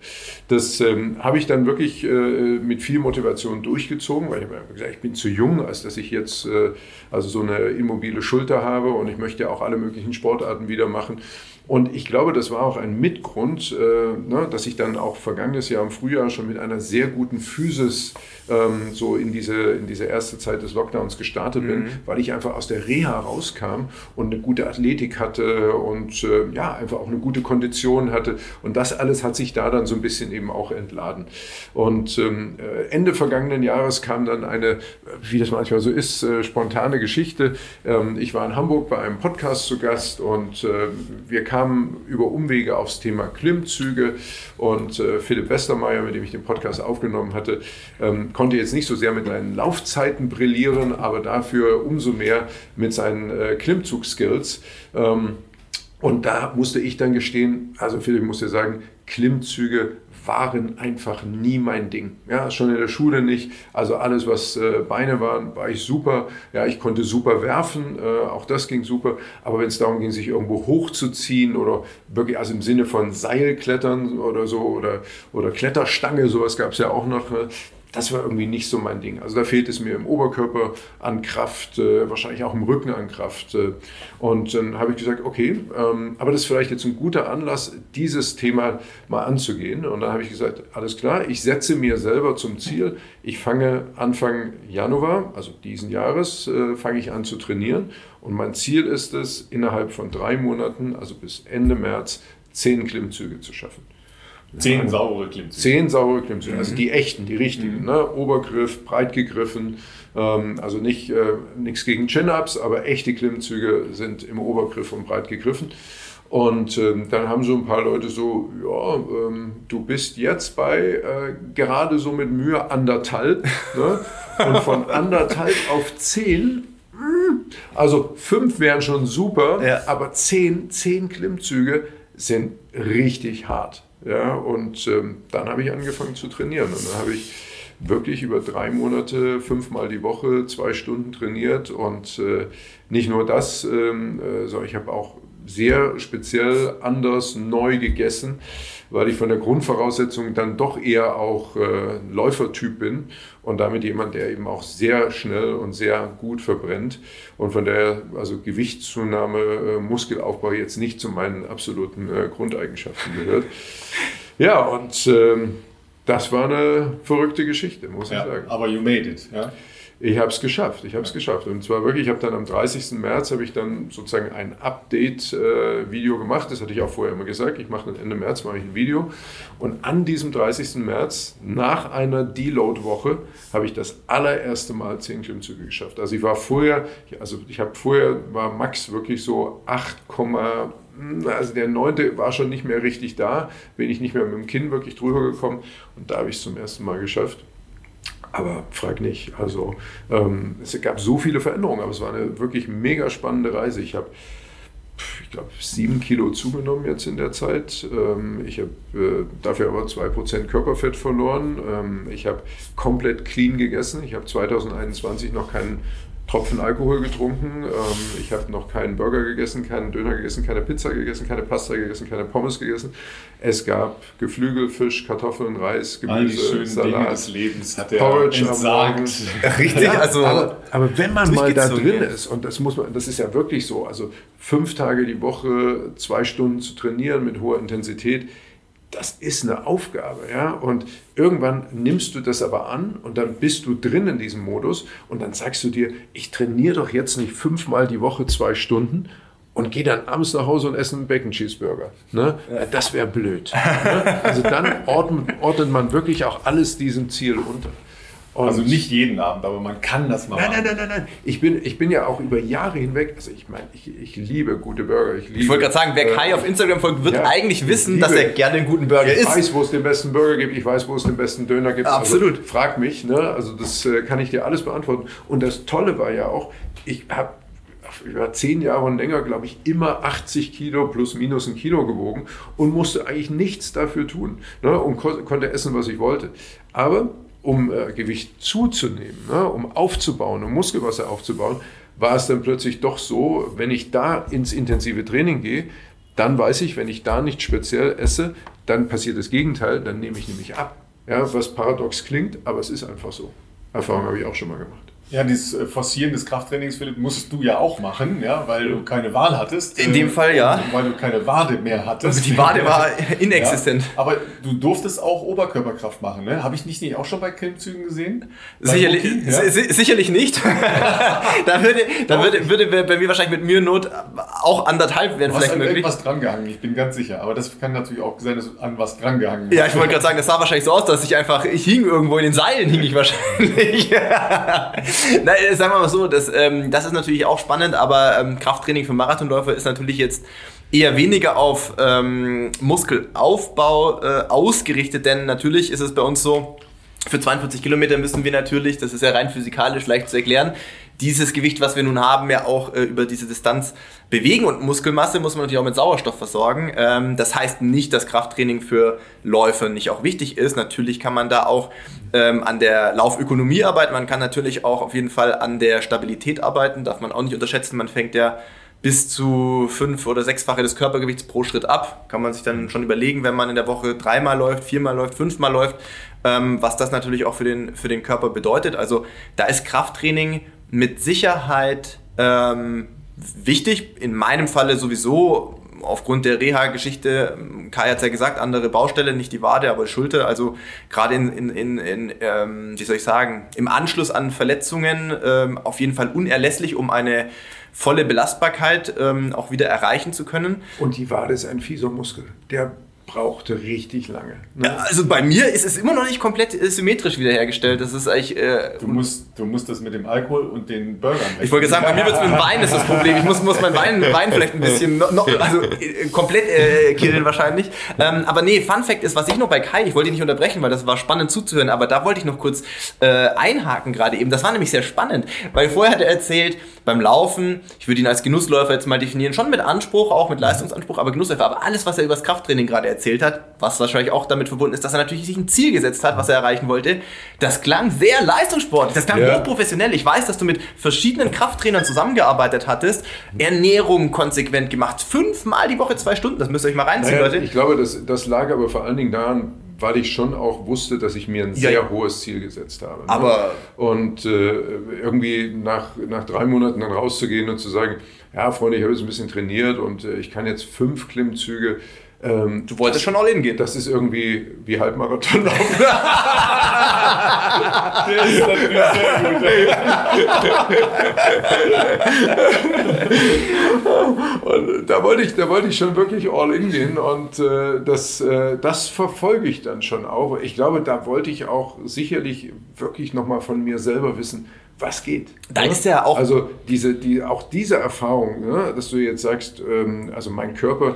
Das ähm, habe ich dann wirklich äh, mit viel Motivation durchgezogen, weil ich habe gesagt, ich bin zu jung, als dass ich jetzt äh, also so eine immobile Schulter habe und ich möchte ja auch alle möglichen Sportarten wieder machen. Und ich glaube, das war auch ein Mitgrund, äh, ne, dass ich dann auch vergangenes Jahr im Frühjahr schon mit einer sehr guten Physis ähm, so in diese, in diese erste Zeit des Lockdowns gestartet mhm. bin, weil ich einfach aus der Reha rauskam und eine gute Athletik hatte und äh, ja, einfach auch eine gute Kondition hatte. Und das alles hat sich da dann so ein bisschen eben auch entladen. Und ähm, äh, Ende vergangenen Jahres kam dann eine, wie das manchmal so ist, äh, spontane Geschichte. Ähm, ich war in Hamburg bei einem Podcast zu Gast und äh, wir kamen über Umwege aufs Thema Klimmzüge und äh, Philipp Westermeier, mit dem ich den Podcast aufgenommen hatte, ähm, konnte jetzt nicht so sehr mit seinen Laufzeiten brillieren, aber dafür umso mehr mit seinen äh, Klimmzug-Skills. Ähm, und da musste ich dann gestehen, also Philipp muss ja sagen, Klimmzüge waren einfach nie mein Ding. Ja, schon in der Schule nicht. Also alles, was äh, Beine waren, war ich super. Ja, ich konnte super werfen, äh, auch das ging super. Aber wenn es darum ging, sich irgendwo hochzuziehen oder wirklich, also im Sinne von Seilklettern oder so oder, oder Kletterstange, sowas gab es ja auch noch, äh, das war irgendwie nicht so mein Ding. Also da fehlt es mir im Oberkörper an Kraft, äh, wahrscheinlich auch im Rücken an Kraft. Äh, und dann habe ich gesagt, okay, ähm, aber das ist vielleicht jetzt ein guter Anlass, dieses Thema mal anzugehen. Und dann habe ich gesagt, alles klar, ich setze mir selber zum Ziel, ich fange Anfang Januar, also diesen Jahres, äh, fange ich an zu trainieren. Und mein Ziel ist es, innerhalb von drei Monaten, also bis Ende März, zehn Klimmzüge zu schaffen. Zehn ja, saubere Klimmzüge. Zehn saubere Klimmzüge, also mhm. die echten, die richtigen. Mhm. Ne? Obergriff, breit gegriffen, ähm, also nicht äh, nichts gegen Chin-Ups, aber echte Klimmzüge sind im Obergriff und breit gegriffen. Und ähm, dann haben so ein paar Leute so, ja, ähm, du bist jetzt bei äh, gerade so mit Mühe anderthalb. Ne? Und von *laughs* anderthalb auf zehn also fünf wären schon super, ja. aber zehn, zehn Klimmzüge sind richtig hart. Ja, und ähm, dann habe ich angefangen zu trainieren. Und dann habe ich wirklich über drei Monate, fünfmal die Woche, zwei Stunden trainiert. Und äh, nicht nur das, ähm, äh, sondern ich habe auch sehr speziell anders neu gegessen weil ich von der Grundvoraussetzung dann doch eher auch äh, Läufertyp bin und damit jemand, der eben auch sehr schnell und sehr gut verbrennt. Und von daher, also Gewichtszunahme, äh, Muskelaufbau jetzt nicht zu meinen absoluten äh, Grundeigenschaften gehört. *laughs* Ja, und ähm, das war eine verrückte Geschichte, muss ja, ich sagen. Aber you made it, ja? Ich habe es geschafft, ich habe es geschafft. Und zwar wirklich, ich habe dann am 30. März, habe ich dann sozusagen ein Update-Video äh, gemacht. Das hatte ich auch vorher immer gesagt. Ich mache Ende März mache ich ein Video. Und an diesem 30. März, nach einer Deload-Woche, habe ich das allererste Mal 10 Klimmzüge geschafft. Also ich war vorher, also ich habe vorher, war Max wirklich so 8, also der neunte war schon nicht mehr richtig da, bin ich nicht mehr mit dem Kinn wirklich drüber gekommen und da habe ich es zum ersten Mal geschafft. Aber frag nicht. Also ähm, es gab so viele Veränderungen, aber es war eine wirklich mega spannende Reise. Ich habe, ich glaube, sieben Kilo zugenommen jetzt in der Zeit. Ähm, ich habe äh, dafür aber zwei Prozent Körperfett verloren. Ähm, ich habe komplett clean gegessen. Ich habe 2021 noch keinen Tropfen Alkohol getrunken. Ähm, ich habe noch keinen Burger gegessen, keinen Döner gegessen, keine Pizza gegessen, keine Pasta gegessen, keine Pommes gegessen. Es gab Geflügel, Fisch, Kartoffeln, Reis, Gemüse, All die schönen Salat, Dinge des Lebens hat er Porridge entsagt. Richtig, ja, also aber, aber, wenn man mal da drin ist und das muss man, das ist ja wirklich so, also fünf Tage die Woche, zwei Stunden zu trainieren mit hoher Intensität, das ist eine Aufgabe, ja. Und irgendwann nimmst du das aber an und dann bist du drin in diesem Modus und dann sagst du dir, ich trainiere doch jetzt nicht fünfmal die Woche zwei Stunden und gehe dann abends nach Hause und esse einen Bacon Cheeseburger. Ne? Das wäre blöd. Ne? Also dann ordnet, ordnet man wirklich auch alles diesem Ziel unter. Und also nicht jeden Abend, aber man kann das mal nein, machen. Nein, nein, nein, nein. Ich bin, ich bin ja auch über Jahre hinweg, also ich meine, ich, ich liebe gute Burger. Ich, ich wollte gerade sagen, wer Kai auf Instagram folgt, wird ja, eigentlich wissen, liebe, dass er gerne einen guten Burger ich isst. Ich weiß, wo es den besten Burger gibt, ich weiß, wo es den besten Döner gibt. Also Absolut. Also, frag mich, ne? also das äh, kann ich dir alles beantworten. Und das Tolle war ja auch, ich habe ich war zehn Jahre und länger, glaube ich, immer 80 Kilo plus minus ein Kilo gewogen und musste eigentlich nichts dafür tun ne, und ko konnte essen, was ich wollte. Aber um äh, Gewicht zuzunehmen, ne, um aufzubauen, um Muskelwasser aufzubauen, war es dann plötzlich doch so, wenn ich da ins intensive Training gehe, dann weiß ich, wenn ich da nicht speziell esse, dann passiert das Gegenteil, dann nehme ich nämlich ab. Ja, was paradox klingt, aber es ist einfach so. Erfahrung habe ich auch schon mal gemacht. Ja, dieses äh, Forcieren des Krafttrainings, Philipp, musstest du ja auch machen, ja, weil du keine Wahl hattest. In dem Fall ja. Weil du keine Wade mehr hattest. Also die Wade war *laughs* inexistent. Ja, aber du durftest auch Oberkörperkraft machen, ne? Habe ich nicht, nicht auch schon bei Klimmzügen gesehen? Sicherlich, ja? sicherlich nicht. *laughs* da würde, da würde, würde bei mir wahrscheinlich mit Mühe und Not auch anderthalb werden vielleicht möglich. irgendwas drangehangen, ich bin ganz sicher. Aber das kann natürlich auch sein, dass du an was drangehangen Ja, ich wollte gerade sagen, das sah wahrscheinlich so aus, dass ich einfach, ich hing irgendwo in den Seilen, hing ich wahrscheinlich. *laughs* Nein, äh, sagen wir mal so, das, ähm, das ist natürlich auch spannend, aber ähm, Krafttraining für Marathonläufer ist natürlich jetzt eher weniger auf ähm, Muskelaufbau äh, ausgerichtet, denn natürlich ist es bei uns so, für 42 Kilometer müssen wir natürlich, das ist ja rein physikalisch leicht zu erklären, dieses Gewicht, was wir nun haben, ja auch äh, über diese Distanz bewegen und Muskelmasse muss man natürlich auch mit Sauerstoff versorgen. Ähm, das heißt nicht, dass Krafttraining für Läufer nicht auch wichtig ist. Natürlich kann man da auch ähm, an der Laufökonomie arbeiten. Man kann natürlich auch auf jeden Fall an der Stabilität arbeiten. Darf man auch nicht unterschätzen. Man fängt ja bis zu fünf oder sechsfache des Körpergewichts pro Schritt ab. Kann man sich dann schon überlegen, wenn man in der Woche dreimal läuft, viermal läuft, fünfmal läuft, ähm, was das natürlich auch für den, für den Körper bedeutet. Also da ist Krafttraining mit Sicherheit ähm, wichtig. In meinem Falle sowieso aufgrund der Reha-Geschichte, Kai hat es ja gesagt, andere Baustelle, nicht die Wade, aber Schulter. Also gerade in, in, in, in ähm, wie soll ich sagen, im Anschluss an Verletzungen ähm, auf jeden Fall unerlässlich, um eine volle Belastbarkeit ähm, auch wieder erreichen zu können. Und die Wade ist ein fieser Muskel. Der brauchte richtig lange. Ne? Ja, also bei mir ist es immer noch nicht komplett äh, symmetrisch wiederhergestellt. Das ist eigentlich. Äh, du, musst, du musst das mit dem Alkohol und den Burgern. Ich wollte sagen, bei mir wird es mit dem Wein ist das Problem. Ich muss, muss mein Wein, Wein vielleicht ein bisschen, no, no, also äh, komplett äh, killen wahrscheinlich. Ähm, aber nee, Fun Fact ist, was ich noch bei Kai, ich wollte ihn nicht unterbrechen, weil das war spannend zuzuhören, aber da wollte ich noch kurz äh, einhaken gerade eben. Das war nämlich sehr spannend, weil vorher hat er erzählt, beim Laufen, ich würde ihn als Genussläufer jetzt mal definieren, schon mit Anspruch, auch mit Leistungsanspruch, aber Genussläufer. Aber alles, was er über das Krafttraining gerade erzählt hat, was wahrscheinlich auch damit verbunden ist, dass er natürlich sich ein Ziel gesetzt hat, was er erreichen wollte, das klang sehr leistungssportlich, das klang ja. hochprofessionell. Ich weiß, dass du mit verschiedenen Krafttrainern zusammengearbeitet hattest, Ernährung konsequent gemacht, fünfmal die Woche zwei Stunden, das müsst ihr euch mal reinziehen, naja, Leute. Ich glaube, das, das lag aber vor allen Dingen daran, weil ich schon auch wusste, dass ich mir ein sehr ja. hohes Ziel gesetzt habe. Ne? Aber und äh, irgendwie nach, nach drei Monaten dann rauszugehen und zu sagen, ja Freunde, ich habe jetzt ein bisschen trainiert und äh, ich kann jetzt fünf Klimmzüge ähm, du wolltest das, schon all in gehen. Das ist irgendwie wie Halbmarathon laufen. *laughs* Der ist natürlich sehr gut. und da wollte, ich, da wollte ich schon wirklich all in gehen und äh, das, äh, das verfolge ich dann schon auch. Ich glaube, da wollte ich auch sicherlich wirklich nochmal von mir selber wissen, was geht. Da ja? ist ja auch. Also diese, die, auch diese Erfahrung, ne, dass du jetzt sagst, ähm, also mein Körper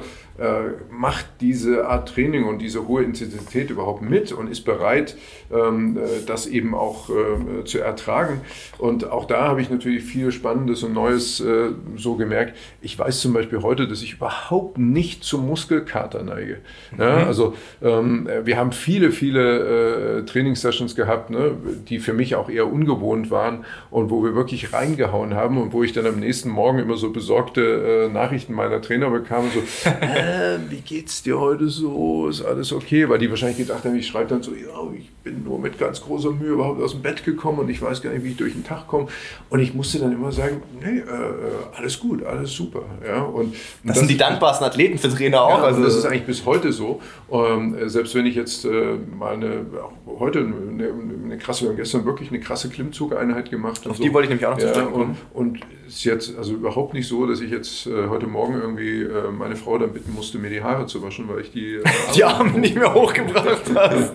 macht diese Art Training und diese hohe Intensität überhaupt mit und ist bereit, ähm, äh, das eben auch äh, zu ertragen. Und auch da habe ich natürlich viel Spannendes und Neues äh, so gemerkt. Ich weiß zum Beispiel heute, dass ich überhaupt nicht zum Muskelkater neige. Mhm. Ja, also ähm, wir haben viele, viele äh, Trainingssessions gehabt, ne, die für mich auch eher ungewohnt waren und wo wir wirklich reingehauen haben und wo ich dann am nächsten Morgen immer so besorgte äh, Nachrichten meiner Trainer bekam, so *laughs* äh, wie geht's dir heute so? Ist alles okay? Weil die wahrscheinlich gedacht haben, ich schreibe dann so, ja, ich bin nur mit ganz großer Mühe überhaupt aus dem Bett gekommen und ich weiß gar nicht, wie ich durch den Tag komme. Und ich musste dann immer sagen, nee, äh, alles gut, alles super. Ja, und, das, das sind die dankbarsten Athleten für Trainer auch. Ja, also das ist eigentlich bis heute so. Ähm, selbst wenn ich jetzt äh, mal eine, heute eine, eine krasse, wir haben gestern wirklich eine krasse Klimmzugeinheit gemacht. Auf so. die wollte ich nämlich auch noch ja, zu und, und ist jetzt also überhaupt nicht so, dass ich jetzt äh, heute Morgen irgendwie äh, meine Frau dann bitten musste, mir die Haare zu waschen, weil ich die, äh, *laughs* die Arme nicht mehr hochgebracht *laughs* hast.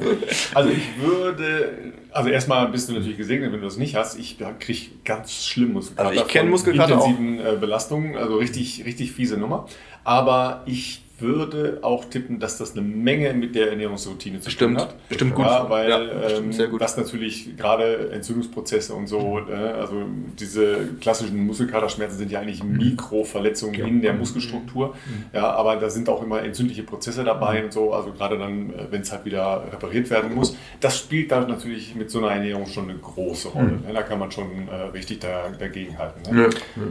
also ich würde, also erstmal bist du natürlich gesegnet, wenn du das nicht hast. Ich kriege ganz schlimm Muskelkater. Also ich kenne Muskelkater intensiven auch. Äh, Belastungen, also richtig, richtig fiese Nummer. Aber ich würde auch tippen, dass das eine Menge mit der Ernährungsroutine zu tun hat. Bestimmt gut. Ja, weil ja, ähm, sehr gut. das natürlich gerade Entzündungsprozesse und so, äh, also diese klassischen Muskelkaterschmerzen sind ja eigentlich Mikroverletzungen ja. in der Muskelstruktur. Mhm. Ja, aber da sind auch immer entzündliche Prozesse dabei mhm. und so, also gerade dann, äh, wenn es halt wieder repariert werden muss. Das spielt dann natürlich mit so einer Ernährung schon eine große Rolle. Mhm. Ne? Da kann man schon äh, richtig da, dagegen halten. Ne? Ja.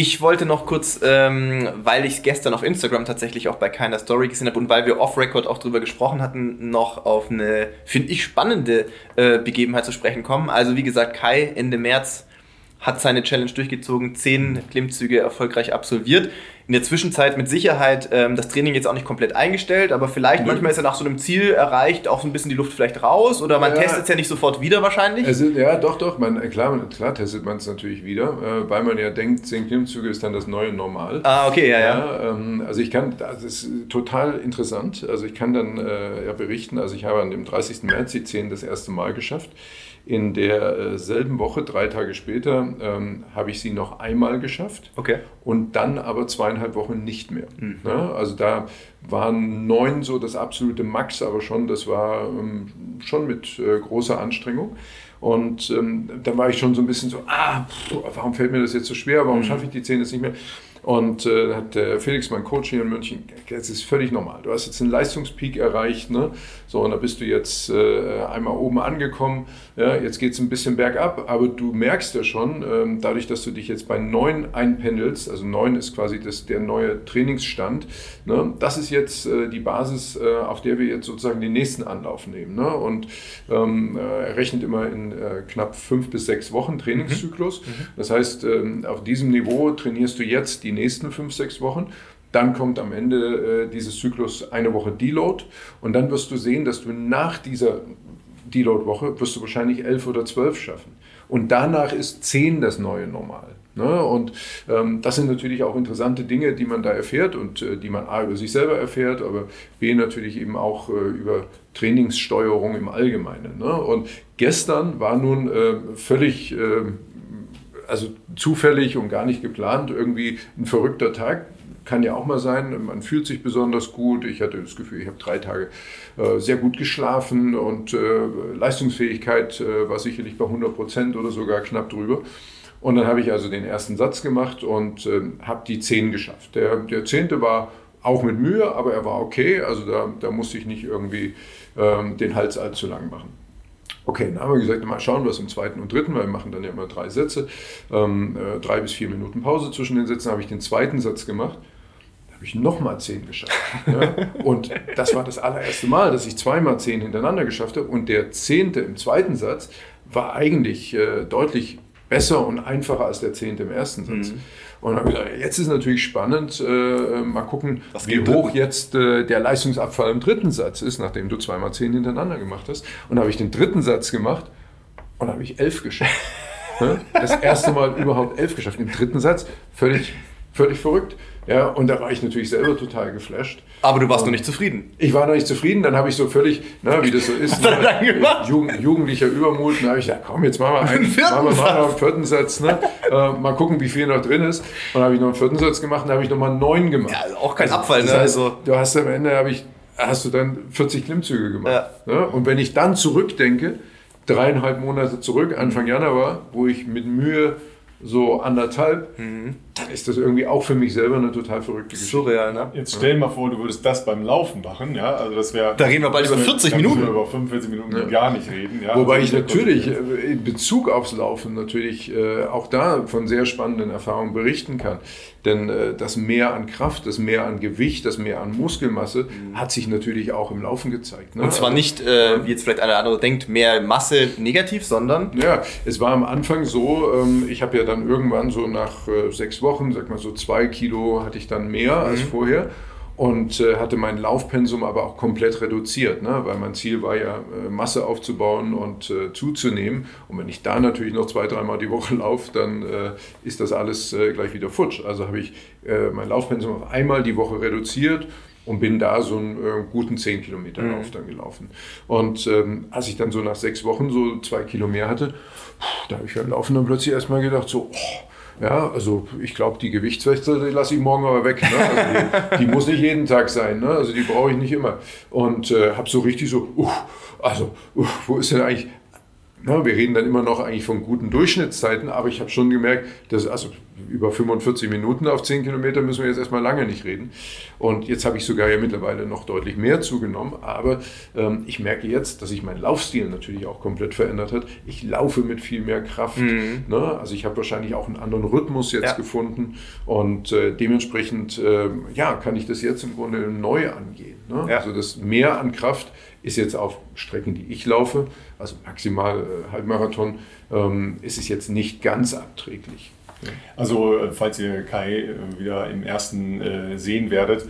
Ich wollte noch kurz, ähm, weil ich es gestern auf Instagram tatsächlich auch bei keiner Story gesehen habe und weil wir off-Record auch drüber gesprochen hatten, noch auf eine, finde ich, spannende äh, Begebenheit zu sprechen kommen. Also wie gesagt, Kai Ende März hat seine Challenge durchgezogen, zehn Klimmzüge erfolgreich absolviert in der Zwischenzeit mit Sicherheit ähm, das Training jetzt auch nicht komplett eingestellt, aber vielleicht mhm. manchmal ist er nach so einem Ziel erreicht, auch so ein bisschen die Luft vielleicht raus oder man ja. testet es ja nicht sofort wieder wahrscheinlich. Also, ja, doch, doch. Man, klar, klar testet man es natürlich wieder, äh, weil man ja denkt, 10 Klimmzüge ist dann das neue Normal. Ah, okay, ja, ja. ja ähm, also ich kann, das ist total interessant. Also ich kann dann äh, ja berichten, also ich habe an dem 30. März die 10 das erste Mal geschafft. In derselben äh, Woche, drei Tage später, ähm, habe ich sie noch einmal geschafft. Okay. Und dann aber zweieinhalb Wochen nicht mehr. Mhm. Ja, also da waren neun so das absolute Max, aber schon, das war ähm, schon mit äh, großer Anstrengung. Und ähm, dann war ich schon so ein bisschen so, ah, pff, warum fällt mir das jetzt so schwer? Warum mhm. schaffe ich die zehn jetzt nicht mehr? Und äh, hat der Felix, mein Coach hier in München, das ist völlig normal. Du hast jetzt einen Leistungspeak erreicht, ne? So, und da bist du jetzt äh, einmal oben angekommen. Ja, jetzt geht es ein bisschen bergab, aber du merkst ja schon, ähm, dadurch, dass du dich jetzt bei 9 einpendelst, also 9 ist quasi das, der neue Trainingsstand, ne? das ist jetzt äh, die Basis, äh, auf der wir jetzt sozusagen den nächsten Anlauf nehmen. Ne? Und ähm, äh, er rechnet immer in knapp fünf bis sechs Wochen Trainingszyklus. Mhm. mhm. Das heißt, ähm, auf diesem Niveau trainierst du jetzt die nächsten fünf, sechs Wochen. Dann kommt am Ende äh, dieses Zyklus eine Woche Deload und dann wirst du sehen, dass du nach dieser Deload-Woche wirst du wahrscheinlich elf oder zwölf schaffen. Und danach ist zehn das neue Normal. Ne? Und ähm, das sind natürlich auch interessante Dinge, die man da erfährt und äh, die man A über sich selber erfährt, aber B natürlich eben auch äh, über Trainingssteuerung im Allgemeinen. Ne? Und gestern war nun äh, völlig ähm, also zufällig und gar nicht geplant, irgendwie ein verrückter Tag. Kann ja auch mal sein, man fühlt sich besonders gut. Ich hatte das Gefühl, ich habe drei Tage äh, sehr gut geschlafen und äh, Leistungsfähigkeit äh, war sicherlich bei 100 Prozent oder sogar knapp drüber. Und dann habe ich also den ersten Satz gemacht und äh, habe die zehn geschafft. Der, der zehnte war auch mit Mühe, aber er war okay. Also da, da musste ich nicht irgendwie ähm, den Hals allzu lang machen. Okay, dann haben wir gesagt, mal schauen, was im zweiten und dritten, weil wir machen dann ja immer drei Sätze, ähm, äh, drei bis vier Minuten Pause zwischen den Sätzen, habe ich den zweiten Satz gemacht habe ich nochmal zehn geschafft. Ja? Und das war das allererste Mal, dass ich zweimal zehn hintereinander geschafft habe. Und der zehnte im zweiten Satz war eigentlich äh, deutlich besser und einfacher als der zehnte im ersten Satz. Mhm. Und dann habe ich gesagt, jetzt ist natürlich spannend, äh, mal gucken, wie hoch jetzt äh, der Leistungsabfall im dritten Satz ist, nachdem du zweimal zehn hintereinander gemacht hast. Und habe ich den dritten Satz gemacht und habe ich elf geschafft. *laughs* das erste Mal überhaupt elf geschafft. Im dritten Satz völlig, völlig verrückt. Ja, und da war ich natürlich selber total geflasht. Aber du warst noch nicht zufrieden. Ich war noch nicht zufrieden, dann habe ich so völlig, na, wie das so ist, ne, Jugend, jugendlicher Übermut, dann habe ich gesagt, komm, jetzt machen wir einen, machen wir, machen wir einen vierten Satz, ne? äh, mal gucken, wie viel noch drin ist. Und dann habe ich noch einen vierten Satz gemacht, dann habe ich nochmal einen neun gemacht. Ja, auch kein also, Abfall, ne? Das heißt, also. Du hast am Ende, habe ich, hast du dann 40 Klimmzüge gemacht. Ja. Ne? Und wenn ich dann zurückdenke, dreieinhalb Monate zurück, Anfang Januar, wo ich mit Mühe so anderthalb, mhm. Dann ist das irgendwie auch für mich selber eine total verrückte Geschichte. Surreal, ne? Jetzt stell dir mal vor, du würdest das beim Laufen machen, ja, also das wäre... Da reden wir bald über 40 Minuten. Wir über 45 Minuten ja. gar nicht reden, ja. Wobei also ich natürlich äh, in Bezug aufs Laufen natürlich äh, auch da von sehr spannenden Erfahrungen berichten kann. Denn äh, das Mehr an Kraft, das Mehr an Gewicht, das Mehr an Muskelmasse mhm. hat sich natürlich auch im Laufen gezeigt. Ne? Und zwar nicht, äh, wie jetzt vielleicht einer andere denkt, mehr Masse negativ, sondern... Ja, es war am Anfang so, ähm, ich habe ja dann irgendwann so nach äh, sechs Wochen, sag mal so zwei Kilo hatte ich dann mehr mhm. als vorher. und äh, hatte mein Laufpensum aber auch komplett reduziert, ne? weil mein Ziel war ja, äh, Masse aufzubauen und äh, zuzunehmen. Und wenn ich da natürlich noch zwei, dreimal die Woche *laughs* laufe, dann äh, ist das alles äh, gleich wieder futsch. Also habe ich äh, mein Laufpensum auf einmal die Woche reduziert und bin da so einen äh, guten 10 Kilometer Lauf mhm. dann gelaufen. Und ähm, als ich dann so nach sechs Wochen so zwei Kilo mehr hatte, da habe ich beim Laufen dann plötzlich erstmal gedacht, so, oh, ja, also ich glaube, die Gewichtsweste, lasse ich morgen aber weg. Ne? Also die, die, muss nicht jeden Tag sein, ne? also die brauche ich nicht immer. Und äh, habe so richtig so, uh, also uh, wo ist denn eigentlich, na, wir reden dann immer noch eigentlich von guten Durchschnittszeiten, aber ich habe schon gemerkt, dass also über 45 Minuten auf 10 Kilometer müssen wir jetzt erstmal lange nicht reden. Und jetzt habe ich sogar ja mittlerweile noch deutlich mehr zugenommen, aber ähm, ich merke jetzt, dass sich mein Laufstil natürlich auch komplett verändert hat. Ich laufe mit viel mehr Kraft. Mhm. Ne? Also ich habe wahrscheinlich auch einen anderen Rhythmus jetzt ja. gefunden und äh, dementsprechend äh, ja, kann ich das jetzt im Grunde neu angehen. Ne? Ja. Also das Mehr an Kraft ist jetzt auf Strecken, die ich laufe, also maximal äh, Halbmarathon, ähm, ist es jetzt nicht ganz abträglich. Also, äh, falls ihr Kai äh, wieder im ersten äh, sehen werdet,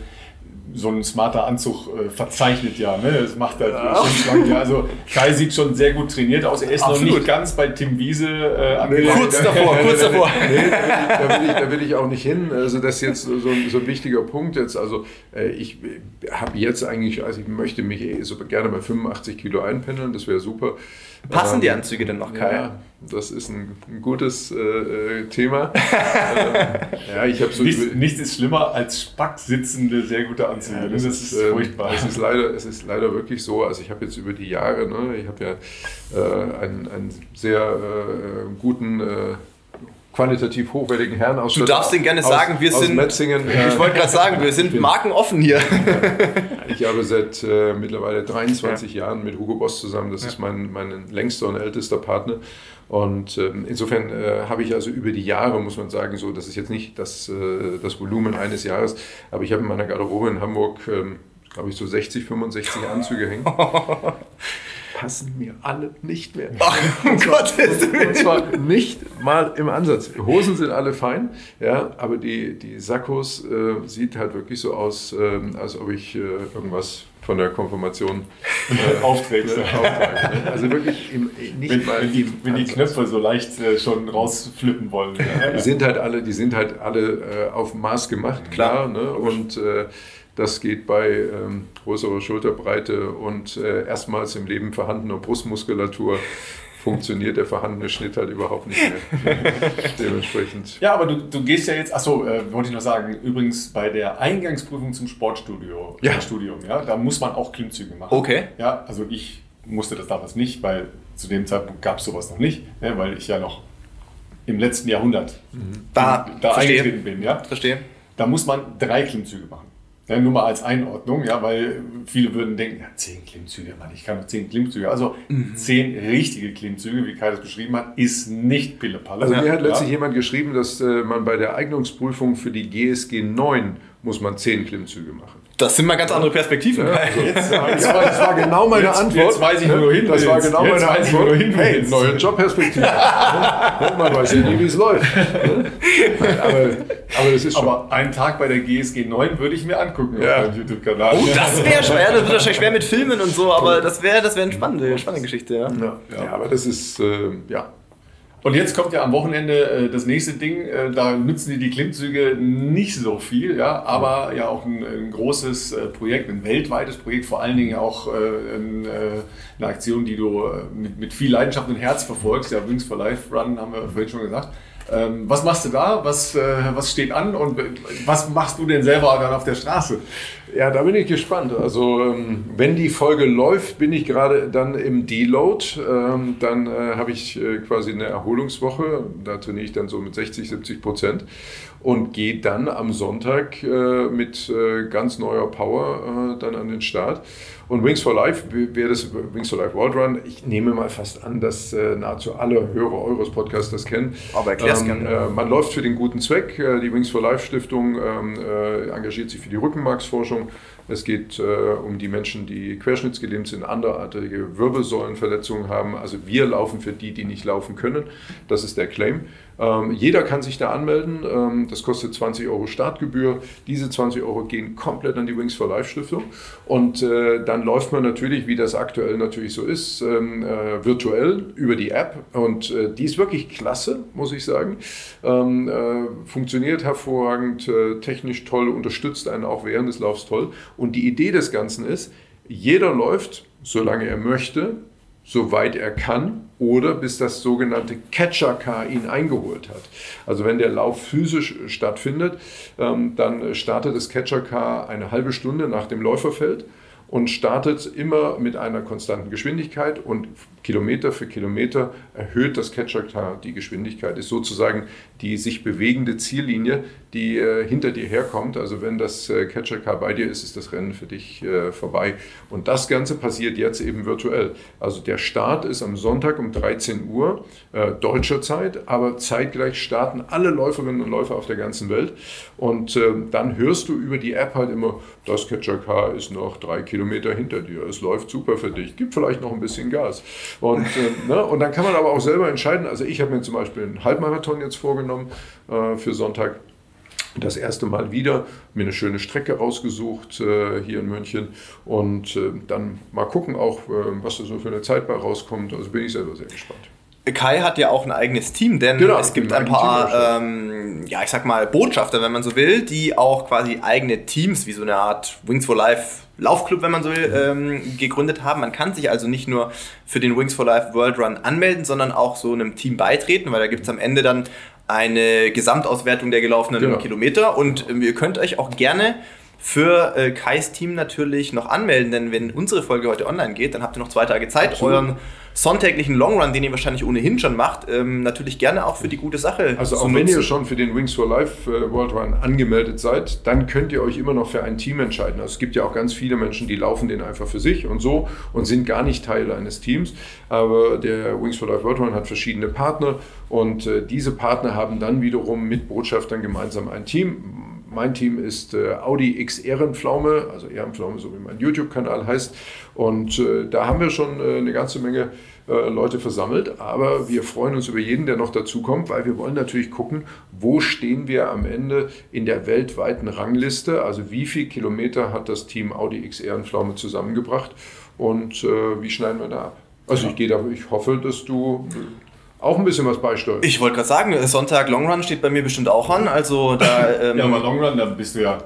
so ein smarter Anzug äh, verzeichnet ja. Ne? Das macht er ja. schon ja. Also Kai sieht schon sehr gut trainiert aus. Er ist Absolut. noch nicht ganz bei Tim Wiese äh, angelangt. Kurz *laughs* davor, kurz davor. Nee, da, will ich, da will ich auch nicht hin. Also das ist jetzt so ein, so ein wichtiger Punkt jetzt. Also äh, ich habe jetzt eigentlich, also ich möchte mich eh so gerne bei 85 Kilo einpendeln. Das wäre super. Passen ähm, die Anzüge denn noch, Kai? Ja, das ist ein, ein gutes äh, äh Thema. *laughs* ähm, ja, ich so nichts, nichts ist schlimmer als spack sitzende, sehr gute Anzüge. Ja, das, das, ist, ähm, furchtbar. Es ist, leider, es ist leider wirklich so. Also ich habe jetzt über die Jahre, ne, ich habe ja äh, einen, einen sehr äh, guten äh, qualitativ hochwertigen Herren aus Du darfst den gerne sagen, wir sind. Metzingen, *laughs* ich wollte gerade sagen, wir sind markenoffen hier. *laughs* ich habe seit äh, mittlerweile 23 ja. Jahren mit Hugo Boss zusammen, das ja. ist mein, mein längster und ältester Partner. Und äh, insofern äh, habe ich also über die Jahre, muss man sagen, so, das ist jetzt nicht das, äh, das Volumen eines Jahres, aber ich habe in meiner Garderobe in Hamburg, ähm, glaube ich, so 60, 65 Anzüge hängen. *laughs* passen mir alle nicht mehr. Ach, um Gottes Willen. Und zwar nicht mal im Ansatz. Hosen sind alle fein, ja, aber die, die Sakkos äh, sieht halt wirklich so aus, äh, als ob ich äh, irgendwas von der Konfirmation äh, aufträgst. Ne? *laughs* Also wirklich im, nicht wenn, mal wenn die, wenn die Knöpfe so leicht äh, schon rausflippen wollen. Ja. Die sind halt alle, die sind halt alle äh, auf Maß gemacht, klar. Ne? Und äh, das geht bei ähm, größerer Schulterbreite und äh, erstmals im Leben vorhandener Brustmuskulatur funktioniert der vorhandene Schnitt halt überhaupt nicht mehr. *laughs* Dementsprechend. Ja, aber du, du gehst ja jetzt, achso, äh, wollte ich noch sagen, übrigens bei der Eingangsprüfung zum Sportstudio, ja. Studium, ja, da muss man auch Klimmzüge machen. Okay. Ja, also ich musste das damals nicht, weil zu dem Zeitpunkt gab es sowas noch nicht, ne, weil ich ja noch im letzten Jahrhundert mhm. da, da eingetreten bin. Ja? Verstehe. Da muss man drei Klimmzüge machen. Ja, nur mal als Einordnung, ja, weil viele würden denken, ja, zehn Klimmzüge, Mann, ich kann noch zehn Klimmzüge. Also mhm. zehn richtige Klimmzüge, wie Kai das beschrieben hat, ist nicht Pillepalle. Also mir hat letztlich jemand geschrieben, dass äh, man bei der Eignungsprüfung für die GSG 9 muss man zehn Klimmzüge machen. Das sind mal ganz andere Perspektiven. Ja, jetzt, das, war, *laughs* das, war, genau meine jetzt, Antwort. Jetzt weiß ich, wo du hin Das war genau jetzt meine Antwort. Ich, hey, neue Jobperspektive. *laughs* man weiß ja nie, wie es läuft. *laughs* aber, aber, das ist schon. Aber einen Tag bei der GSG 9 würde ich mir angucken ja. auf YouTube-Kanal. Oh, das wäre schwer. Das wird wahrscheinlich schwer mit Filmen und so, aber das wäre das wär eine spannende, spannende Geschichte. Ja. Ja. ja, aber das ist, äh, ja, und jetzt kommt ja am Wochenende äh, das nächste Ding. Äh, da nützen die die Klimmzüge nicht so viel, ja, aber ja auch ein, ein großes äh, Projekt, ein weltweites Projekt, vor allen Dingen auch äh, ein, äh, eine Aktion, die du äh, mit, mit viel Leidenschaft und Herz verfolgst. Ja, Wings for Life Run haben wir vorhin schon gesagt. Ähm, was machst du da? Was, was steht an und was machst du denn selber dann auf der Straße? Ja, da bin ich gespannt. Also, ähm, wenn die Folge läuft, bin ich gerade dann im Deload. Ähm, dann äh, habe ich äh, quasi eine Erholungswoche. Da trainiere ich dann so mit 60, 70 Prozent und gehe dann am Sonntag äh, mit ganz neuer Power dann an den Start. Und Wings for Life, wer das Wings for Life World Run, ich nehme mal fast an, dass äh, nahezu alle Hörer eures Podcasts das kennen. Aber erklär's Ähm, äh, man läuft für den guten Zweck. Die Wings for Life Stiftung ähm, äh, engagiert sich für die Rückenmarksforschung. Es geht äh, um die Menschen, die querschnittsgelähmt sind, anderartige Wirbelsäulenverletzungen haben. Also wir laufen für die, die nicht laufen können. Das ist der Claim. Ähm, jeder kann sich da anmelden. Ähm, das kostet 20 Euro Startgebühr. Diese 20 Euro gehen komplett an die Wings for Life Stiftung. Und äh, dann läuft man natürlich, wie das aktuell natürlich so ist, ähm, äh, virtuell über die App. Und äh, die ist wirklich klasse, muss ich sagen. Ähm, äh, funktioniert hervorragend, äh, technisch toll, unterstützt einen auch während des Laufs toll. Und die Idee des Ganzen ist, jeder läuft, solange er möchte, soweit er kann oder bis das sogenannte Catcher-Car ihn eingeholt hat. Also wenn der Lauf physisch stattfindet, ähm, dann startet das Catcher-Car eine halbe Stunde nach dem Läuferfeld und startet immer mit einer konstanten Geschwindigkeit und Kilometer für Kilometer erhöht das Catcher-Car die Geschwindigkeit. Ist sozusagen die sich bewegende Ziellinie, die äh, hinter dir herkommt. Also wenn das äh, Catcher-Car bei dir ist, ist das Rennen für dich äh, vorbei. Und das Ganze passiert jetzt eben virtuell. Also der Start ist am Sonntag um 13 Uhr äh, deutscher Zeit, aber zeitgleich starten alle Läuferinnen und Läufer auf der ganzen Welt. Und äh, dann hörst du über die App halt immer, das Catcher-Car ist noch drei Kilometer hinter dir. Es läuft super für dich. Gib vielleicht noch ein bisschen Gas. Und, äh, ne, und dann kann man aber auch selber entscheiden. Also ich habe mir zum Beispiel einen Halbmarathon jetzt vorgenommen äh, für Sonntag. Das erste Mal wieder mir eine schöne Strecke rausgesucht äh, hier in München und äh, dann mal gucken auch, äh, was da so für eine Zeit bei rauskommt. Also bin ich selber sehr gespannt. Kai hat ja auch ein eigenes Team, denn genau, es gibt ein paar, ähm, ja, ich sag mal, Botschafter, wenn man so will, die auch quasi eigene Teams, wie so eine Art Wings for Life Laufclub, wenn man so will, ähm, gegründet haben. Man kann sich also nicht nur für den Wings for Life World Run anmelden, sondern auch so einem Team beitreten, weil da gibt es am Ende dann eine Gesamtauswertung der gelaufenen genau. Kilometer und ähm, ihr könnt euch auch gerne für äh, Kais Team natürlich noch anmelden, denn wenn unsere Folge heute online geht, dann habt ihr noch zwei Tage Zeit, Absolut. euren sonntäglichen Longrun, den ihr wahrscheinlich ohnehin schon macht, ähm, natürlich gerne auch für die gute Sache. Also auch wenn ihr schon für den Wings for Life äh, World Run angemeldet seid, dann könnt ihr euch immer noch für ein Team entscheiden. Also es gibt ja auch ganz viele Menschen, die laufen den einfach für sich und so und sind gar nicht Teil eines Teams. Aber der Wings for Life World Run hat verschiedene Partner und äh, diese Partner haben dann wiederum mit Botschaftern gemeinsam ein Team mein Team ist äh, Audi X Ehrenpflaume, also Ehrenpflaume, so wie mein YouTube-Kanal heißt. Und äh, da haben wir schon äh, eine ganze Menge äh, Leute versammelt. Aber wir freuen uns über jeden, der noch dazukommt, weil wir wollen natürlich gucken, wo stehen wir am Ende in der weltweiten Rangliste. Also wie viele Kilometer hat das Team Audi X Ehrenpflaume zusammengebracht und äh, wie schneiden wir da ab? Also ich gehe da, ich hoffe, dass du auch ein bisschen was beisteuern. Ich wollte gerade sagen, Sonntag Longrun steht bei mir bestimmt auch an. Also da, ähm *laughs* ja, aber Longrun, da bist du ja.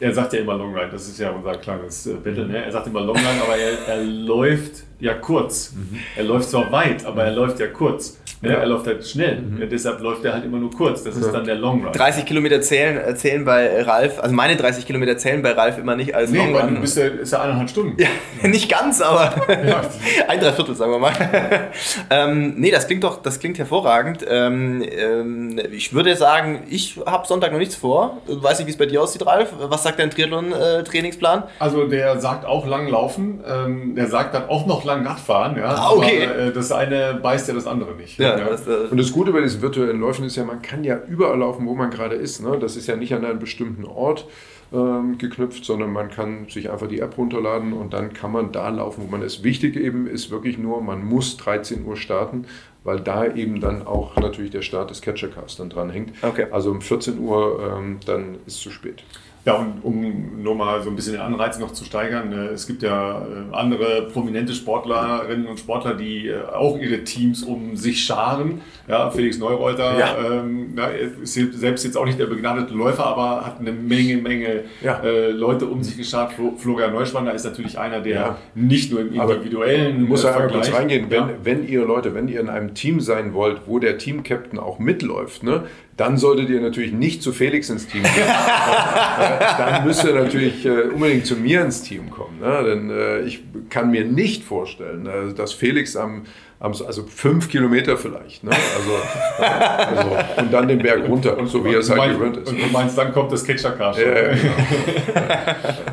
Er sagt ja immer Longrun, das ist ja unser kleines äh, Battle. Ne? Er sagt immer Longrun, aber er, er läuft ja kurz. Mhm. Er läuft zwar weit, aber er läuft ja kurz. Ja. Er läuft halt schnell. Mhm. Ja, deshalb läuft er halt immer nur kurz. Das ist dann der Long Run. 30 Kilometer zählen, äh, zählen bei Ralf, also meine 30 Kilometer zählen bei Ralf immer nicht als nee, Long Run. Du bist ja, ist ja eineinhalb Stunden. Ja, *laughs* nicht ganz, aber ja. *laughs* ein Dreiviertel, sagen wir mal. *laughs* ähm, nee, das klingt doch, das klingt hervorragend. Ähm, ähm, ich würde sagen, ich habe Sonntag noch nichts vor. Weiß nicht, wie es bei dir aussieht, Ralf. Was sagt dein Triathlon-Trainingsplan? also der sagt auch lang laufen. Ähm, der sagt dann auch noch lang Radfahren. Ja? Ah, okay. Aber, äh, das eine beißt ja das andere nicht. Ja, ja. Das, äh und das Gute bei diesen virtuellen Läufen ist ja, man kann ja überall laufen, wo man gerade ist. Ne? Das ist ja nicht an einen bestimmten Ort ähm, geknüpft, sondern man kann sich einfach die App runterladen und dann kann man da laufen, wo man ist. Wichtig eben ist wirklich nur, man muss 13 Uhr starten, weil da eben dann auch natürlich der Start des Catchercars dann dran hängt. Okay. Also um 14 Uhr ähm, dann ist es zu spät. Ja, und um nur mal so ein bisschen den Anreiz noch zu steigern, äh, es gibt ja äh, andere prominente Sportlerinnen und Sportler, die äh, auch ihre Teams um sich scharen. Ja, Felix Neureuter ja. ähm, ja, ist selbst jetzt auch nicht der begnadete Läufer, aber hat eine Menge, Menge ja. äh, Leute um sich geschart. Florian Neuschwander ist natürlich einer, der nicht nur im individuellen aber muss ja einmal kurz reingehen, wenn, wenn ihr Leute, wenn ihr in einem Team sein wollt, wo der Teamcaptain auch mitläuft, ne, dann solltet ihr natürlich nicht zu Felix ins Team gehen. *laughs* dann müsst ihr natürlich äh, unbedingt zu mir ins Team kommen. Ne? Denn äh, ich kann mir nicht vorstellen, äh, dass Felix am also fünf Kilometer vielleicht. Ne? Also, also, und dann den Berg runter, und, so wie er es halt gewöhnt ist. Und du meinst, dann kommt das Ketchup-Car ja, ja, genau.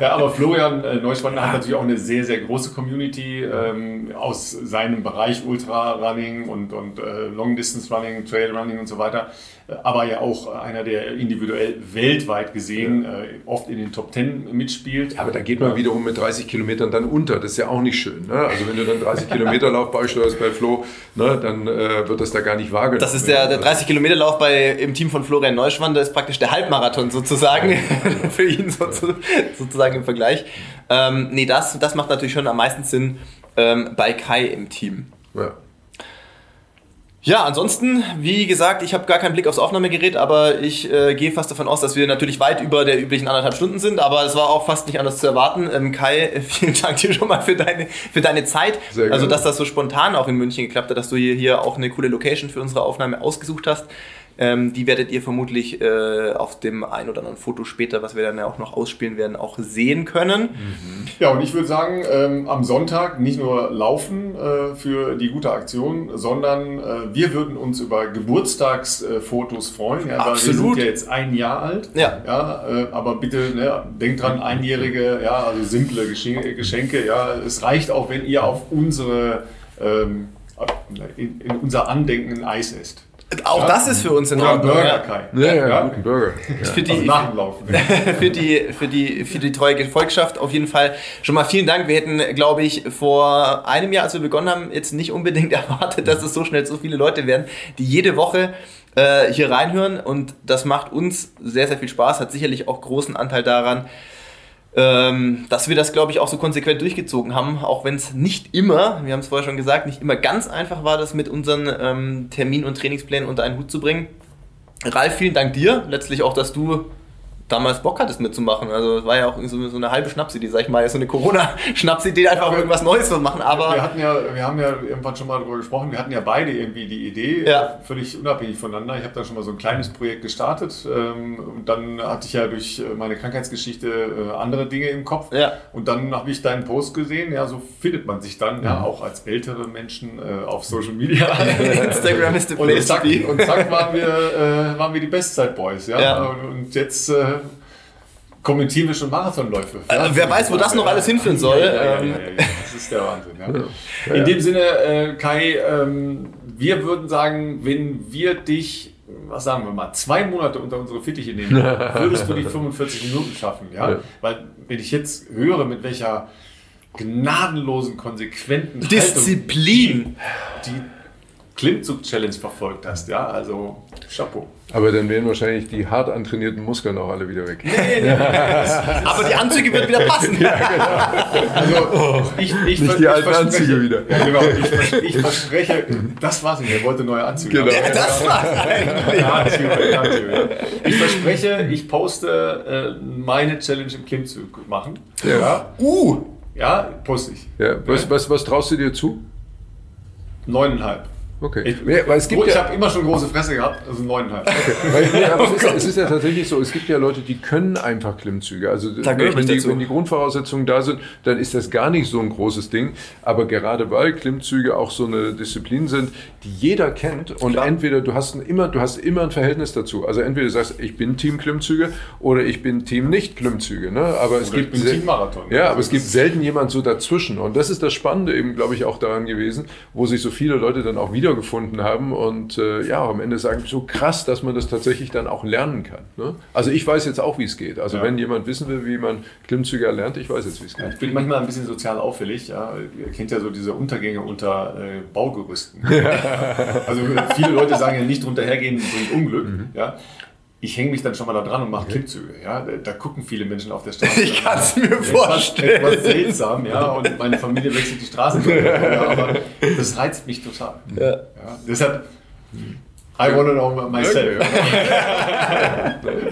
*laughs* ja, aber Florian äh, Neuschwander hat natürlich auch eine sehr, sehr große Community ähm, aus seinem Bereich Ultra-Running und, und äh, Long-Distance-Running, Trail-Running und so weiter aber ja auch einer, der individuell weltweit gesehen ja. äh, oft in den Top Ten mitspielt. Ja, aber da geht man wiederum mit 30 Kilometern dann unter. Das ist ja auch nicht schön. Ne? Also wenn du dann 30 *laughs* Kilometer Lauf beisteuerst bei Flo, ne, dann äh, wird das da gar nicht wahrgenommen. Das ist der, der 30 Kilometer Lauf bei, im Team von Florian Neuschwander, ist praktisch der Halbmarathon sozusagen *laughs* für ihn so, sozusagen im Vergleich. Ähm, nee, das, das macht natürlich schon am meisten Sinn ähm, bei Kai im Team. Ja. Ja, ansonsten, wie gesagt, ich habe gar keinen Blick aufs Aufnahmegerät, aber ich äh, gehe fast davon aus, dass wir natürlich weit über der üblichen anderthalb Stunden sind, aber es war auch fast nicht anders zu erwarten. Ähm, Kai, *laughs* vielen Dank dir schon mal für deine, für deine Zeit. Sehr also, dass das so spontan auch in München geklappt hat, dass du hier, hier auch eine coole Location für unsere Aufnahme ausgesucht hast. Ähm, die werdet ihr vermutlich äh, auf dem ein oder anderen Foto später, was wir dann ja auch noch ausspielen werden, auch sehen können. Mhm. Ja, und ich würde sagen, ähm, am Sonntag nicht nur laufen äh, für die gute Aktion, sondern äh, wir würden uns über Geburtstagsfotos freuen. Ja, Absolut. wir sind ja jetzt ein Jahr alt. Ja. ja äh, aber bitte ne, denkt dran, einjährige, ja, also simple Geschenke. Ja, es reicht auch, wenn ihr auf unsere ähm, in, in unser Andenken ein Eis esst. Auch ja. das ist für uns in Ordnung. Burger, Kai. Ja, ja, ja. guten Burger. Ja. Für, die, *laughs* für, die, für, die, für die treue Gefolgschaft auf jeden Fall schon mal vielen Dank. Wir hätten, glaube ich, vor einem Jahr, als wir begonnen haben, jetzt nicht unbedingt *laughs* erwartet, dass es so schnell so viele Leute werden, die jede Woche äh, hier reinhören. Und das macht uns sehr, sehr viel Spaß, hat sicherlich auch großen Anteil daran, ähm, dass wir das, glaube ich, auch so konsequent durchgezogen haben, auch wenn es nicht immer, wir haben es vorher schon gesagt, nicht immer ganz einfach war, das mit unseren ähm, Termin- und Trainingsplänen unter einen Hut zu bringen. Ralf, vielen Dank dir. Letztlich auch, dass du damals Bock hattest mitzumachen. Also es war ja auch so, so eine halbe Schnapsidee, sag ich mal, so eine Corona-Schnapsidee, einfach ja, irgendwas Neues zu machen. Aber wir hatten ja, wir haben ja irgendwann schon mal darüber gesprochen, wir hatten ja beide irgendwie die Idee, ja. völlig unabhängig voneinander. Ich habe da schon mal so ein kleines Projekt gestartet ähm, und dann hatte ich ja durch meine Krankheitsgeschichte äh, andere Dinge im Kopf. Ja. Und dann habe ich deinen Post gesehen, ja, so findet man sich dann, ja, mhm. auch als ältere Menschen äh, auf Social Media. *laughs* Instagram ist the place und zack, und zack waren wir, äh, waren wir die Bestzeit-Boys, ja. ja. Und jetzt äh, kommentieren wir schon Marathonläufe. Äh, wer weiß, wo das noch alles hinführen soll. Ja, ja, ja, das ist der Wahnsinn. In dem Sinne, äh, Kai, ähm, wir würden sagen, wenn wir dich, was sagen wir mal, zwei Monate unter unsere Fittiche nehmen, *laughs* würdest du die 45 Minuten schaffen. Ja? Weil wenn ich jetzt höre, mit welcher gnadenlosen, konsequenten Disziplin, die, die Klimmzug-Challenge verfolgt hast, ja, also Chapeau. Aber dann wären wahrscheinlich die hart antrainierten Muskeln auch alle wieder weg. Nee, nee, nee. *laughs* Aber die Anzüge würden wieder passen. ja, genau. Also, oh, ich, ich, Nicht die alten Anzüge wieder. Ja, genau. Ich, ich, verspreche, das war's nicht. Er wollte neue Anzüge genau. Ja, das war's eigentlich. Ich verspreche, ich poste äh, meine Challenge im Klimmzug machen. Ja. ja. Uh! Ja, poste ich. Ja. Was, was, was traust du dir zu? Neuneinhalb. Okay. Ich, ja, weil es gibt ich ja, habe immer schon große Fresse gehabt, also neuneinhalb. Okay. Weil, *laughs* ja, es, ist, es, ist, ja tatsächlich so, es gibt ja Leute, die können einfach Klimmzüge. Also ne, wenn, die, wenn, die, Grundvoraussetzungen da sind, dann ist das gar nicht so ein großes Ding. Aber gerade weil Klimmzüge auch so eine Disziplin sind, die jeder kennt und Klar. entweder du hast ein, immer, du hast immer ein Verhältnis dazu. Also entweder du sagst, ich bin Team Klimmzüge oder ich bin Team nicht Klimmzüge. Ne? Aber es oder gibt Team Marathon. Ja, also aber es gibt selten jemand so dazwischen. Und das ist das Spannende eben, glaube ich, auch daran gewesen, wo sich so viele Leute dann auch wieder wiedergefunden haben und äh, ja, am Ende sagen, so krass, dass man das tatsächlich dann auch lernen kann. Ne? Also ich weiß jetzt auch, wie es geht. Also ja. wenn jemand wissen will, wie man Klimmzüge erlernt, ich weiß jetzt, wie es geht. Ich bin manchmal ein bisschen sozial auffällig. Ja. Ihr kennt ja so diese Untergänge unter äh, Baugerüsten. *laughs* also viele Leute sagen ja nicht drunter hergehen bringt Unglück. Mhm. Ja ich hänge mich dann schon mal da dran und mache okay. Klimmzüge. Ja? Da, gucken viele Menschen auf der *laughs* Straße. Ich kann es mir vorstellen. Etwas seltsam, ja. Und meine Familie wechselt die Straße. *laughs* aber das reizt mich total. Ja. ja. Deshalb, I want to know myself. *laughs*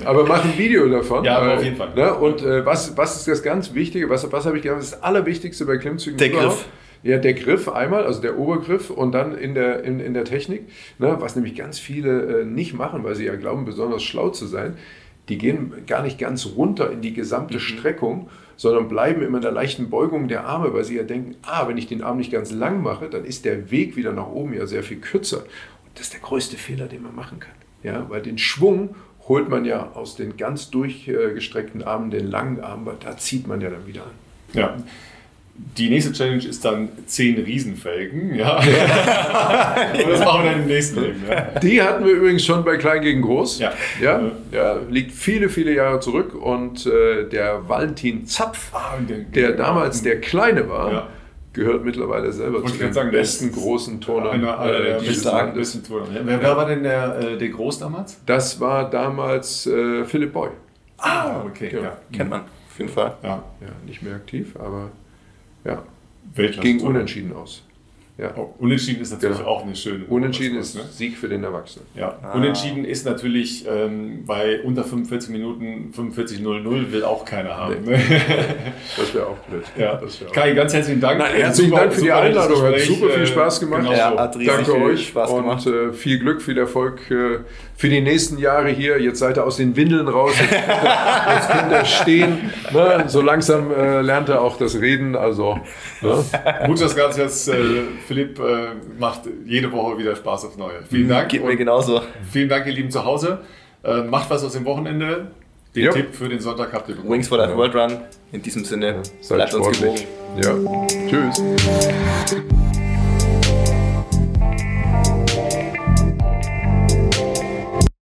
Aber mach ein Video davon. Ja, aber auf jeden Fall. Ne? Und äh, was, was ist das ganz Wichtige? Was, was habe ich gedacht? Das Allerwichtigste bei Klimmzügen? Der Griff. Ja, der Griff einmal, also der Obergriff und dann in der, in, in der Technik, ne, was nämlich ganz viele äh, nicht machen, weil sie ja glauben, besonders schlau zu sein. die gehen gar nicht ganz runter in die gesamte mhm. Streckung, sondern bleiben immer in der leichten Beugung der Arme, weil sie ja denken, ah, wenn ich den Arm nicht ganz lang mache, dann ist der Weg wieder nach oben ja sehr viel kürzer. Und das ist der größte Fehler, den man machen kann. Ja, weil den Schwung holt man ja aus den ganz durchgestreckten Armen, den langen Arm, weil da zieht man ja dann wieder an. Ja, die nächste Challenge ist dann zehn Riesenfelgen. Ja. *laughs* Und das machen wir dann im nächsten Leben. Ja. Die hatten wir übrigens schon bei Klein gegen Groß. Ja. Ja, ja liegt viele, viele Jahre zurück. Und äh, der Valentin Zapf, ah, der damals der Kleine war, ja. gehört mittlerweile selber Und zu den sagen, besten großen Turner. Einer, einer äh, der besten, besten Turner. Wer, wer, war denn der, äh, der Groß damals? Das war damals äh, Philipp Boy. Ah, okay. Ja. Kennt man auf jeden Fall. Ja. ja, nicht mehr aktiv, aber ja. Ging unentschieden aus. Ja. Oh, unentschieden ist natürlich genau. auch eine schöne. Unentschieden ist ne? Sieg für den Erwachsenen. Ja. Ah. Unentschieden ist natürlich ähm, bei unter 45 Minuten 45-0-0 will auch keiner haben. Nee. Ne? *laughs* das wäre auch blöd. Ja. Kai, ganz herzlichen Dank. Nein, herzlichen super, Dank für die Einladung. Hat super viel Spaß gemacht. Genau ja, hat Danke viel euch Spaß gemacht. und äh, viel Glück, viel Erfolg äh, für die nächsten Jahre hier. Jetzt seid ihr aus den Windeln raus. Jetzt, *laughs* jetzt könnt ihr stehen. Ne? So langsam äh, lernt er auch das Reden. Also, ne? Muchas gracias, äh, Philipp. Äh, macht jede Woche wieder Spaß aufs Neue. Vielen Dank. Geht mir genauso. Vielen Dank, ihr Lieben zu Hause. Äh, macht was aus dem Wochenende. Den jo. Tipp für den Sonntag habt ihr bekommen. Wings for Life ja. World Run. In diesem Sinne, ja. bleibt uns gewogen. Ja. Tschüss.